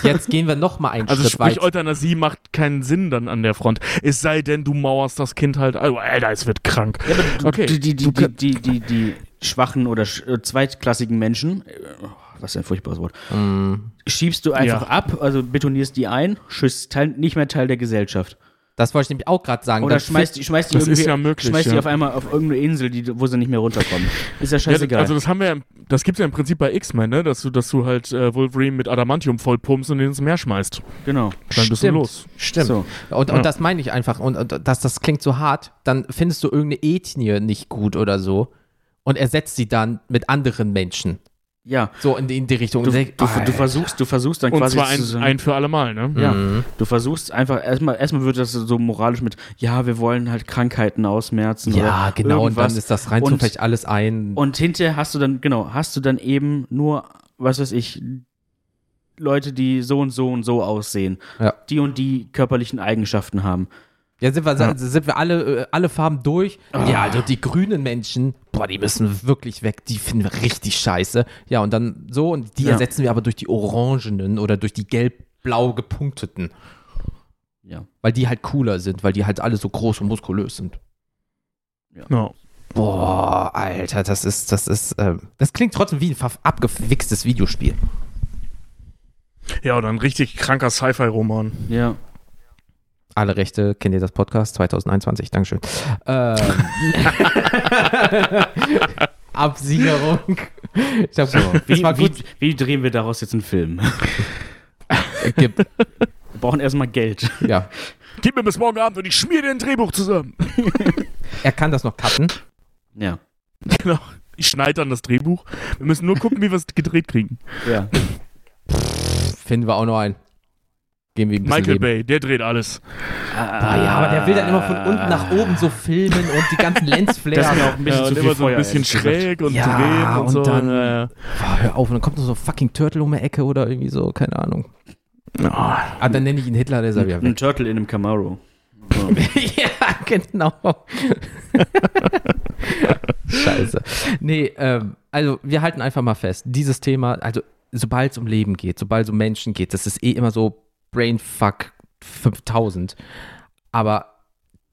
jetzt gehen wir noch mal einen Also Schritt sprich, weiter. Euthanasie macht keinen Sinn dann an der Front. Es sei denn, du mauerst das Kind halt. Oh, Alter, es wird krank. Ja, aber du, Okay, die, die, die, die, die, die, die schwachen oder sch zweitklassigen Menschen, was ein furchtbares Wort, Mm, schiebst du einfach Ja. ab, also betonierst die ein, Teil, nicht mehr Teil der Gesellschaft. Das wollte ich nämlich auch gerade sagen. Oder schmeißt, die- schmeißt die Das irgendwie, ja möglich, schmeißt die ja. auf einmal auf irgendeine Insel, die, wo sie nicht mehr runterkommen. Ist ja Ja, scheißegal. also das haben wir ja, im- das gibt's ja im Prinzip bei X-Men, ne? Dass du, dass du halt äh, Wolverine mit Adamantium vollpumpst und den ins Meer schmeißt. genau. Dann bist du Stimmt. los. Stimmt. So. Und, Ja. und das meine ich einfach. Und, und das, das klingt so hart. Dann findest du irgendeine Ethnie nicht gut oder so und ersetzt sie dann mit anderen Menschen. Ja. So in die, in die Richtung. Du, Und du, du, versuchst, du versuchst dann Und quasi zwar ein, zu ein für alle Mal, ne? Ja, Mhm. du versuchst einfach, erstmal, erstmal wird das so moralisch mit, ja, wir wollen halt Krankheiten ausmerzen. Ja, oder genau. Und dann irgendwas. ist das rein Und- zufällig alles ein. Und hinterher hast du dann, genau, hast du dann eben nur, was weiß ich, Leute, die so und so und so aussehen, Ja. die und die körperlichen Eigenschaften haben. Ja, sind wir, Ja. sind wir alle, äh, alle Farben durch? Ah. Ja, also die grünen Menschen, boah, die müssen wirklich weg. Die finden wir richtig scheiße. Ja, und dann so, und die Ja. ersetzen wir aber durch die orangenen oder durch die gelb-blau gepunkteten. Ja. Weil die halt cooler sind, weil die halt alle so groß und muskulös sind. Ja. Boah, Alter, das ist, das ist, ähm, das klingt trotzdem wie ein abgewichstes Videospiel. Ja, oder ein richtig kranker Sci-Fi-Roman. Ja. Alle Rechte, kennt ihr das Podcast 2021, Dankeschön. Ähm, Absicherung. Ich hab, das Wie, wie, gut. wie drehen wir daraus jetzt einen Film? Gibt- Wir brauchen erstmal Geld. Ja, Gib mir bis morgen Abend und ich schmier dir ein Drehbuch zusammen. er kann das noch cutten. Ja. genau. Ich schneide dann das Drehbuch. Wir müssen nur gucken, wie wir es gedreht kriegen. Ja. Finden wir auch noch einen. Gehen wir ein bisschen Michael leben. Bay, der dreht alles. Ah, ja, aber der will dann immer von unten nach oben so filmen und die ganzen Lensflares. Das ist mir auch ein bisschen Ja, zu und viel immer so ein bisschen schräg und Ja, drehen und, und so. dann- äh, Boah, hör auf, und dann kommt noch so ein fucking Turtle um die Ecke oder irgendwie so, keine Ahnung. oh, Ah, dann nenne ich ihn Hitler, der ist er wieder Ein weg. Turtle in einem Camaro. Ja, genau. Scheiße. Nee, ähm, also wir halten einfach mal fest, dieses Thema, also sobald es um Leben geht, sobald es um Menschen geht, das ist eh immer so Brainfuck 5000. Aber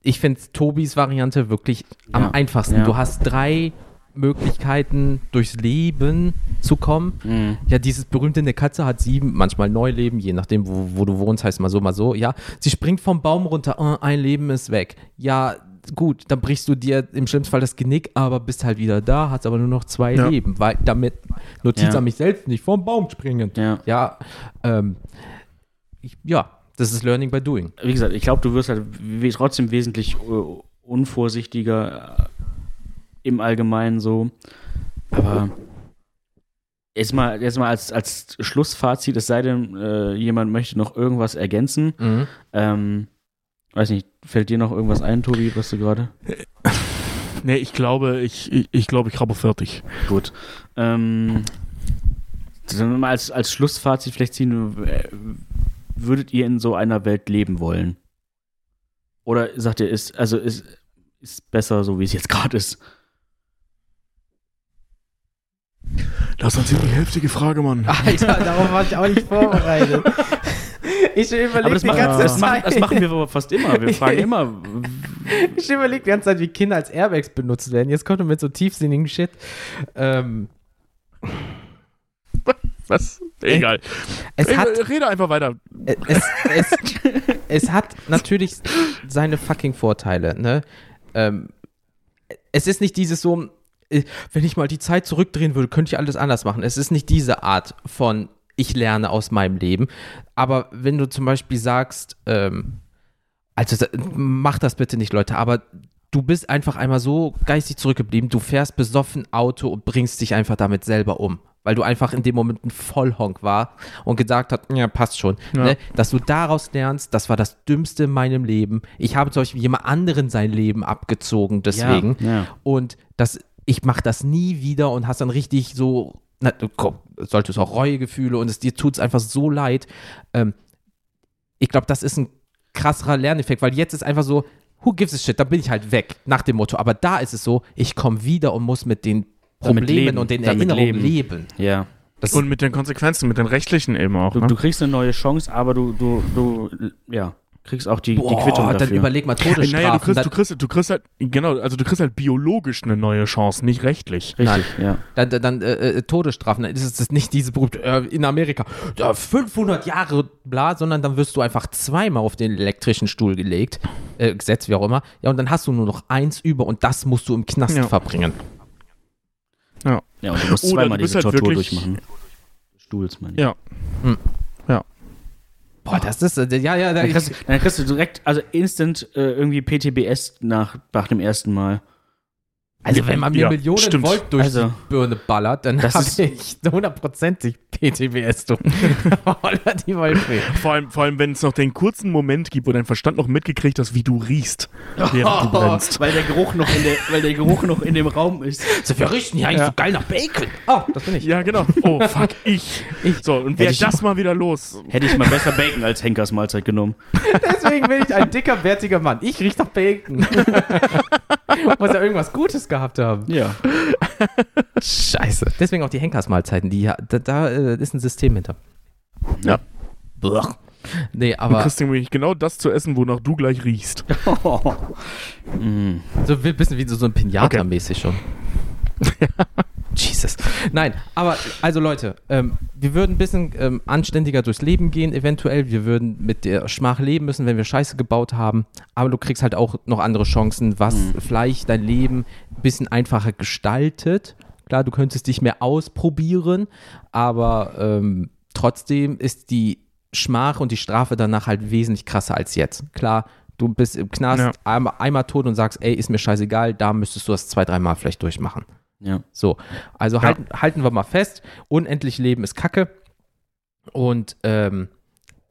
ich finde Tobis Variante wirklich am Ja. einfachsten. Ja. Du hast drei Möglichkeiten, durchs Leben zu kommen. Mhm. Ja, dieses berühmte, eine Katze hat sieben, manchmal neun Leben, je nachdem, wo, wo du wohnst, heißt mal so, mal so. Ja, sie springt vom Baum runter, äh, ein Leben ist weg. Ja, gut, dann brichst du dir im schlimmsten Fall das Genick, aber bist halt wieder da, hast aber nur noch zwei Ja. Leben, weil damit Notiz an mich selbst nicht vom Baum springen. Ja. Ja, ähm, ich, ja, das ist Learning by Doing. Wie gesagt, ich glaube, du wirst halt trotzdem wesentlich äh, unvorsichtiger äh, im Allgemeinen so. Aber jetzt mal, jetzt mal als, als Schlussfazit, es sei denn, äh, jemand möchte noch irgendwas ergänzen. Mhm. Ähm, weiß nicht, fällt dir noch irgendwas ein, Tobi, was du gerade? Nee, ich glaube, ich, ich, ich glaube, ich habe fertig. Gut. Ähm, sollen wir mal als, als Schlussfazit vielleicht ziehen, würdet ihr in so einer Welt leben wollen? Oder sagt ihr, ist, also ist, ist besser so, wie es jetzt gerade ist? Das ist eine ziemlich heftige Frage, Mann. Alter, darauf war ich auch nicht vorbereitet. Ich überlege Aber das, die machen, ganze das, machen, Zeit. das machen wir aber fast immer. Wir fragen immer. Ich überlege die ganze Zeit, wie Kinder als Airbags benutzt werden. Jetzt kommt er mit so tiefsinnigen Shit. Ähm, Was? Egal. es, Ey, hat, rede einfach weiter. es, es, es hat natürlich seine fucking Vorteile. Ne? Ähm, es ist nicht dieses so, äh, wenn ich mal die Zeit zurückdrehen würde, könnte ich alles anders machen. Es ist nicht diese Art von, ich lerne aus meinem Leben. Aber wenn du zum Beispiel sagst, ähm, also mach das bitte nicht, Leute, aber du bist einfach einmal so geistig zurückgeblieben, du fährst besoffen Auto und bringst dich einfach damit selber um. Weil du einfach in dem Moment ein Vollhonk war und gesagt hast, ja, passt schon. Ja. Ne? Dass du daraus lernst, das war das Dümmste in meinem Leben. Ich habe zum Beispiel jemand anderen sein Leben abgezogen, deswegen. Ja, ja. Und das, ich mache das nie wieder und hast dann richtig so, na, komm, solltest auch Reuegefühle und es dir tut es einfach so leid. Ähm, ich glaube, das ist ein krasserer Lerneffekt, weil jetzt ist einfach so, who gives a shit, da bin ich halt weg, nach dem Motto. Aber da ist es so, ich komme wieder und muss mit den Problemen leben, und den Erinnerungen leben. leben. Ja. Das Und mit den Konsequenzen, mit den rechtlichen eben auch. Du, Ne? du kriegst eine neue Chance, aber du, du, du, ja, kriegst auch die, die Boah, Quittung dann dafür. überleg mal Todesstrafen. Naja, du kriegst, dann, du, kriegst, du kriegst halt, genau, also du kriegst halt biologisch eine neue Chance, nicht rechtlich. Richtig, ja. dann, dann, dann äh, äh, Todesstrafen, dann ist es nicht diese berühmte, äh, in Amerika, ja, 500 Jahre bla, sondern dann wirst du einfach zweimal auf den elektrischen Stuhl gelegt, äh, gesetzt, wie auch immer. Ja, und dann hast du nur noch eins über und das musst du im Knast Ja. verbringen. Ja, und du musst Oder zweimal du diese halt Tortur durchmachen. Stuhls, meine ich. Ja. Boah, das ist, äh, ja, ja, da, Dann kriegst, dann kriegst du direkt, also instant äh, irgendwie PTBS nach, nach dem ersten Mal. Also wenn man mir Ja, Millionen stimmt. Volt durch Also, die Birne ballert, dann habe ich hundertprozentig PTBS, du. Oder die Waldfee. Vor allem, vor allem wenn es noch den kurzen Moment gibt, wo dein Verstand noch mitgekriegt hast, wie du riechst, während du brennst. weil der Geruch noch in der, weil der Geruch noch in dem Raum ist. So, wir riechen hier eigentlich Ja. so geil nach Bacon. Oh, das bin ich. Ja, genau. Oh, fuck, ich. So, und ich- das mal wieder los? Hätte ich mal besser Bacon als Henkers Mahlzeit genommen. Deswegen bin ich ein dicker, bärtiger Mann. Ich riech nach Bacon. Muss ja irgendwas Gutes gehabt haben. Ja. Scheiße. Deswegen auch die Henkersmahlzeiten, die ja, da, da äh, ist ein System hinter. Ja. Blech. Nee, Du aber kriegst nämlich genau das zu essen, wonach du gleich riechst. Mm. so ein bisschen wie so, so ein Pinata-mäßig schon. Jesus. Nein, aber also Leute, ähm, wir würden ein bisschen ähm, anständiger durchs Leben gehen, eventuell. Wir würden mit der Schmach leben müssen, wenn wir Scheiße gebaut haben. Aber du kriegst halt auch noch andere Chancen, was vielleicht dein Leben ein bisschen einfacher gestaltet. Klar, du könntest dich mehr ausprobieren, aber ähm, trotzdem ist die Schmach und die Strafe danach halt wesentlich krasser als jetzt. Klar, du bist im Knast Ja. einmal, einmal tot und sagst, ey, ist mir scheißegal, da müsstest du das zwei, dreimal vielleicht durchmachen. Ja. So, also halten, halten wir mal fest, unendlich Leben ist Kacke und ähm,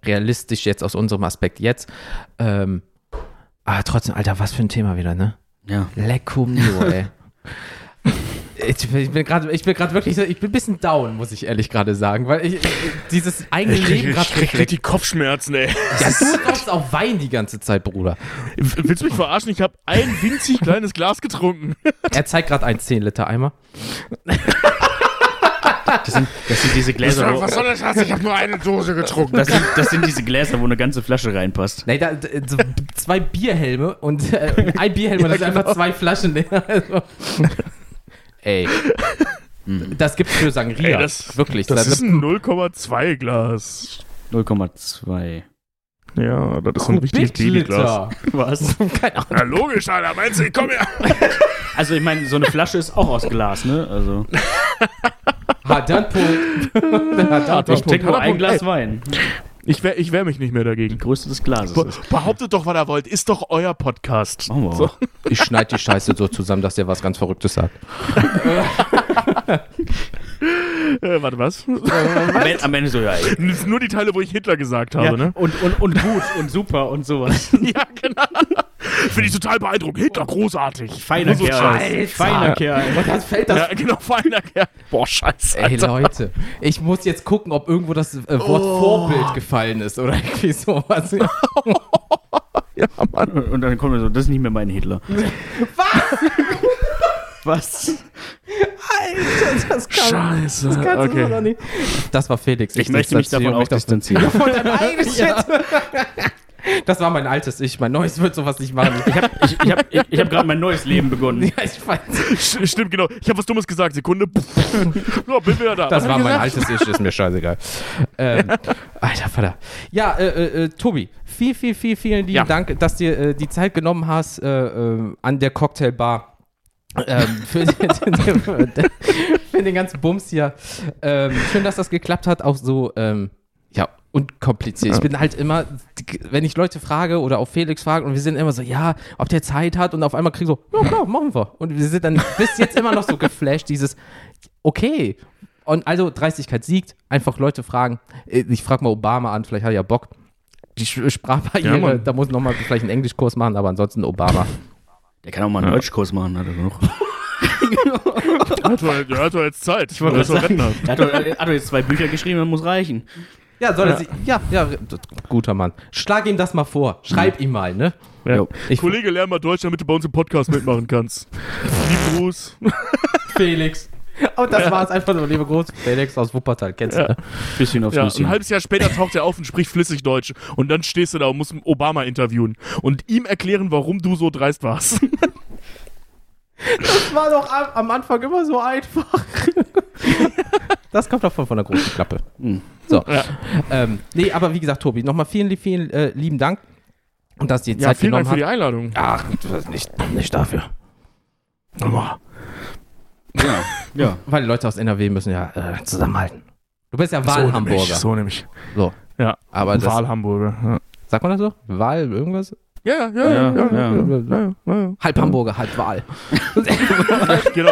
realistisch jetzt aus unserem Aspekt jetzt. Ähm, aber trotzdem, Alter, was für ein Thema wieder, ne? Ja. Lecco mio, ey. Ich bin- ich bin gerade, ich bin gerade wirklich, so- ich bin ein bisschen down, muss ich ehrlich gerade sagen, weil ich, ich dieses eigene Ich Leben krieg, gerade ich krieg die Kopfschmerzen, ey. Ja, du brauchst auch Wein die ganze Zeit, Bruder. Willst du mich verarschen? Ich habe ein winzig kleines Glas getrunken. Er zeigt gerade einen 10 Liter Eimer. Das sind, das sind diese Gläser, wo, Was soll das Schatz? Ich habe nur eine Dose getrunken. das, sind, das sind diese Gläser, wo eine ganze Flasche reinpasst. Nee, da, so zwei Bierhelme und äh, ein Bierhelm und das sind einfach zwei Flaschen. Also, ey. Das gibt's für Sangria. Ey, das- Wirklich. Das Da- ist ein 0,2 Glas. 0,2. Ja, das ist ein richtiges Babyglas. Was? Keine Ahnung. Na logisch, Alter. Meinst du, ich komm her? Also ich meine, so eine Flasche ist auch aus Glas, ne? Also Hat dann Punkt. Hat dann ich Punkt. trinke nur ein. Glas Ey. Wein. Ich wehr, ich wehr mich nicht mehr dagegen. Größte des Glases. Be ist. behauptet doch, was ihr wollt. Ist doch euer Podcast. Machen wir So. Ich schneide die Scheiße so zusammen, dass der was ganz Verrücktes sagt. Äh, warte, was? Am Ende, am Ende so, ja, ey. Nur die Teile, wo ich Hitler gesagt habe, Ja, ne? und, und, und gut und super und sowas. Ja, genau. Finde ich total beeindruckend. Hitler, großartig. Feiner so Kerl. Feiner Kerl. Dann fällt das Ja, genau, feiner Kerl. Boah, scheiße. Ey. Leute, ich muss jetzt gucken, ob irgendwo das äh, Wort Oh. Vorbild gefallen ist oder irgendwie sowas. Ja, Mann. Und, dann kommt er so, das ist nicht mehr mein Hitler. Was? Alter, das kann, Scheiße. das kannst du okay. doch noch nicht. Das war Felix. Ich möchte mich davon auch distanzieren. Von deinem eigenen Shit. Das war mein altes Ich. Mein neues wird sowas nicht machen. Ich habe ich, ich hab, ich, ich hab gerade mein neues Leben begonnen. Ja, ich weiß. St- Stimmt, genau. Ich habe was Dummes gesagt. Sekunde. so, bin wieder da. Das Was war mein altes Ich, ist mir scheißegal. Ähm, alter Vater. Ja, äh, äh, äh, Tobi, viel, viel, viel, vielen lieben Ja. Dank, dass dir äh, die Zeit genommen hast äh, äh, an der Cocktailbar. ähm, für, den, für den ganzen Bums hier. Ähm, schön, dass das geklappt hat, auch so, ähm, ja, unkompliziert. Ich bin halt immer, wenn ich Leute frage oder auch Felix frage und wir sind immer so, ja, ob der Zeit hat und auf einmal kriegen so, ja klar, machen wir. Und wir sind dann bis jetzt immer noch so geflasht, dieses, okay. Und also Dreistigkeit siegt, einfach Leute fragen. Äh, Ich frage mal Obama an, vielleicht hat er ja Bock. Die Sprachbarriere, Ja, da muss noch mal vielleicht einen Englischkurs machen, aber ansonsten Obama. Der kann auch mal einen Deutschkurs machen, hat er noch. Der hat doch- Der hat doch jetzt Zeit. Ich wollte wollte gerade retten. Er hat, doch, er hat doch jetzt zwei Bücher geschrieben, das muss reichen. Ja, soll er sich, ja, ja, guter Mann. Schlag ihm das mal vor. Schreib ihm mal, ne? Ja. Kollege, lern mal Deutsch, damit du bei uns im Podcast mitmachen kannst. Lieb Gruß. Felix. Und das war es einfach so, liebe Groß. Felix aus Wuppertal, kennst du, Ja. ne? Bisschen aufs Ja, ein halbes Jahr später taucht er auf und spricht flüssig Deutsch. Und dann stehst du da und musst Obama interviewen. Und ihm erklären, warum du so dreist warst. Das war doch am, Anfang immer so einfach. Das kommt doch von, von der großen Klappe. Hm. So. Ja. Ähm, nee, aber wie gesagt, Tobi, nochmal vielen, vielen äh, lieben Dank. Und dass du dir Ja, Zeit vielen Dank für die. Einladung. Ach, nicht, nicht dafür. Nochmal. Ja, ja. Weil die Leute aus NRW müssen ja äh, zusammenhalten. Du bist ja Wahlhamburger. So nämlich. So. Ja, Aber Wahlhamburger. Ja. sagt man das so? Wahl, irgendwas? Ja, ja, ja, Ja, ja, ja, ja. ja, ja, ja. Halb Hamburger, halb Wahl. Genau,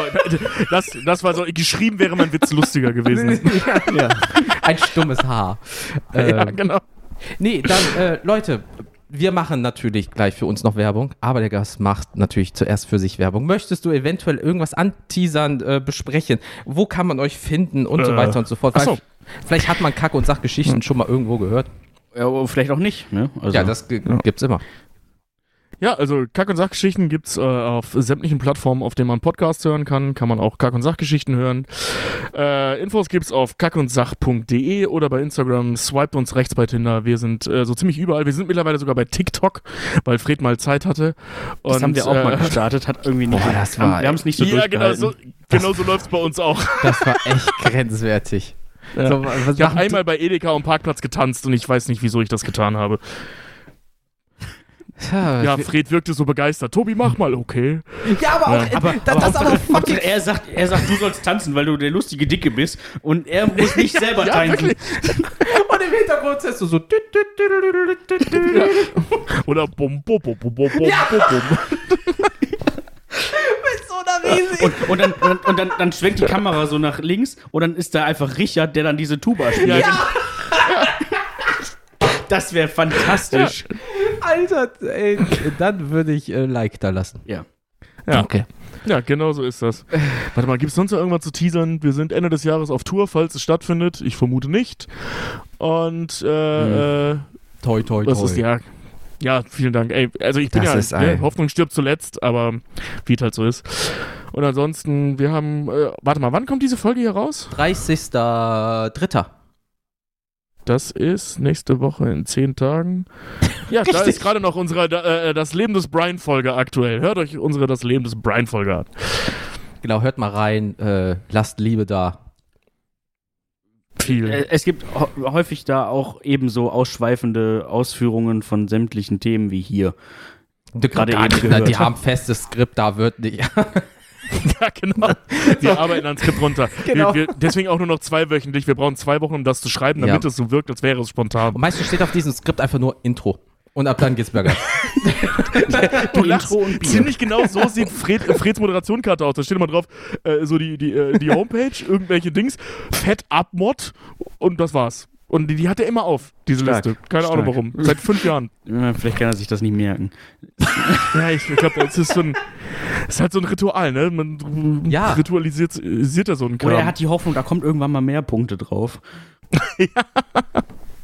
das, das war so, geschrieben wäre mein Witz lustiger gewesen. ja. Ein stummes Haar. Ja, Ähm, genau. Nee, dann, äh, Leute, wir machen natürlich gleich für uns noch Werbung, aber der Gast macht natürlich zuerst für sich Werbung. Möchtest du eventuell irgendwas anteasern, äh, besprechen? Wo kann man euch finden und so Äh, weiter und so fort? ach so. Vielleicht hat man Kack- und Sachgeschichten schon mal irgendwo gehört. ja aber vielleicht auch nicht. Ne? Also, ja, das g- gibt's immer. Ja, also Kack- und Sachgeschichten gibt's äh, auf sämtlichen Plattformen, auf denen man Podcasts hören kann. Kann man auch Kack- und Sachgeschichten hören. Äh, Infos gibt's auf kackundsach.de oder bei Instagram. Swiped uns rechts bei Tinder. Wir sind äh, so ziemlich überall. Wir sind mittlerweile sogar bei TikTok, weil Fred mal Zeit hatte. das Und, haben wir auch mal äh, gestartet, hat irgendwie nicht. Boah, das war- wir haben es nicht so Ja, genau durchgehalten. so, genau so läuft's bei uns auch. Das war echt grenzwertig. Ja. So, was Ich habe einmal bei Edeka am Parkplatz getanzt und ich weiß nicht, wieso ich das getan habe. Tja, Ja, Fred wirkte so begeistert. Tobi, mach mal, okay. ja, aber auch, Ja. aber, das, das ist aber fucking er sagt, er sagt, du sollst tanzen, weil du der lustige Dicke bist und er muss nicht selber Ja, tanzen. Und im Hintergrund ist du so. Oder bum, bum, bum, bum, bum, bum, Ja. bum. Und, und, dann, und, und dann, dann schwenkt die Kamera so nach links und dann ist da einfach Richard, der dann diese Tuba spielt. Ja, Das wäre fantastisch. Alter, ey, dann würde ich äh, Like da lassen. Ja. Ja. Okay. Ja, genau so ist das. Warte mal, gibt es sonst noch irgendwas zu teasern? Wir sind Ende des Jahres auf Tour, falls es stattfindet. Ich vermute nicht. Und äh, äh, Toi, toi, was ist ja. Ja, vielen Dank. Ey, also ich bin Das ja, ist ne, Hoffnung stirbt zuletzt, aber wie es halt so ist. Und ansonsten, wir haben, äh, warte mal, wann kommt diese Folge hier raus? 30.03. Das ist nächste Woche in zehn Tagen. Ja, da ist gerade noch unsere äh, Das Leben des Brian-Folge aktuell. Hört euch unsere Das Leben des Brian-Folge an. Genau, hört mal rein, äh, lasst Liebe da. Viel. Äh, Es gibt hä- häufig da auch ebenso ausschweifende Ausführungen von sämtlichen Themen wie hier. Gerade eben gehört. die haben festes Skript, da wird nicht. Ja, genau. Wir arbeiten ans Skript runter. Genau. Wir, wir, deswegen auch nur noch zweiwöchentlich. Wir brauchen zwei Wochen, um das zu schreiben, damit Ja. es so wirkt, als wäre es spontan. Und meistens steht auf diesem Skript einfach nur Intro. Und ab dann geht's bergab. Du lachst. Intro und Bier. Ziemlich genau so sieht Fred, Freds Moderationkarte aus. Da steht immer drauf, äh, so die, die, äh, die Homepage, irgendwelche Dings, Fett Abmod und das war's. Und die, die hat er immer auf, diese Stark. Liste. Keine Ahnung Stark. warum. Seit fünf Jahren. Ja, Vielleicht kann er sich das nicht merken. Ja, ich glaube, es ist so ein, es ist halt so ein Ritual, ne? Man Ja. ritualisiert er so einen Kram. Oder er hat die Hoffnung, da kommt irgendwann mal mehr Punkte drauf. Hoffnung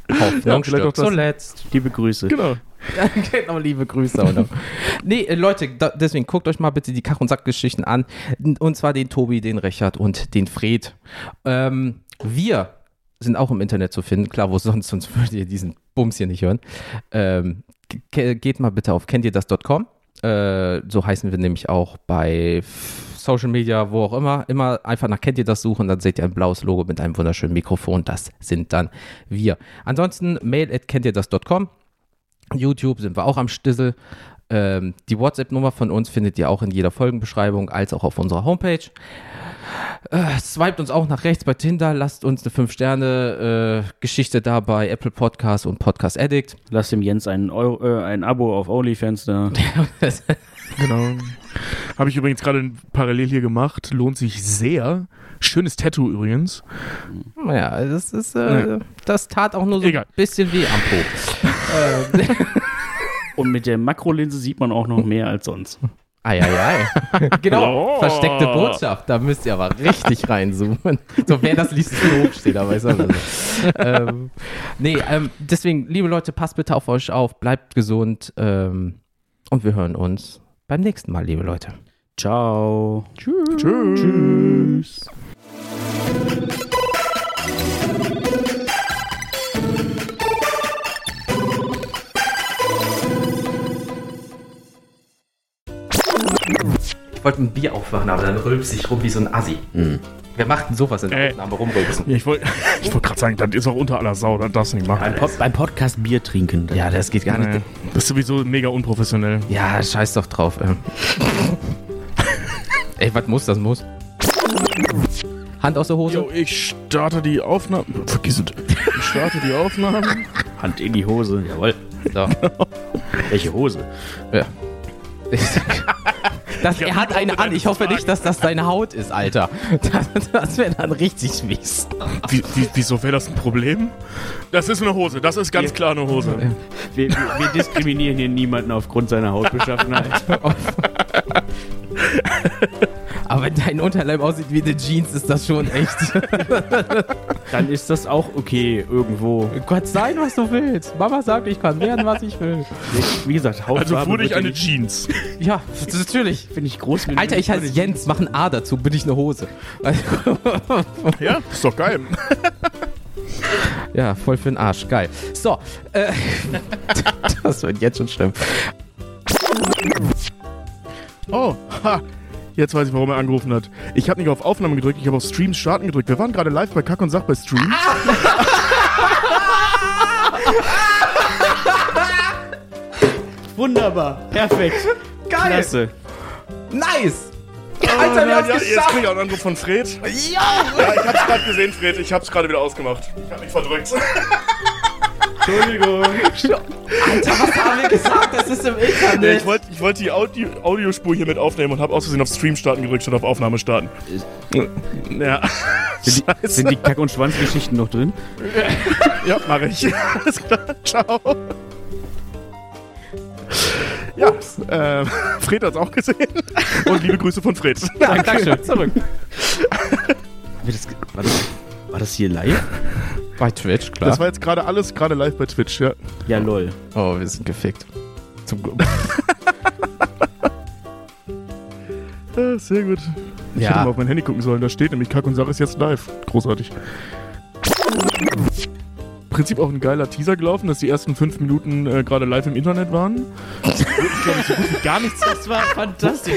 Ja, vielleicht auch stirbt das. zuletzt. Liebe Grüße. Genau. genau, liebe Grüße. Oder? nee, äh, Leute, da, deswegen guckt euch mal bitte die Kach- und Sackgeschichten an. Und zwar den Tobi, den Richard und den Fred. Ähm, wir sind auch im Internet zu finden. Klar, wo sonst, sonst würdet ihr diesen Bums hier nicht hören. Ähm, ge- geht mal bitte auf kennt ihr das.com. Äh, so heißen wir nämlich auch bei Social Media, wo auch immer. Immer einfach nach kennt ihr das suchen, dann seht ihr ein blaues Logo mit einem wunderschönen Mikrofon. Das sind dann wir. Ansonsten mail at kennt ihr das.com. YouTube sind wir auch am Stissel. Ähm, die WhatsApp-Nummer von uns findet ihr auch in jeder Folgenbeschreibung als auch auf unserer Homepage. Äh, swiped uns auch nach rechts bei Tinder, lasst uns eine 5-Sterne-Geschichte da bei Apple Podcast und Podcast Addict. Lass dem Jens ein, Euro, äh, ein Abo auf OnlyFans da. Genau. Habe ich übrigens gerade parallel hier gemacht. Lohnt sich sehr. Schönes Tattoo übrigens. naja, das ist, äh, das tat auch nur so Egal. ein bisschen weh am Po. ähm, Und mit der Makrolinse sieht man auch noch mehr als sonst. Eieiei. genau, Oh. versteckte Botschaft. Da müsst ihr aber richtig reinzoomen. So, wer das liest, ist ein Hochsteher, weißt du? Also, ähm, nee, ähm, deswegen, liebe Leute, passt bitte auf euch auf, bleibt gesund ähm, und wir hören uns beim nächsten Mal, liebe Leute. Ciao. Tschüss. Tschüss. Ich wollte ein Bier aufmachen, aber dann rülpst ich rum wie so ein Assi. Wer macht denn sowas in der. Aufnahme rumrülpsen? Ja, ich wollte ich wollt gerade sagen, das ist auch unter aller Sau. Das darfst du nicht machen. Beim, Pod beim Podcast Bier trinken. Ja, das geht gar nicht. Nee, das ist sowieso mega unprofessionell. Ja, scheiß doch drauf. Ähm. Ey, was muss, das muss. Hand aus der Hose. Jo, ich starte die Aufnahme. Vergiss es. Ich starte die Aufnahme. Hand in die Hose. Jawohl. So. Welche Hose? Ja. Das, er hat eine an. Ich hoffe nicht, dass das deine Haut ist, Alter. Das, das wäre dann richtig mies. Wie, wie, wieso wäre das ein Problem? Das ist eine Hose. Das ist ganz klar eine Hose. Wir, wir, wir diskriminieren hier niemanden aufgrund seiner Hautbeschaffenheit. Aber wenn dein Unterleib aussieht wie eine Jeans, ist das schon echt. Dann ist das auch okay irgendwo. Du kannst sein, was du willst. Mama sagt, ich kann werden, was ich will. Wie gesagt, Hautfarbe Also wurde ich eine Jeans. Ja, das ist natürlich. Finde ich groß. Alter, ich heiße Jens, mach ein A dazu, bin ich eine Hose. Ja, ist doch geil. Ja, voll für den Arsch. Geil. So, äh, das wird jetzt schon schlimm. Oh, ha. Jetzt weiß ich, warum er angerufen hat. Ich habe nicht auf Aufnahme gedrückt, ich habe auf Streams starten gedrückt. Wir waren gerade live bei Kack und Sach bei Streams. Wunderbar. Perfekt. Geil. Klasse. Nice. Oh, Alter, wir nein, haben's ja, jetzt krieg ich auch einen Anruf von Fred. Ja. Ja, ich hab's gerade gesehen, Fred. Ich hab's gerade wieder ausgemacht. Ich hab mich verdrückt. Entschuldigung. Alter, was haben wir gesagt? Das ist im Nee, Internet. ich wollte ich wollt die Audio Audiospur hier mit aufnehmen und habe aus Versehen auf Stream starten gedrückt statt auf Aufnahme starten. Ja. Sind die, sind die Kack- und Schwanzgeschichten noch drin? Ja, mache ich. Alles klar. Ciao. Ja, äh, Fred hat's auch gesehen. Und liebe Grüße von Fred. ja, Dankeschön. Zurück. War, das, war das hier live? Bei Twitch, klar. Das war jetzt gerade alles gerade live bei Twitch, ja. Ja, lol. oh, wir sind gefickt. Zum Glück. Ah, sehr gut. Ich hätte Ja. mal auf mein Handy gucken sollen. Da steht nämlich Kack und Sach ist jetzt live. Großartig. Im Prinzip auch ein geiler Teaser gelaufen, dass die ersten fünf Minuten äh, gerade live im Internet waren. Ich glaube, so gut wie gar nichts. Das war fantastisch.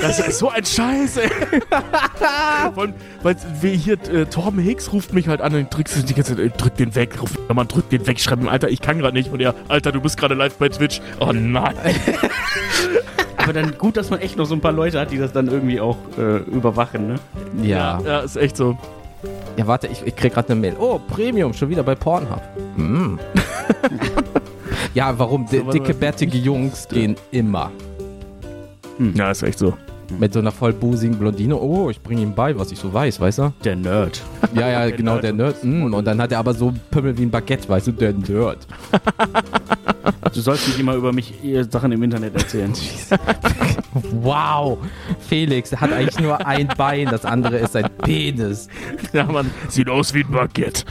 Das ist so ein Scheiß, ey. Vor allem, weil hier äh, Torben Hicks ruft mich halt an und drückst die ganze Zeit, drück den weg, ruf man drück den weg, schreib ihm, Alter, ich kann gerade nicht. Und er, Alter, du bist gerade live bei Twitch. Oh nein. Aber dann gut, dass man echt noch so ein paar Leute hat, die das dann irgendwie auch äh, überwachen, ne? Ja. Ja, ist echt so. Ja, warte, ich, ich krieg gerade eine Mail. Oh, Premium, schon wieder bei Pornhub. Hm. ja, warum? D dicke, bärtige Jungs gehen immer. Ja, ist echt so. Mit so einer vollbusigen Blondine. Oh, ich bringe ihm bei, was ich so weiß, weißt du? Der Nerd. Ja, ja, genau, der Nerd. Mm, und dann hat er aber so Pimmel wie ein Baguette, weißt du, der Nerd. Du sollst nicht immer über mich äh, Sachen im Internet erzählen. Wow. Felix hat eigentlich nur ein Bein, das andere ist sein Penis. Ja, Mann, sieht aus wie ein Baguette.